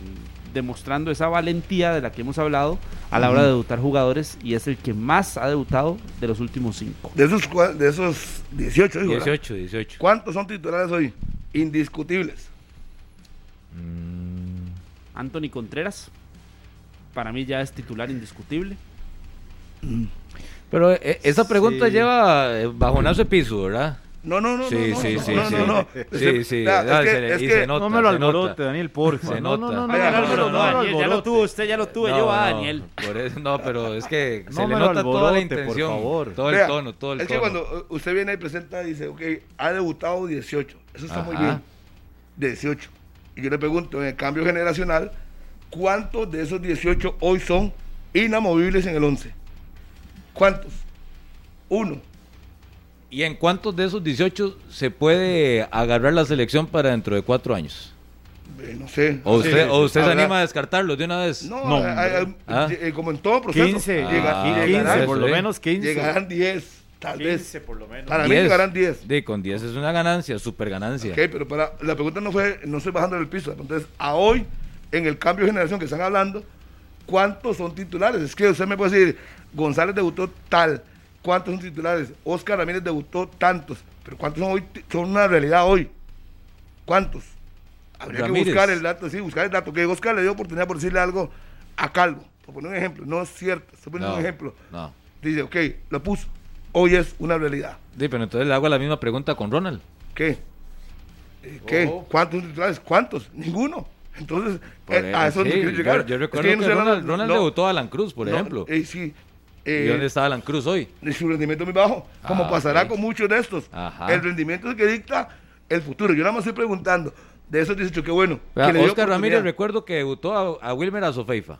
demostrando esa valentía de la que hemos hablado a la hora de debutar jugadores y es el que más ha debutado de los últimos cinco. De esos, de esos 18, 18, 18. ¿Cuántos son titulares hoy? Indiscutibles. Mm. Anthony Contreras, para mí ya es titular indiscutible. Pero eh, esa pregunta lleva eh, bajonazo de piso, ¿verdad? No, no, no. Sí, no, sí, no, sí. No, no, no. Sí, sí. nota, no me lo alborote, Daniel, porfa. Se no, no, no, no, Daniel, ya lo tuvo, usted ya lo tuvo, yo a Daniel. Por eso, no, pero es que se le nota toda la intención, por favor. todo el tono, todo el tono. Es que cuando usted viene y presenta y dice, ok, ha debutado 18, eso está muy bien, 18. Y yo le pregunto, en el cambio generacional, ¿cuántos de esos 18 hoy son inamovibles en el 11? ¿Cuántos? Uno. ¿Y en cuántos de esos 18 se puede agarrar la selección para dentro de cuatro años? Eh, no sé. ¿O usted, ¿o usted se anima a descartarlos de una vez? No, no ¿Ah? eh, como en todo proceso. 15, ah, 15 por lo menos 15. Llegarán 10, tal 15 vez. por lo menos. Para 10. mí llegarán 10. De, con 10 es una ganancia, super ganancia. Ok, pero para, la pregunta no fue, no estoy bajando del piso. Entonces, a hoy, en el cambio de generación que están hablando, ¿cuántos son titulares? Es que usted me puede decir, González debutó tal, ¿Cuántos son titulares? Oscar Ramírez debutó tantos, pero ¿cuántos son hoy? Son una realidad hoy. ¿Cuántos? Habría que buscar el dato, sí, buscar el dato. Que Oscar le dio oportunidad por decirle algo a Calvo, por poner un ejemplo. No es cierto, estoy poniendo un ejemplo. No. Dice, ok, lo puso. Hoy es una realidad. Sí, pero entonces le hago la misma pregunta con Ronald. ¿Qué? Eh, ¿Qué? Oh. ¿Cuántos titulares? ¿Cuántos? Ninguno. Entonces, eh, a eso no quiero llegar. Yo, recuerdo que, Ronald, Ronald debutó a Alan Cruz, por ejemplo. Eh, sí, ¿Y dónde está Alan Cruz hoy? Su rendimiento muy bajo, como ah, pasará con muchos de estos. El rendimiento es el que dicta el futuro. Yo nada más estoy preguntando de esos 18, qué bueno. Oscar Ramírez, recuerdo que debutó a, Wilmer Azofeifa.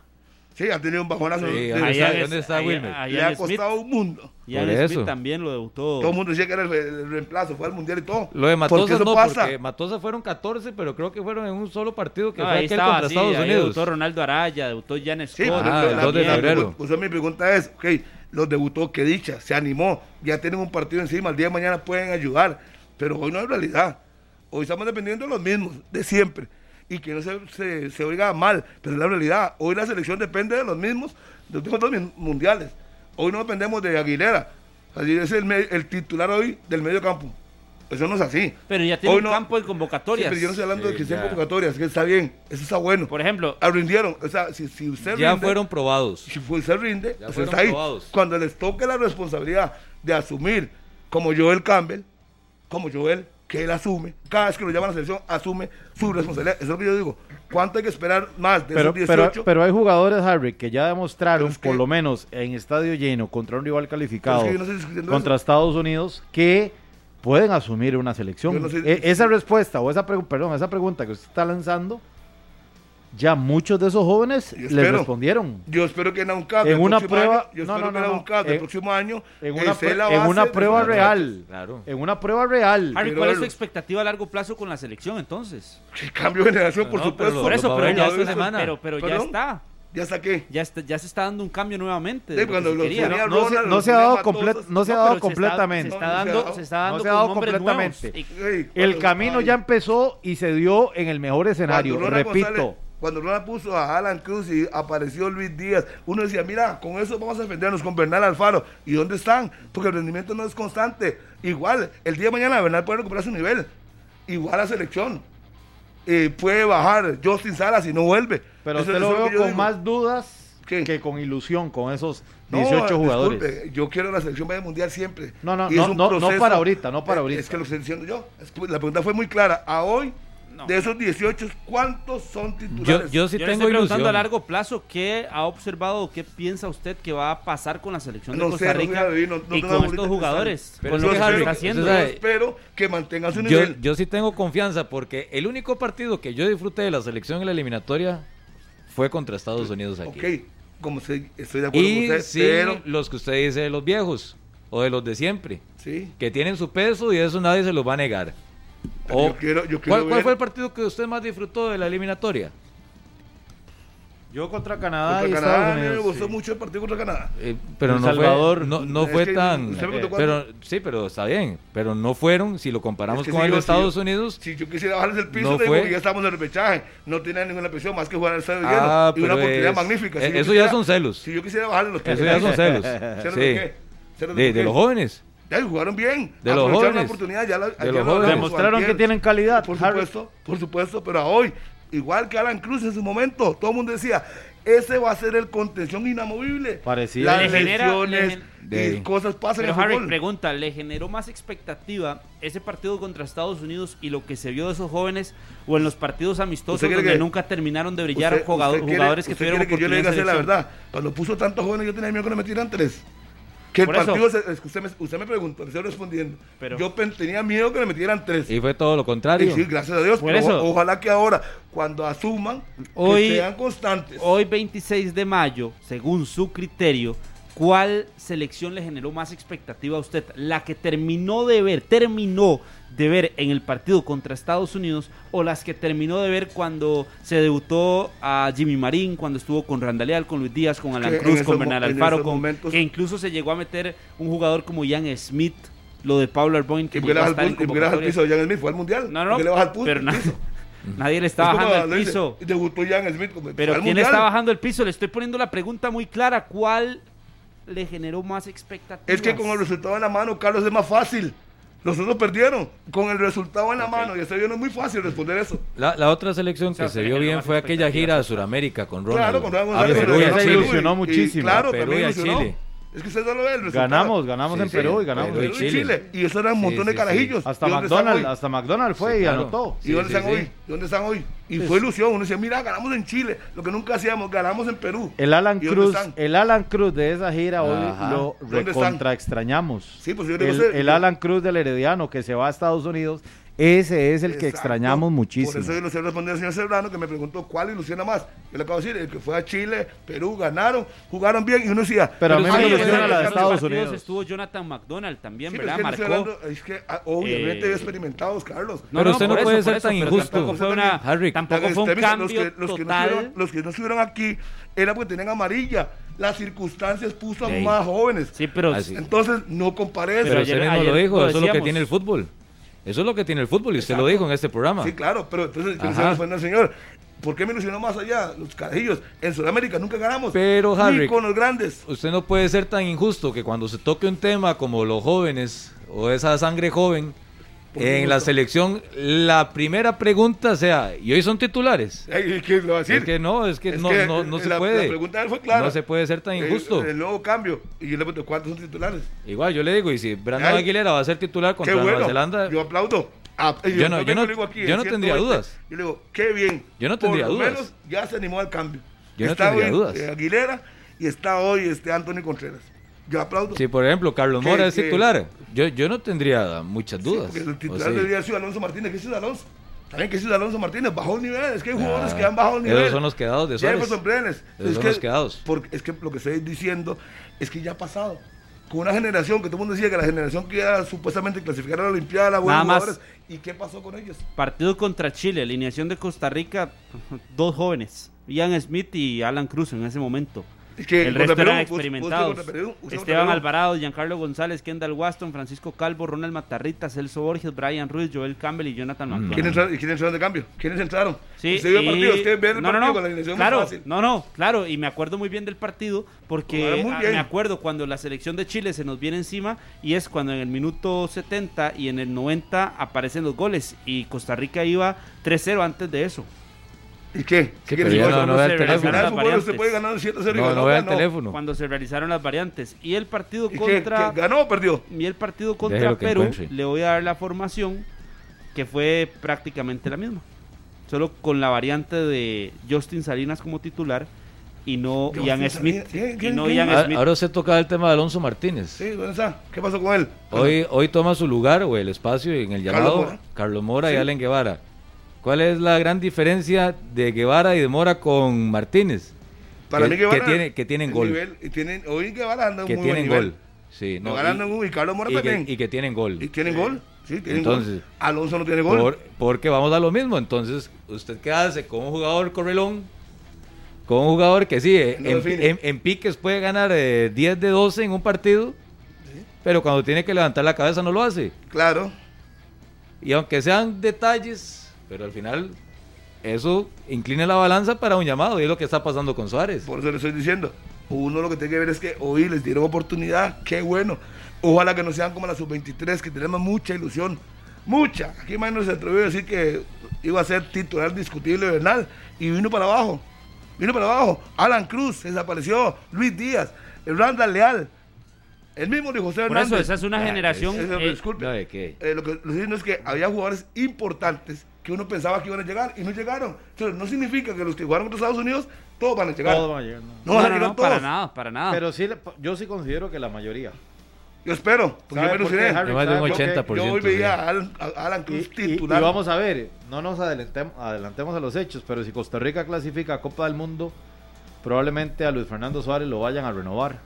Sí, ha tenido un bajonazo. Sí, ¿Dónde está Wilmer? Le ha costado un mundo. Y a Smith también lo debutó. Todo el mundo decía que era el, reemplazo, fue al mundial y todo. Lo de Matosa no, pasa? porque Matosa fueron 14, pero creo que fueron en un solo partido que fue aquel estaba, contra Estados Unidos. Debutó Ronaldo Araya, debutó Jan Scott. Sí, ah, el 2 de febrero. Pues, mi pregunta es, ok, los debutó, que dicha, se animó, ya tienen un partido encima, el día de mañana pueden ayudar, pero hoy no es realidad. Hoy estamos dependiendo de los mismos, de siempre. Y que no se, se, oiga mal, pero es la realidad. Hoy la selección depende de los mismos, de los últimos dos mundiales. Hoy no dependemos de Aguilera. Así es el, el titular hoy del medio campo. Eso no es así. Pero ya tiene un campo en convocatorias. pero yo no estoy hablando de que sean convocatorias, que está bien, eso está bueno. Por ejemplo, rindieron. O sea, si, si usted ya fueron probados. Si usted rinde, usted está ahí. Cuando les toque la responsabilidad de asumir, como Joel Campbell, como Joel, que él asume, cada vez que lo llaman a la selección, asume su responsabilidad. Eso es lo que yo digo. ¿Cuánto hay que esperar más de pero, esos 18? Pero, hay jugadores, Harry, que ya demostraron, por lo menos en estadio lleno, contra un rival calificado, contra Estados Unidos, que pueden asumir una selección. E, esa respuesta o esa, perdón, esa pregunta que usted está lanzando, ya muchos de esos jóvenes le respondieron. Yo espero que en un caso en una prueba, yo espero que en un caso el próximo año en una, en una prueba real, claro. en una prueba real. Harry, ¿cuál es su expectativa a largo plazo con la selección entonces? El cambio de generación, por supuesto. por eso, pero ya esta semana. Pero, pero ya está. ¿Ya saqué? Ya, ya se está dando un cambio nuevamente. Sí, cuando lo no, no, se, no, se, ha dado complet, no se ha dado completamente. Se está, dando, se está dando, se ha dado completamente. el camino ya empezó y se dio en el mejor escenario. Repito. Cuando Ronald puso a Alan Cruz y apareció Luis Díaz, uno decía, mira, con eso vamos a defendernos con Bernal Alfaro. ¿Y dónde están? Porque el rendimiento no es constante. Igual, el día de mañana Bernal puede recuperar su nivel. Igual la selección. Eh, puede bajar Justin Salas y no vuelve. Pero usted lo veo con más dudas que con ilusión con esos 18 jugadores. yo quiero la selección vaya mundial siempre. No, no, no, no, no, para ahorita, no para ahorita. Es que lo estoy diciendo yo. la pregunta fue muy clara. A hoy de esos 18, ¿cuántos son titulares? Yo, sí tengo preguntando a largo plazo, ¿qué ha observado, qué piensa usted que va a pasar con la selección de Costa Rica y con estos jugadores? con lo que está haciendo. Yo espero que mantenga su nivel. Yo, sí tengo confianza porque el único partido que yo disfruté de la selección en la eliminatoria fue contra Estados Unidos aquí. Ok, como estoy de acuerdo y con usted, pero... los que usted dice de los viejos o de los de siempre, sí. que tienen su peso y eso nadie se los va a negar. ¿Cuál, fue el partido que usted más disfrutó de la eliminatoria? Yo contra Canadá contra y Canadá, Estados Unidos. me gustó mucho el partido contra Canadá. Eh, pero no Salvador, fue, no, no fue tan. pero, sí, pero está bien. Pero no fueron, si lo comparamos con los Estados Unidos. Si yo quisiera bajarles el piso, no fue, ya estamos en el repechaje. No tenía ninguna presión más que jugar al estadio ah, lleno. Y una oportunidad magnífica. Si eso ya son celos. Si yo quisiera bajarles los Eso ya son celos. (laughs) ¿Celos de qué? de los jóvenes. Ya jugaron bien. De los jóvenes. la oportunidad. Ya de los jóvenes. Demostraron que tienen calidad. Por supuesto, por supuesto. Pero a hoy, igual que Alan Cruz en su momento, todo el mundo decía, ese va a ser el contención inamovible. Parecido. Las lesiones y cosas pasan Pero Harry, pregunta, ¿le generó más expectativa ese partido contra Estados Unidos y lo que se vio de esos jóvenes o en los partidos amistosos donde nunca terminaron de brillar jugadores que tuvieron que yo le diga la verdad. Cuando puso tantos jóvenes yo tenía miedo que no metieran tres. Que el partido, que usted me, usted me preguntó, le estoy respondiendo. Pero, yo tenía miedo que le metieran tres. Y fue todo lo contrario. sí, gracias a Dios. pero ojalá que ahora, cuando asuman, que sean constantes. Hoy, 26 de mayo, según su criterio, ¿cuál selección le generó más expectativa a usted? La que terminó de ver, terminó de ver en el partido contra Estados Unidos o las que terminó de ver cuando se debutó a Jimmy Marín, cuando estuvo con Randaleal, con Luis Díaz, con Alan Cruz, con Bernal Alfaro, con, que incluso se llegó a meter un jugador como Ian Smith, lo de Pablo Arboin, que llegó a estar en al piso de Ian Smith? Fue al Mundial. No, no, al pero (laughs) Nadie le está bajando el piso. Debutó Ian Smith. Pero ¿quién le está bajando el piso? Le estoy poniendo la pregunta muy clara. ¿Cuál le generó más expectativas? Es que con el resultado en la mano, Carlos, es más fácil. Nosotros perdieron con el resultado en la mano y ese no es muy fácil responder eso. La, la otra selección que se vio bien fue aquella gira a Sudamérica con Ronald. Claro, con Ronald. Perú y Chile. ilusionó muchísimo. claro, Perú y Chile. Es que usted no lo ve el Ganamos, ganamos en Perú y ganamos en Chile. Y eso era un montón de carajillos. Hasta McDonald's, hasta McDonald's fue y anotó. ¿Y dónde están hoy? ¿Dónde están hoy? Y fue ilusión. Uno decía, mira, ganamos en Chile. Lo que nunca hacíamos, ganamos en Perú. El Alan Cruz, el Alan Cruz de esa gira hoy lo recontra extrañamos. Sí, pues yo el, el Alan Cruz del Herediano que se va a Estados Unidos ese es el que extrañamos muchísimo. Por eso yo le sé responder al señor Serrano que me preguntó cuál ilusiona más. Yo le acabo de decir, el que fue a Chile, Perú, ganaron, jugaron bien y uno decía. Pero, a mí me ilusiona la de Estados Unidos. estuvo Jonathan McDonald también, ¿verdad? Es que Marcó. es que ah, obviamente eh, experimentados, Carlos. pero usted no, puede ser tan injusto. Tampoco fue, una, tampoco fue un cambio los que, total. Los que, no estuvieron aquí era porque tenían amarilla las circunstancias puso a más jóvenes. Sí, pero entonces no compare Pero usted mismo lo dijo, eso es lo que tiene el fútbol. Eso es lo que tiene el fútbol y usted lo dijo en este programa. Sí, claro, pero entonces el señor. ¿Por qué me ilusionó más allá? Los carajillos. En Sudamérica nunca ganamos. Pero, Harry, con los grandes. Usted no puede ser tan injusto que cuando se toque un tema como los jóvenes o esa sangre joven, en la selección, la primera pregunta sea, ¿y hoy son titulares? (laughs) ¿Qué lo va a decir? Es que no, es que no, no, no se puede. La pregunta de él fue clara. No se puede ser tan injusto. El, nuevo cambio. Y yo le pregunto, ¿cuántos son titulares? Igual, yo le digo, y si Brandon Aguilera va a ser titular contra Nueva Zelanda. Yo aplaudo. Ah, yo, no, yo no, yo no tendría dudas. Yo le digo, qué bien. Yo no tendría Por lo dudas. menos ya se animó al cambio. Yo no tendría dudas. Eh, Aguilera y está hoy este Anthony Contreras. Yo aplaudo. Si, por ejemplo, Carlos Mora es titular, yo, yo no tendría muchas dudas. porque el titular debería ser Alonso Martínez. ¿Qué es Alonso? También que es Alonso Martínez, bajó el nivel. Es que hay jugadores que han bajado el nivel. Esos son los quedados de Suárez. Esos son los quedados. Porque es que lo que estoy diciendo es que ya ha pasado. Con una generación que todo el mundo decía que la generación que iba supuestamente clasificar a la Olimpiada, la buenos jugadores. ¿Y qué pasó con ellos? Partido contra Chile, alineación de Costa Rica, dos jóvenes Ian Smith y Alan Cruz en ese momento el resto eran experimentados. Esteban Alvarado, Giancarlo González, Kendall Waston, Francisco Calvo, Ronald Matarrita, Celso Borges, Brian Ruiz, Joel Campbell y Jonathan mm. ¿Quiénes entraron, ¿Quiénes entraron de cambio? ¿Quiénes entraron? Sí, ¿Usted vio partido? ¿Usted ve el no, partido no, con la claro, No, no, claro, y me acuerdo muy bien del partido porque me acuerdo cuando la selección de Chile se nos viene encima y es cuando en el minuto 70 y en el 90 aparecen los goles y Costa Rica iba 3-0 antes de eso. ¿Y qué? ¿Qué decir? No, no, el teléfono. se puede ganar 7 0 No, no vea el teléfono. Cuando se realizaron las variantes. Y el partido contra. ¿Qué, ¿Ganó o perdió? Y el partido contra Perú, le voy a dar la formación que fue prácticamente la misma. Solo con la variante de Justin Salinas como titular y no Ian Smith. y no Ian ah, Smith. Ahora se toca el tema de Alonso Martínez. Sí, ¿dónde está? ¿Qué pasó con él? Hoy, hoy toma su lugar o el espacio en el llamado Carlos Mora, y Allen Guevara. ¿Cuál es la gran diferencia de Guevara y de Mora con Martínez? Para mí Guevara que, tiene, que tienen gol. y tienen, hoy Guevara anda que muy tienen gol. Sí, no, y, y, Carlos Mora y también. Que, y que tienen gol. ¿Y tienen gol? Sí, tienen Entonces, gol. Alonso no tiene gol. porque vamos a lo mismo. Entonces, ¿usted qué hace con un jugador correlón? Con un jugador que sí, en, piques puede ganar 10 eh, de 12 en un partido, pero cuando tiene que levantar la cabeza no lo hace. Claro. Y aunque sean detalles pero al final eso inclina la balanza para un llamado y es lo que está pasando con Suárez. Por eso le estoy diciendo. Uno lo que tiene que ver es que hoy les dieron oportunidad, qué bueno. Ojalá que no sean como la sub-23, que tenemos mucha ilusión, mucha. Aquí más se atrevió a decir que iba a ser titular discutible Bernal y vino para abajo. Vino para abajo. Alan Cruz desapareció, Luis Díaz, Randall Leal. El mismo de José Hernández. Por eso, esa es una generación. Eh, disculpe. Eh, lo que lo que es que había jugadores importantes que uno pensaba que iban a llegar y no llegaron. Entonces, no significa que los que jugaron contra Estados Unidos, todos van a llegar. Todos van a llegar. No, no, no, para nada, para nada. Pero sí, yo sí considero que la mayoría. Yo espero, porque yo me Yo más de un 80%. Yo hoy veía a Alan, Cruz titular. Y, vamos a ver, no nos adelantemos, adelantemos a los hechos, pero si Costa Rica clasifica a Copa del Mundo, probablemente a Luis Fernando Suárez lo vayan a renovar.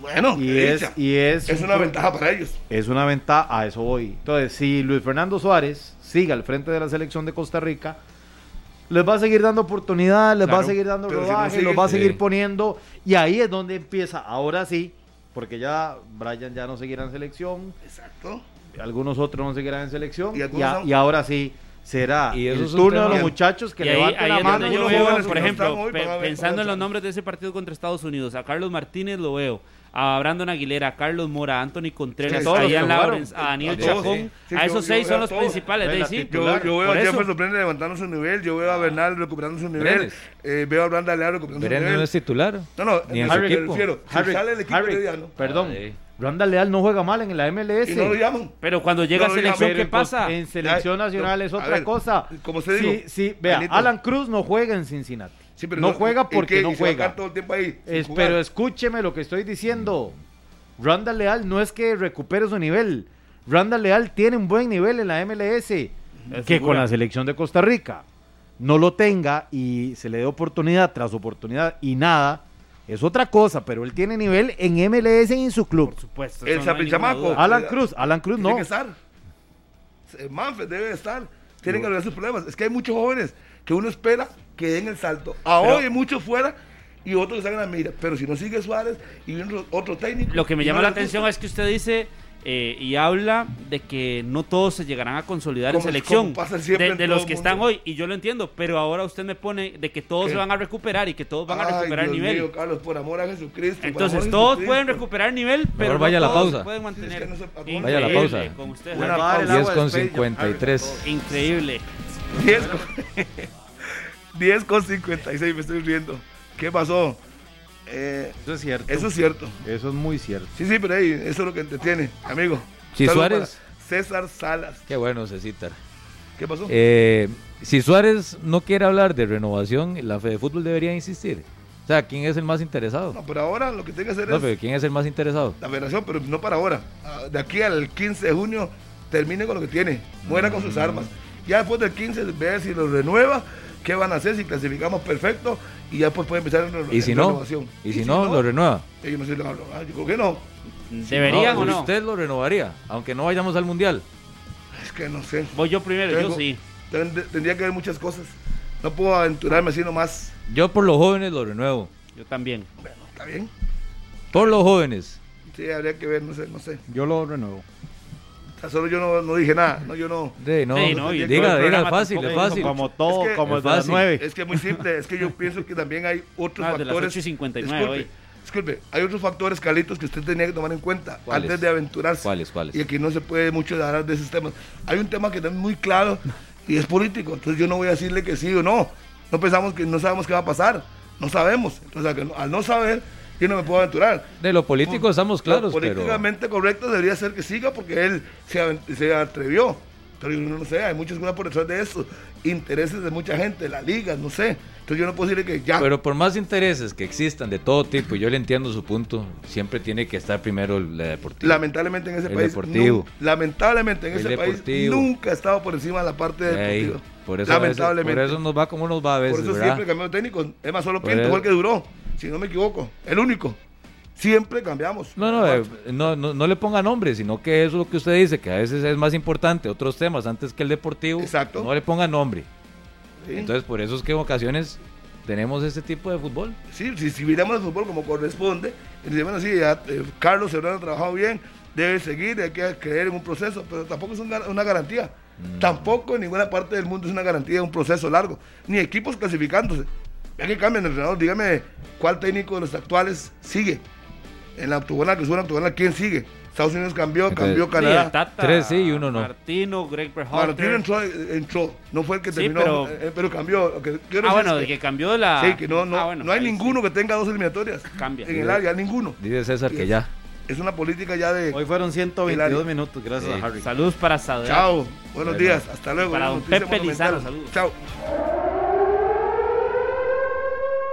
Bueno, y es, y es, es una ventaja para ellos. Es una ventaja, a eso voy. Entonces, si Luis Fernando Suárez siga al frente de la selección de Costa Rica, les va a seguir dando oportunidad, les va a seguir dando rodaje, los va a seguir poniendo, y ahí es donde empieza, ahora sí, porque ya Brian ya no seguirá en selección. Exacto. Algunos otros no seguirán en selección. Y, ahora sí será y el turno de los muchachos que levanten la mano. Yo veo, por ejemplo, pensando en los nombres de ese partido contra Estados Unidos, a Carlos Martínez lo veo a Brandon Aguilera, a Carlos Mora, a Anthony Contreras, a Ian Lawrence, a Daniel Chacón. a esos seis son los principales. De yo, yo, veo a Jefferson Pérez levantando su nivel, yo veo a Bernal recuperando su nivel, eh, veo a Brandon Aguilera recuperando su nivel. no es titular. No, no, ni en Harry, equipo. Refiero, Harry, sale el equipo Harry, de Perdón. Randall Leal no juega mal en la MLS. Y no lo llaman. Pero cuando llega a selección, ¿qué pasa? En selección nacional es otra cosa. Como se dijo. Sí, sí, vea, Alan Cruz no juega en Cincinnati. No, juega porque no juega. Todo el tiempo ahí, pero escúcheme lo que estoy diciendo. Randall Leal no es que recupere su nivel. Randall Leal tiene un buen nivel en la MLS. que con la selección de Costa Rica no lo tenga y se le dé oportunidad tras oportunidad y nada, es otra cosa, pero él tiene nivel en MLS y en su club. Por supuesto. El no Alan Cruz, Alan Cruz no. Tiene que estar. Manfred debe estar. Tienen que arreglar sus problemas. Es que hay muchos jóvenes que uno espera que den el salto. A hoy hay muchos fuera y otros que salgan a mira. Pero si no sigue Suárez y viene otro técnico. Lo que me llama la atención es que usted dice. Eh, y habla de que no todos se llegarán a consolidar en selección de, los que están hoy y yo lo entiendo pero ahora usted me pone de que todos se van a recuperar y que todos van a recuperar Dios nivel. mío, Carlos por amor a Jesucristo entonces todos pueden recuperar nivel pero no vaya la pausa. pueden mantener vaya la pausa. con usted, 10 con 53 increíble. (laughs) 10 con, (laughs) 10 con 56 me estoy riendo. ¿qué pasó? Eh, eso es cierto. Eso es cierto. Eso es muy cierto. Sí, sí, pero ahí, eso es lo que entretiene, amigo. Si Suárez. César Salas. Qué bueno, Cecitar. ¿Qué pasó? Eh, si Suárez no quiere hablar de renovación, la Fede Fútbol debería insistir. O sea, ¿quién es el más interesado? No, pero ahora lo que tiene que hacer no, es. pero ¿quién es el más interesado? La federación, pero no para ahora. Ah, de aquí al 15 de junio, termine con lo que tiene. Muera con sus mm. armas. Ya después del 15, ver si lo renueva qué van a hacer si clasificamos perfecto y ya pues puede empezar la ¿Y si no? ¿Y, si, no, lo renueva? Yo no sé, yo creo que no. ¿Deberían o no? Usted lo renovaría, aunque no vayamos al Mundial. Es que no sé. Voy yo primero, yo sí. Tendría que ver muchas cosas. no puedo aventurarme así nomás. Yo por los jóvenes lo renuevo. Yo también. Bueno, está bien. Por los jóvenes. Sí, habría que ver, no sé, no sé. Yo lo renuevo. Solo yo no, no dije nada, no, yo no. No, Sí, no, diga, diga, fácil, es fácil. Como todo, Es que- como es el de las. Es que es muy simple, es que yo pienso que también hay (laughs) otros Ah, de las factores. 8 y 59 disculpe, hoy. disculpe, hay otros factores, Carlitos, que usted tenía que tomar en cuenta antes de aventurarse. ¿Cuáles, cuáles? Y aquí no se puede mucho hablar de esos temas. Hay un tema que no es muy claro y es político, entonces yo no voy a decirle que sí o no. No pensamos que no sabemos qué va a pasar, no sabemos. Entonces, al no saber, yo no me puedo aventurar. De lo político estamos claros, Lo pero... políticamente correcto debería ser que siga porque él se, se atrevió. Pero yo no sé, hay muchas cosas por detrás de eso. Intereses de mucha gente, la liga, no sé. Entonces yo no puedo decirle que ya. Pero por más intereses que existan de todo tipo, y yo le entiendo su punto, siempre tiene que estar primero la deportiva. lamentablemente en ese El país. deportivo. lamentablemente en El ese deportivo. país nunca ha estado por encima de la parte Ey, deportiva. por, eso veces- lamentablemente. por eso nos va como nos va a veces, Por eso ¿verdad? siempre de técnico. Es más, solo Pinto fue el que duró. Si no me equivoco. El único. Siempre cambiamos. No, no, eh, no, no, no le ponga nombre, sino que eso es lo que usted dice, que a veces es más importante otros temas antes que el deportivo. Exacto. No le ponga nombre. Sí. Entonces, por eso es que en ocasiones tenemos este tipo de fútbol. Sí, si, si miramos el fútbol como corresponde, decimos así, ya, eh, Carlos Serrano ha trabajado bien, debe seguir, hay que creer en un proceso, pero tampoco es una, una garantía. Mm. Tampoco en ninguna parte del mundo es una garantía de un proceso largo, ni equipos clasificándose. Ya que cambien el entrenador, dígame cuál técnico de los actuales sigue. En la octogona que suena octogona, ¿quién sigue? Estados Unidos cambió, cambió Sí, Canadá. Tata, Tres sí y uno no. Martino, Greg Berhalter. entró, entró, no fue el que Sí, terminó, pero- eh, pero cambió. Que Ah, bueno, de que cambió de la... Sí, que no, no, Ah, bueno, no hay ninguno que tenga dos eliminatorias Cambia. en el área, ninguno. Dice César que ya. Es una política ya de. Hoy fueron 122 Hilario. minutos, gracias Sí. a Harry. Saludos para Saudade. Chao, buenos Bueno. días, hasta luego. Para don Pepe saludos. Chao.